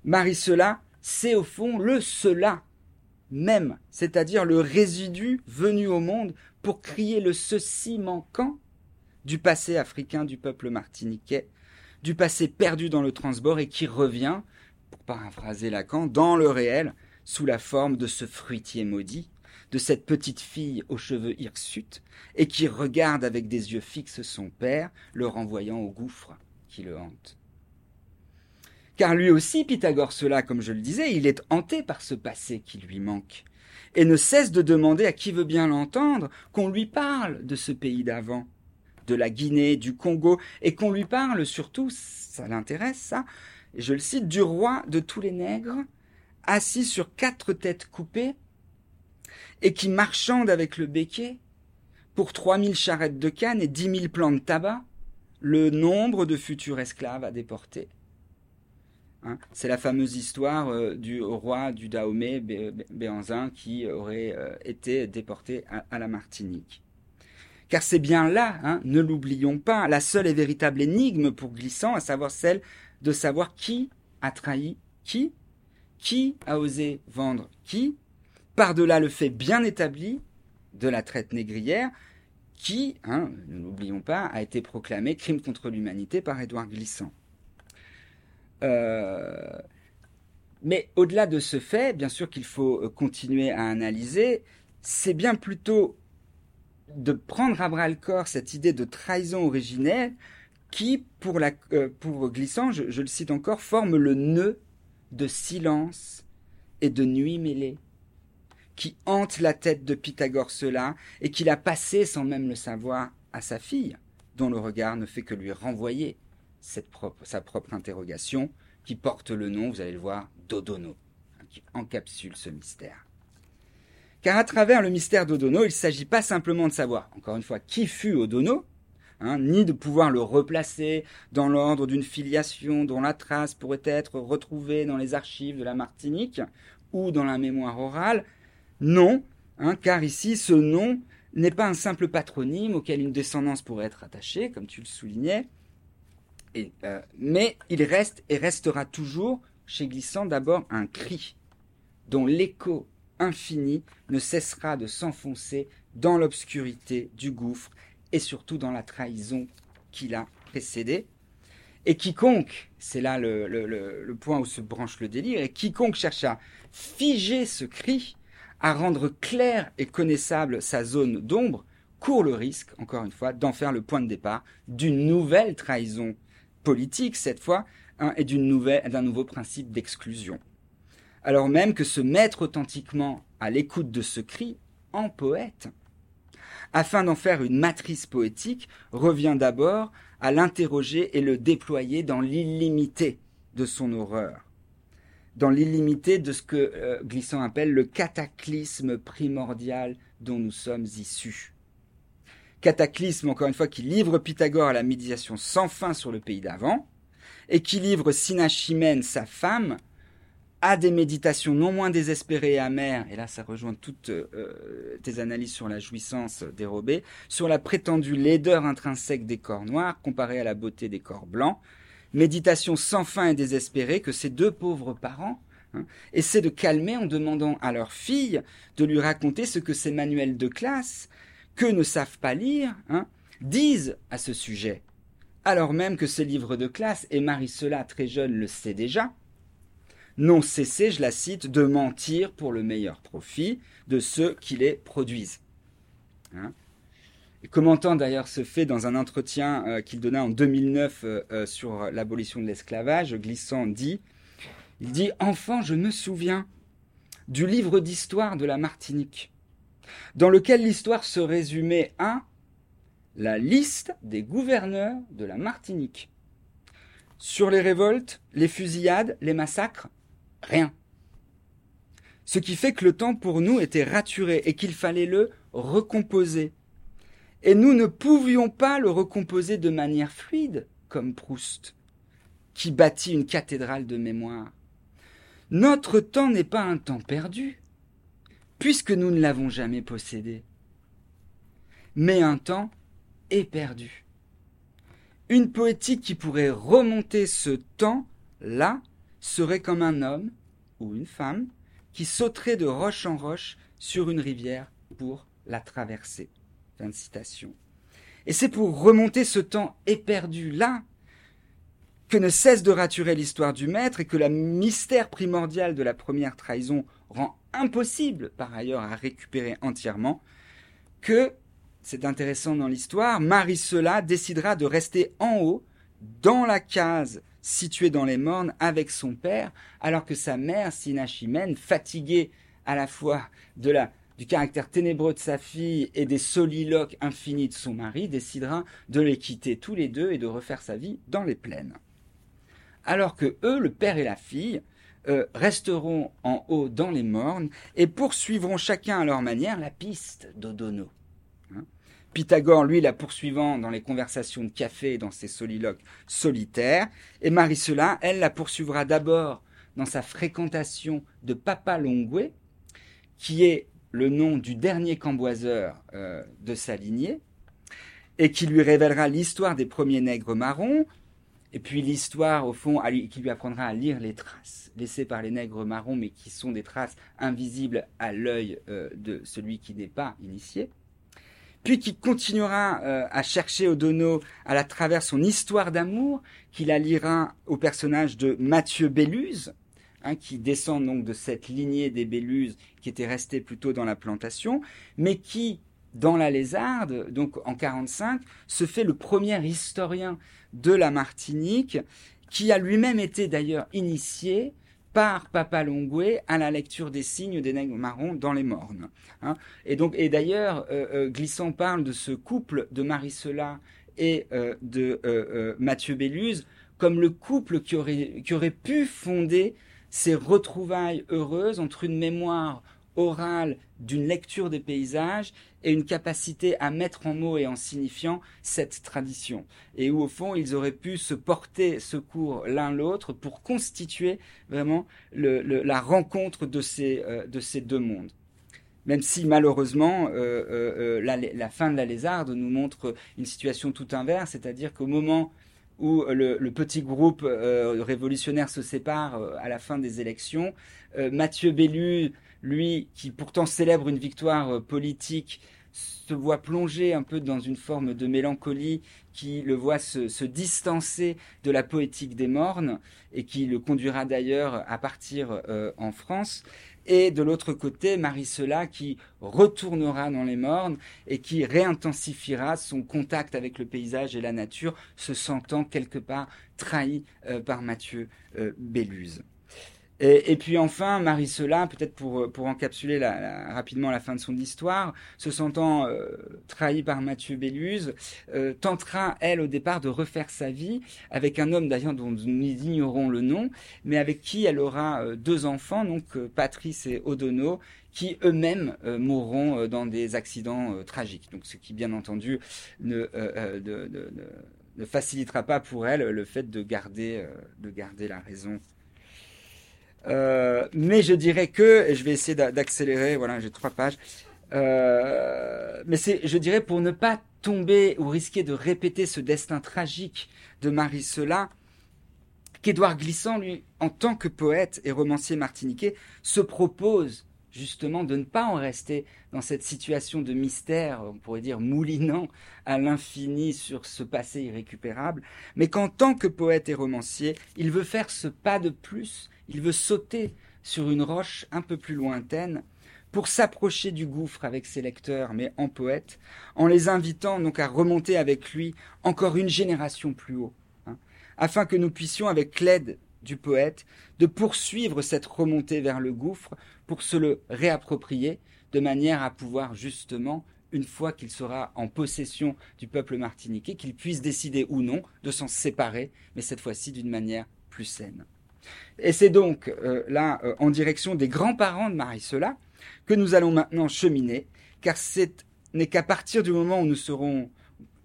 Marie cela, c'est au fond le cela même, c'est-à-dire le résidu venu au monde pour crier le ceci manquant du passé africain du peuple martiniquais, du passé perdu dans le transbord et qui revient, pour paraphraser Lacan, dans le réel, sous la forme de ce fruitier maudit, de cette petite fille aux cheveux hirsutes, et qui regarde avec des yeux fixes son père, le renvoyant au gouffre qui le hante. Car lui aussi, Pythagore, cela, comme je le disais, il est hanté par ce passé qui lui manque, et ne cesse de demander à qui veut bien l'entendre qu'on lui parle de ce pays d'avant, de la Guinée, du Congo, et qu'on lui parle surtout, ça l'intéresse ça, je le cite, du roi de tous les nègres, assis sur quatre têtes coupées, et qui marchande avec le béquet pour trois mille charrettes de canne et dix mille plants de tabac, le nombre de futurs esclaves à déporter. Hein, c'est la fameuse histoire euh, du roi du Dahomey, Béanzin, qui aurait euh, été déporté à, la Martinique. Car c'est bien là, hein, ne l'oublions pas, la seule et véritable énigme pour Glissant, à savoir celle de savoir qui a trahi qui qui a osé vendre qui Par-delà le fait bien établi de la traite négrière, qui, hein, ne l'oublions pas, a été proclamé crime contre l'humanité par Édouard Glissant. Euh, mais au-delà de ce fait, bien sûr qu'il faut euh, continuer à analyser, c'est bien plutôt de prendre à bras le corps cette idée de trahison originelle qui, pour, la, euh, Glissant, je, le cite encore, forme le nœud de silence et de nuit mêlée, qui hante la tête de Pythagore cela, et qu'il a passé sans même le savoir à sa fille, dont le regard ne fait que lui renvoyer sa propre interrogation, qui porte le nom, vous allez le voir, d'Odono, hein, qui encapsule ce mystère. Car à travers le mystère d'Odono, il ne s'agit pas simplement de savoir, encore une fois, qui fut Odono, Hein, ni de pouvoir le replacer dans l'ordre d'une filiation dont la trace pourrait être retrouvée dans les archives de la Martinique ou dans la mémoire orale. Non, hein, car ici, ce nom n'est pas un simple patronyme auquel une descendance pourrait être attachée, comme tu le soulignais, euh, mais il reste et restera toujours, chez Glissant, d'abord un cri, dont l'écho infini ne cessera de s'enfoncer dans l'obscurité du gouffre et surtout dans la trahison qui l'a précédé. Et quiconque, c'est là le, point où se branche le délire, et quiconque cherche à figer ce cri, à rendre clair et connaissable sa zone d'ombre, court le risque, encore une fois, d'en faire le point de départ d'une nouvelle trahison politique, cette fois, hein, et d'un nouveau principe d'exclusion. Alors même que se mettre authentiquement à l'écoute de ce cri, en poète, afin d'en faire une matrice poétique, revient d'abord à l'interroger et le déployer dans l'illimité de son horreur, dans l'illimité de ce que euh, Glissant appelle le cataclysme primordial dont nous sommes issus. Cataclysme, encore une fois, qui livre Pythagore à la méditation sans fin sur le pays d'avant, et qui livre Sinachimène, sa femme, à des méditations non moins désespérées et amères, et là ça rejoint toutes euh, tes analyses sur la jouissance dérobée, sur la prétendue laideur intrinsèque des corps noirs comparée à la beauté des corps blancs, méditation sans fin et désespérée que ces deux pauvres parents hein, essaient de calmer en demandant à leur fille de lui raconter ce que ces manuels de classe, que ne savent pas lire, hein, disent à ce sujet, alors même que ces livres de classe, et Marie Cela très jeune le sait déjà, n'ont cessé, je la cite, de mentir pour le meilleur profit de ceux qui les produisent. Hein commentant d'ailleurs ce fait dans un entretien euh, qu'il donna en 2009 euh, euh, sur l'abolition de l'esclavage, Glissant dit, il dit, Enfant, je me souviens du livre d'histoire de la Martinique, dans lequel l'histoire se résumait à la liste des gouverneurs de la Martinique. Sur les révoltes, les fusillades, les massacres, rien. Ce qui fait que le temps pour nous était raturé et qu'il fallait le recomposer. Et nous ne pouvions pas le recomposer de manière fluide, comme Proust, qui bâtit une cathédrale de mémoire. Notre temps n'est pas un temps perdu, puisque nous ne l'avons jamais possédé, mais un temps éperdu. Une poétique qui pourrait remonter ce temps-là serait comme un homme ou une femme qui sauterait de roche en roche sur une rivière pour la traverser. citation. Et c'est pour remonter ce temps éperdu-là que ne cesse de raturer l'histoire du maître et que le mystère primordial de la première trahison rend impossible par ailleurs à récupérer entièrement, que, c'est intéressant dans l'histoire, Marie Cela décidera de rester en haut, dans la case située dans les mornes, avec son père, alors que sa mère, Sinachimène, fatiguée à la fois de la du caractère ténébreux de sa fille et des soliloques infinis de son mari, décidera de les quitter tous les deux et de refaire sa vie dans les plaines alors que eux, le père et la fille, euh, resteront en haut dans les mornes et poursuivront chacun à leur manière la piste d'Odono. Pythagore, lui, la poursuivant dans les conversations de café dans ses soliloques solitaires, et Marie-Cela, elle, la poursuivra d'abord dans sa fréquentation de Papa Longue, qui est le nom du dernier camboiseur euh, de sa lignée, et qui lui révélera l'histoire des premiers nègres marrons, et puis l'histoire, au fond, qui lui apprendra à lire les traces laissées par les nègres marrons, mais qui sont des traces invisibles à l'œil euh, de celui qui n'est pas initié. Puis qui continuera euh, à chercher Odono à la travers son histoire d'amour, qu'il la lira au personnage de Mathieu Belluse, hein, qui descend donc de cette lignée des Belluses qui était restée plutôt dans la plantation, mais qui, dans la Lézarde, donc en 45, se fait le premier historien de la Martinique, qui a lui-même été d'ailleurs initié par Papa Longwe à la lecture des signes des nègres marrons dans les mornes. Hein. Et donc, et d'ailleurs, euh, euh, Glissant parle de ce couple de Marie-Cela et euh, de Mathieu Belluse comme le couple qui aurait, qui aurait pu fonder ces retrouvailles heureuses entre une mémoire orale d'une lecture des paysages et une capacité à mettre en mots et en signifiant cette tradition. Et où au fond ils auraient pu se porter secours l'un l'autre pour constituer vraiment la rencontre de ces, euh, de ces deux mondes. Même si malheureusement euh, euh, la, fin de la lézarde nous montre une situation tout inverse, c'est-à-dire qu'au moment où le, petit groupe révolutionnaire se sépare à la fin des élections, Mathieu Bellu lui qui pourtant célèbre une victoire euh, politique, se voit plongé un peu dans une forme de mélancolie qui le voit se, distancer de la poétique des mornes et qui le conduira d'ailleurs à partir euh, en France. Et de l'autre côté, Marie Cela qui retournera dans les mornes et qui réintensifiera son contact avec le paysage et la nature, se sentant quelque part trahi euh, par Mathieu Belluse. Et, puis enfin, Marie Cela, peut-être pour, pour encapsuler rapidement la fin de son histoire, se sentant euh, trahie par Mathieu Belluse, euh, tentera, elle, au départ, de refaire sa vie avec un homme d'ailleurs dont nous ignorons le nom, mais avec qui elle aura euh, deux enfants, donc Patrice et Odono, qui eux-mêmes mourront dans des accidents tragiques. Donc, ce qui, bien entendu, ne, ne facilitera pas pour elle le fait de garder, de garder la raison euh, mais je dirais que, et je vais essayer d'accélérer, voilà, j'ai trois pages. Euh, mais c'est, je dirais, pour ne pas tomber ou risquer de répéter ce destin tragique de Marie Cela, qu'Édouard Glissant, lui, en tant que poète et romancier martiniquais, se propose justement de ne pas en rester dans cette situation de mystère, on pourrait dire moulinant à l'infini sur ce passé irrécupérable, mais qu'en tant que poète et romancier, il veut faire ce pas de plus, il veut sauter sur une roche un peu plus lointaine pour s'approcher du gouffre avec ses lecteurs, mais en poète, en les invitant donc à remonter avec lui encore une génération plus haut, hein, afin que nous puissions, avec l'aide du poète, de poursuivre cette remontée vers le gouffre pour se le réapproprier, de manière à pouvoir justement, une fois qu'il sera en possession du peuple martiniquais, qu'il puisse décider ou non de s'en séparer, mais cette fois-ci d'une manière plus saine. Et c'est donc euh, là, euh, en direction des grands-parents de Marie-Cela, que nous allons maintenant cheminer, car ce n'est qu'à partir du moment où nous serons,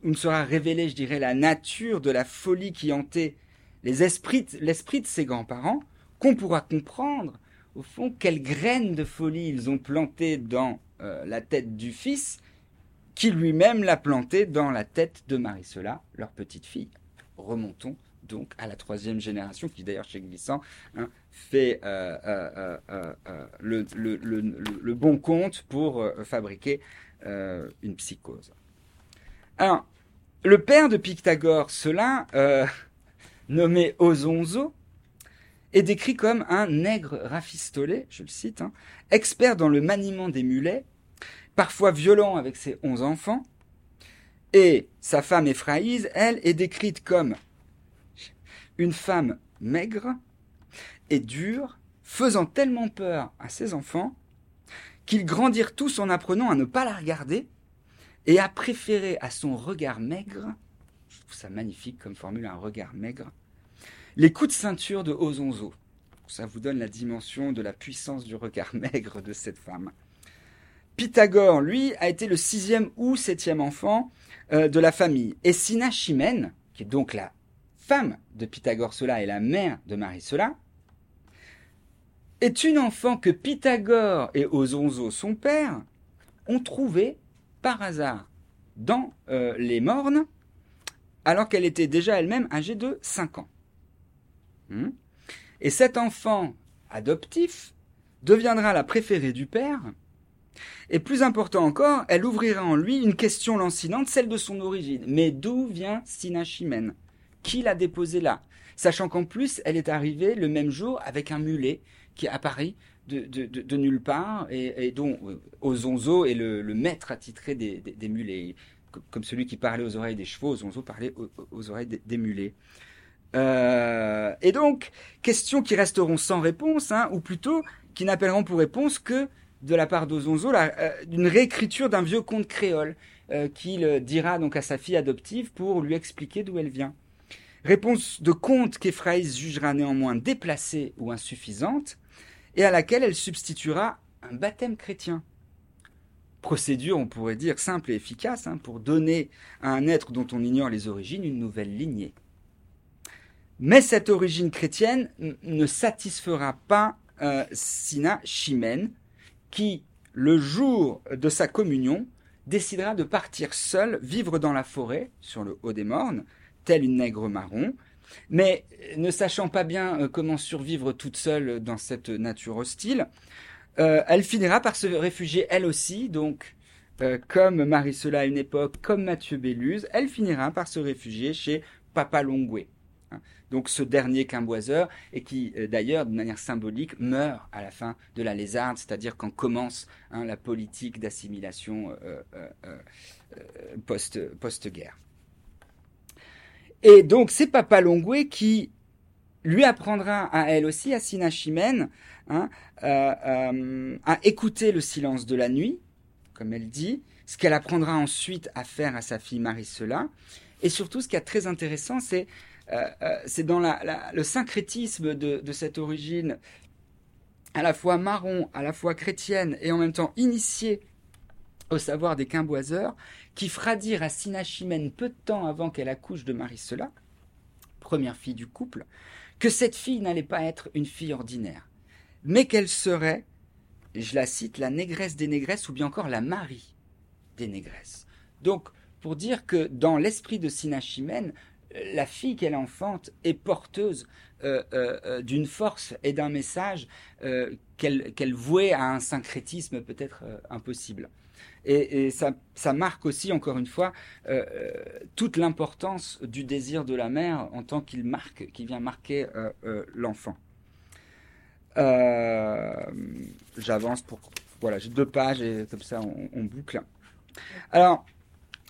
où sera révélée, je dirais, la nature de la folie qui hantait les esprits, l'esprit de ses grands-parents, qu'on pourra comprendre, au fond, quelles graines de folie ils ont plantées dans euh, la tête du fils, qui lui-même l'a planté dans la tête de Marie-Cela, leur petite fille. Remontons donc à la troisième génération, qui d'ailleurs chez Glissant fait euh, euh, euh, le, bon compte pour fabriquer une psychose. Alors, le père de Pythagore, cela, nommé Ozonzo, est décrit comme un nègre rafistolé, je le cite, hein, expert dans le maniement des mulets, parfois violent avec ses onze enfants, et sa femme Ephraïse, elle, est décrite comme une femme maigre et dure, faisant tellement peur à ses enfants qu'ils grandirent tous en apprenant à ne pas la regarder et à préférer à son regard maigre, je trouve ça magnifique comme formule, un regard maigre, les coups de ceinture de Ozonzo. Ça vous donne la dimension de la puissance du regard maigre de cette femme. Pythagore, lui, a été le sixième ou septième enfant euh, de la famille. Et Sina Chimène, qui est donc la femme de Pythagore cela et la mère de Marie cela, est une enfant que Pythagore et Ozonzo, son père, ont trouvée par hasard dans euh, les mornes, alors qu'elle était déjà elle-même âgée de 5 ans. Hmm? Et cet enfant adoptif deviendra la préférée du père, et plus important encore, elle ouvrira en lui une question lancinante, celle de son origine. Mais d'où vient Sinachimène? Qui l'a déposée là Sachant qu'en plus, elle est arrivée le même jour avec un mulet qui apparaît de, de, de, nulle part et, dont euh, Ozonzo est le, maître attitré des, mulets. Comme celui qui parlait aux oreilles des chevaux, Ozonzo parlait aux, oreilles des, mulets. Euh, et donc, questions qui resteront sans réponse, hein, ou plutôt qui n'appelleront pour réponse que de la part d'Ozonzo euh, d'une réécriture d'un vieux conte créole qu'il dira donc à sa fille adoptive pour lui expliquer d'où elle vient. Réponse de compte qu'Ephraïs jugera néanmoins déplacée ou insuffisante, et à laquelle elle substituera un baptême chrétien. Procédure, on pourrait dire, simple et efficace, hein, pour donner à un être dont on ignore les origines une nouvelle lignée. Mais cette origine chrétienne ne satisfera pas euh, Sina Chimène, qui, le jour de sa communion, décidera de partir seule vivre dans la forêt, sur le haut des mornes, telle une nègre marron, mais ne sachant pas bien euh, comment survivre toute seule dans cette nature hostile, euh, elle finira par se réfugier elle aussi, donc euh, comme Marie-Cela à une époque, comme Mathieu Belluse, elle finira par se réfugier chez Papa Longwe. Hein. donc ce dernier quimboiseur, et qui d'ailleurs, de manière symbolique, meurt à la fin de la lézarde, c'est-à-dire quand commence hein, la politique d'assimilation post-guerre. Et donc, c'est Papa Longwe qui lui apprendra à elle aussi, à Sina Chimène, hein, euh, euh, à écouter le silence de la nuit, comme elle dit, ce qu'elle apprendra ensuite à faire à sa fille Marie-Cela. Et surtout, ce qui est très intéressant, c'est euh, dans le syncrétisme de, cette origine à la fois marron, à la fois chrétienne et en même temps initiée au savoir des quimboiseurs, qui fera dire à Sinachimène peu de temps avant qu'elle accouche de Marie-Cela, première fille du couple, que cette fille n'allait pas être une fille ordinaire, mais qu'elle serait, je la cite, la négresse des négresses ou bien encore la Marie des négresses. Donc, pour dire que dans l'esprit de Sinachimène, la fille qu'elle enfante est porteuse euh, euh, d'une force et d'un message qu'elle vouait à un syncrétisme peut-être impossible. Et, ça, marque aussi, encore une fois, toute l'importance du désir de la mère en tant qu'il marque, qui vient marquer l'enfant. J'avance pour voilà, j'ai deux pages et comme ça on, boucle. Alors,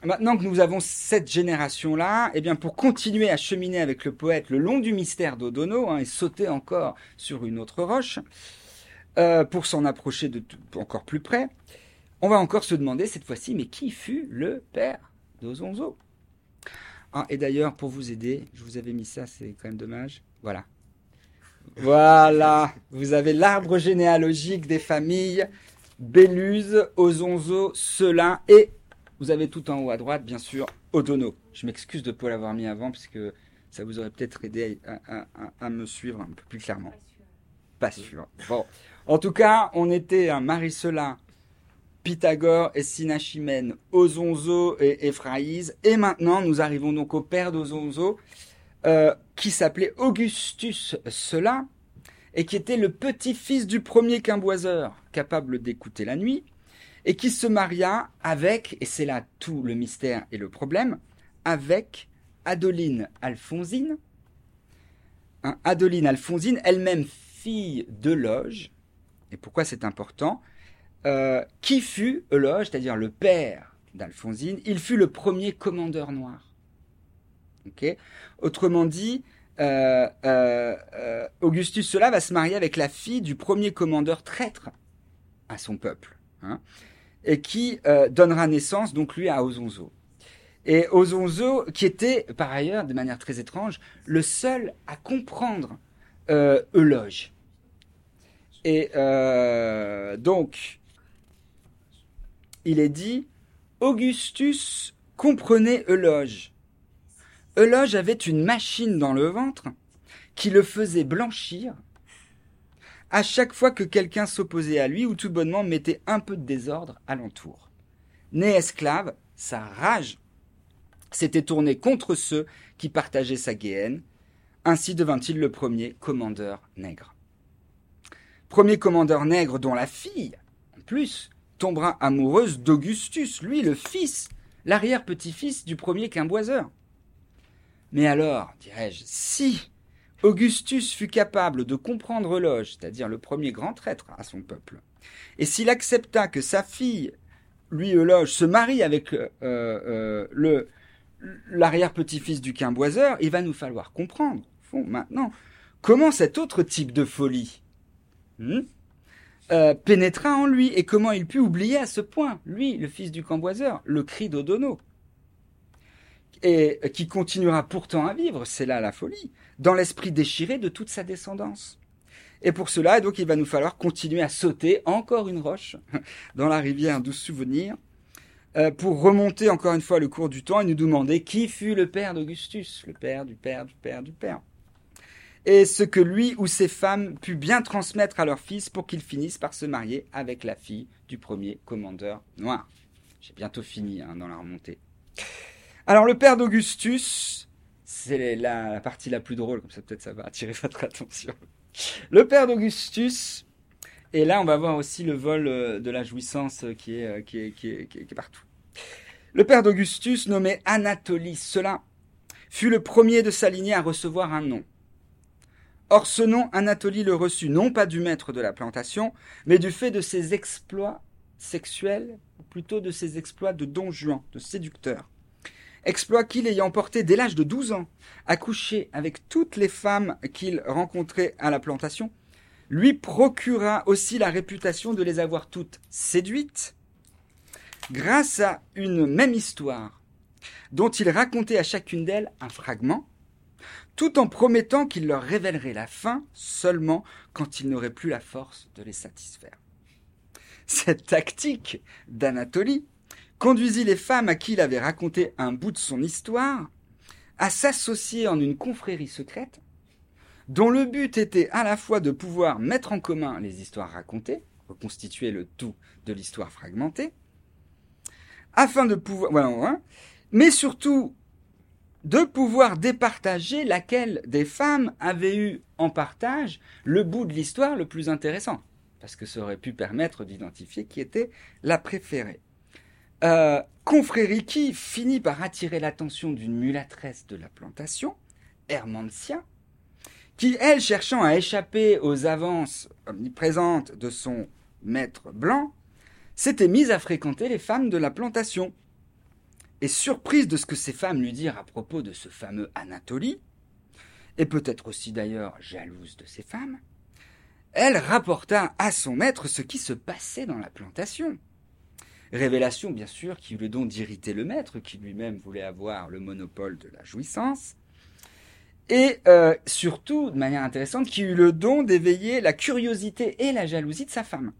maintenant que nous avons cette génération-là, eh bien pour continuer à cheminer avec le poète le long du mystère d'Odono hein, et sauter encore sur une autre roche, euh, pour s'en approcher encore plus près, on va encore se demander cette fois-ci, mais qui fut le père d'Ozonzo ah, Et d'ailleurs, pour vous aider, je vous avais mis ça, c'est quand même dommage. Voilà. Voilà, vous avez l'arbre généalogique des familles Béluse, Ozonzo, Selin et vous avez tout en haut à droite, bien sûr, Odono. Je m'excuse de ne pas l'avoir mis avant puisque ça vous aurait peut-être aidé à, me suivre un peu plus clairement. Pas sûr. Bon. En tout cas, on était à Marie-Selin, Pythagore et Sinachimène, Ozonzo et Ephraïs. Et maintenant, nous arrivons donc au père d'Ozonzo, euh, qui s'appelait Augustus Selin, et qui était le petit-fils du premier quimboiseur, capable d'écouter la nuit, et qui se maria avec, et c'est là tout le mystère et le problème, avec Adeline Alphonsine. Hein, Adeline Alphonsine, elle-même fille de Loge, et pourquoi c'est important? Euh, Qui fut Euloge, c'est-à-dire le père d'Alphonsine? Il fut le premier commandeur noir. Autrement dit, euh, euh, Augustus cela va se marier avec la fille du premier commandeur traître à son peuple, hein, et qui donnera naissance donc lui à Ozonzo. Et Ozonzo, qui était par ailleurs, de manière très étrange, le seul à comprendre Euloge. Et donc, il est dit, Augustus comprenait Euloge Euloge avait une machine dans le ventre qui le faisait blanchir à chaque fois que quelqu'un s'opposait à lui ou tout bonnement mettait un peu de désordre alentour. Né esclave, sa rage s'était tournée contre ceux qui partageaient sa guéenne. Ainsi devint-il le premier commandeur nègre. Premier commandeur nègre dont la fille, en plus, tombera amoureuse d'Augustus, lui le fils, l'arrière-petit-fils du premier quimboiseur. Mais alors, dirais-je, si Augustus fut capable de comprendre Loge, c'est-à-dire le premier grand traître à son peuple, et s'il accepta que sa fille, lui Euloge, se marie avec euh, euh, l'arrière-petit-fils du quimboiseur, il va nous falloir comprendre, fond, maintenant, comment cet autre type de folie hmm, euh, pénétra en lui et comment il put oublier à ce point, lui, le fils du camboiseur, le cri d'Odono et qui continuera pourtant à vivre, c'est là la folie, dans l'esprit déchiré de toute sa descendance. Et pour cela, donc, il va nous falloir continuer à sauter encore une roche dans la rivière du souvenir euh, pour remonter encore une fois le cours du temps et nous demander qui fut le père d'Augustus, le père du père du père du père. Et ce que lui ou ses femmes put bien transmettre à leur fils pour qu'ils finissent par se marier avec la fille du premier commandeur noir. J'ai bientôt fini hein, dans la remontée. Alors le père d'Augustus, c'est la, partie la plus drôle, comme ça peut-être ça va attirer votre attention. Le père d'Augustus, et là on va voir aussi le vol euh, de la jouissance qui est, euh, qui est, qui est, qui est partout. Le père d'Augustus, nommé Anatolie, cela fut le premier de sa lignée à recevoir un nom. Or ce nom, Anatolie le reçut non pas du maître de la plantation, mais du fait de ses exploits sexuels, ou plutôt de ses exploits de don Juan, de séducteur. Exploit qu'il, ayant porté dès l'âge de 12 ans à avec toutes les femmes qu'il rencontrait à la plantation, lui procura aussi la réputation de les avoir toutes séduites, grâce à une même histoire, dont il racontait à chacune d'elles un fragment, tout en promettant qu'il leur révélerait la fin seulement quand il n'aurait plus la force de les satisfaire. Cette tactique d'Anatolie conduisit les femmes à qui il avait raconté un bout de son histoire à s'associer en une confrérie secrète dont le but était à la fois de pouvoir mettre en commun les histoires racontées, reconstituer le tout de l'histoire fragmentée, afin de pouvoir, voilà, mais surtout de pouvoir départager laquelle des femmes avait eu en partage le bout de l'histoire le plus intéressant, parce que ça aurait pu permettre d'identifier qui était la préférée. Euh, Confrériki finit par attirer l'attention d'une mulâtresse de la plantation, Hermantia, qui, elle, cherchant à échapper aux avances omniprésentes de son maître blanc, s'était mise à fréquenter les femmes de la plantation. Et surprise de ce que ces femmes lui dirent à propos de ce fameux Anatolie, et peut-être aussi d'ailleurs jalouse de ces femmes, elle rapporta à son maître ce qui se passait dans la plantation. Révélation, bien sûr, qui eut le don d'irriter le maître, qui lui-même voulait avoir le monopole de la jouissance, et euh, surtout, de manière intéressante, qui eut le don d'éveiller la curiosité et la jalousie de sa femme.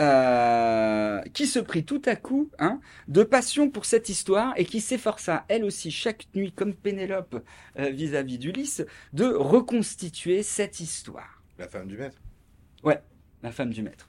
Euh, qui se prit tout à coup hein, de passion pour cette histoire et qui s'efforça, elle aussi, chaque nuit, comme Pénélope euh, vis-à-vis d'Ulysse, de reconstituer cette histoire. La femme du maître Ouais, la femme du maître.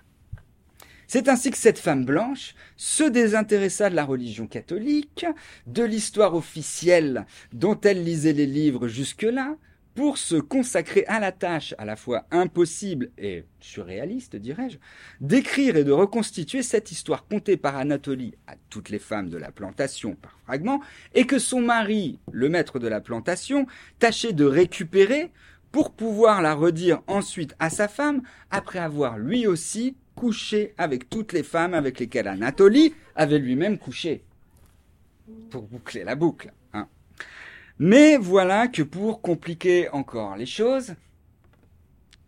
C'est ainsi que cette femme blanche se désintéressa de la religion catholique, de l'histoire officielle dont elle lisait les livres jusque-là, pour se consacrer à la tâche à la fois impossible et surréaliste, dirais-je, d'écrire et de reconstituer cette histoire contée par Anatolie à toutes les femmes de la plantation par fragments, et que son mari, le maître de la plantation, tâchait de récupérer pour pouvoir la redire ensuite à sa femme, après avoir lui aussi couché avec toutes les femmes avec lesquelles Anatolie avait lui-même couché. Pour boucler la boucle. Mais voilà que pour compliquer encore les choses,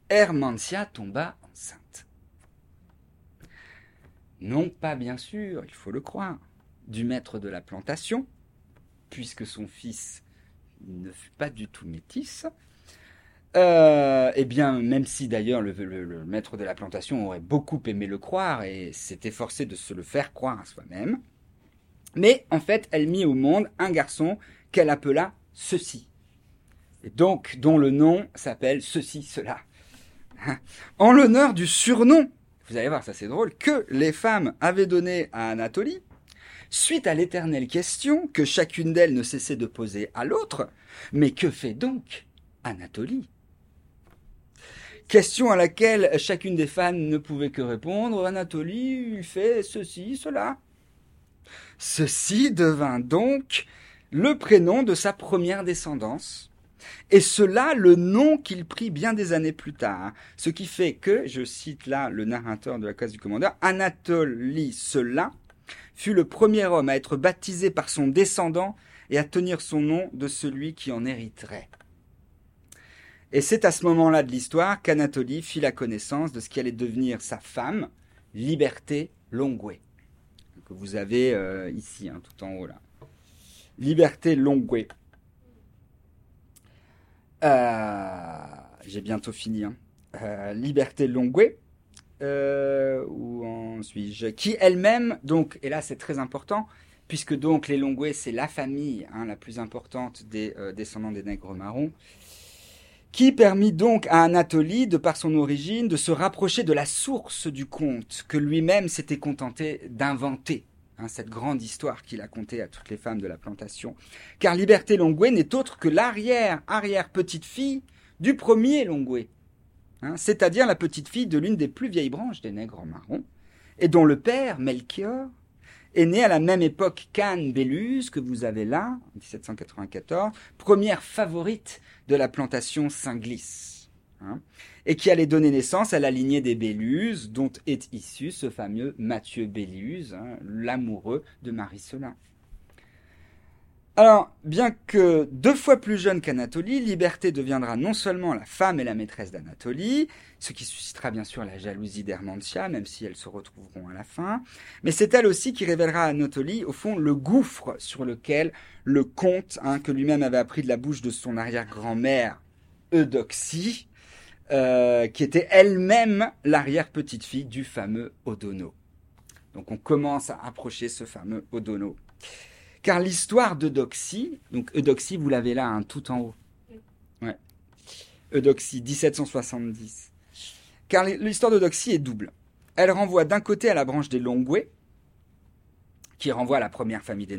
Hermantia tomba enceinte. Non pas bien sûr, il faut le croire, du maître de la plantation, puisque son fils ne fut pas du tout métis, euh, eh bien, même si d'ailleurs le, le, le, maître de la plantation aurait beaucoup aimé le croire et s'était forcé de se le faire croire à soi-même, mais en fait, elle mit au monde un garçon qu'elle appela ceci, et donc dont le nom s'appelle ceci, cela, en l'honneur du surnom, vous allez voir, ça c'est drôle, que les femmes avaient donné à Anatolie, suite à l'éternelle question que chacune d'elles ne cessait de poser à l'autre, mais que fait donc Anatolie? Question à laquelle chacune des fans ne pouvait que répondre Anatolie, fait ceci, cela. Ceci devint donc le prénom de sa première descendance, et cela le nom qu'il prit bien des années plus tard. Ce qui fait que, je cite là le narrateur de la case du commandeur, Anatolie cela fut le premier homme à être baptisé par son descendant et à tenir son nom de celui qui en hériterait. Et c'est à ce moment-là de l'histoire qu'Anatolie fit la connaissance de ce qui allait devenir sa femme, Liberté Longue, que vous avez euh, ici, hein, tout en haut là. Liberté Longue. Euh, J'ai bientôt fini. Hein. Euh, Liberté Longue. Euh, où en suis-je? Qui elle-même, donc, et là c'est très important, puisque donc les Longuet c'est la famille hein, la plus importante des descendants des nègres marrons, qui permit donc à Anatolie, de par son origine, de se rapprocher de la source du conte que lui-même s'était contenté d'inventer. Hein, cette grande histoire qu'il a contée à toutes les femmes de la plantation. Car Liberté Longuet n'est autre que l'arrière-arrière-petite-fille du premier Longuet, hein, c'est-à-dire la petite-fille de l'une des plus vieilles branches des nègres marrons, et dont le père, Melchior, est né à la même époque qu'Anne Belluse, que vous avez là, en 1794, première favorite de la plantation Saint-Glisse, hein, et qui allait donner naissance à la lignée des Belluse, dont est issu ce fameux Mathieu Belluse, hein, l'amoureux de Marie Celin. Alors, bien que deux fois plus jeune qu'Anatolie, Liberté deviendra non seulement la femme et la maîtresse d'Anatolie, ce qui suscitera bien sûr la jalousie d'Hermantia, même si elles se retrouveront à la fin, mais c'est elle aussi qui révélera à Anatolie, au fond, le gouffre sur lequel le conte, hein, que lui-même avait appris de la bouche de son arrière-grand-mère, Eudoxie, euh, qui était elle-même l'arrière-petite-fille du fameux Odono. Donc on commence à approcher ce fameux Odono. Car l'histoire d'Eudoxie, donc Eudoxie, vous l'avez là, hein, tout en haut. Ouais. Eudoxie, 1770. Car l'histoire d'Eudoxie est double. Elle renvoie d'un côté à la branche des Longuet, qui renvoie à la première famille des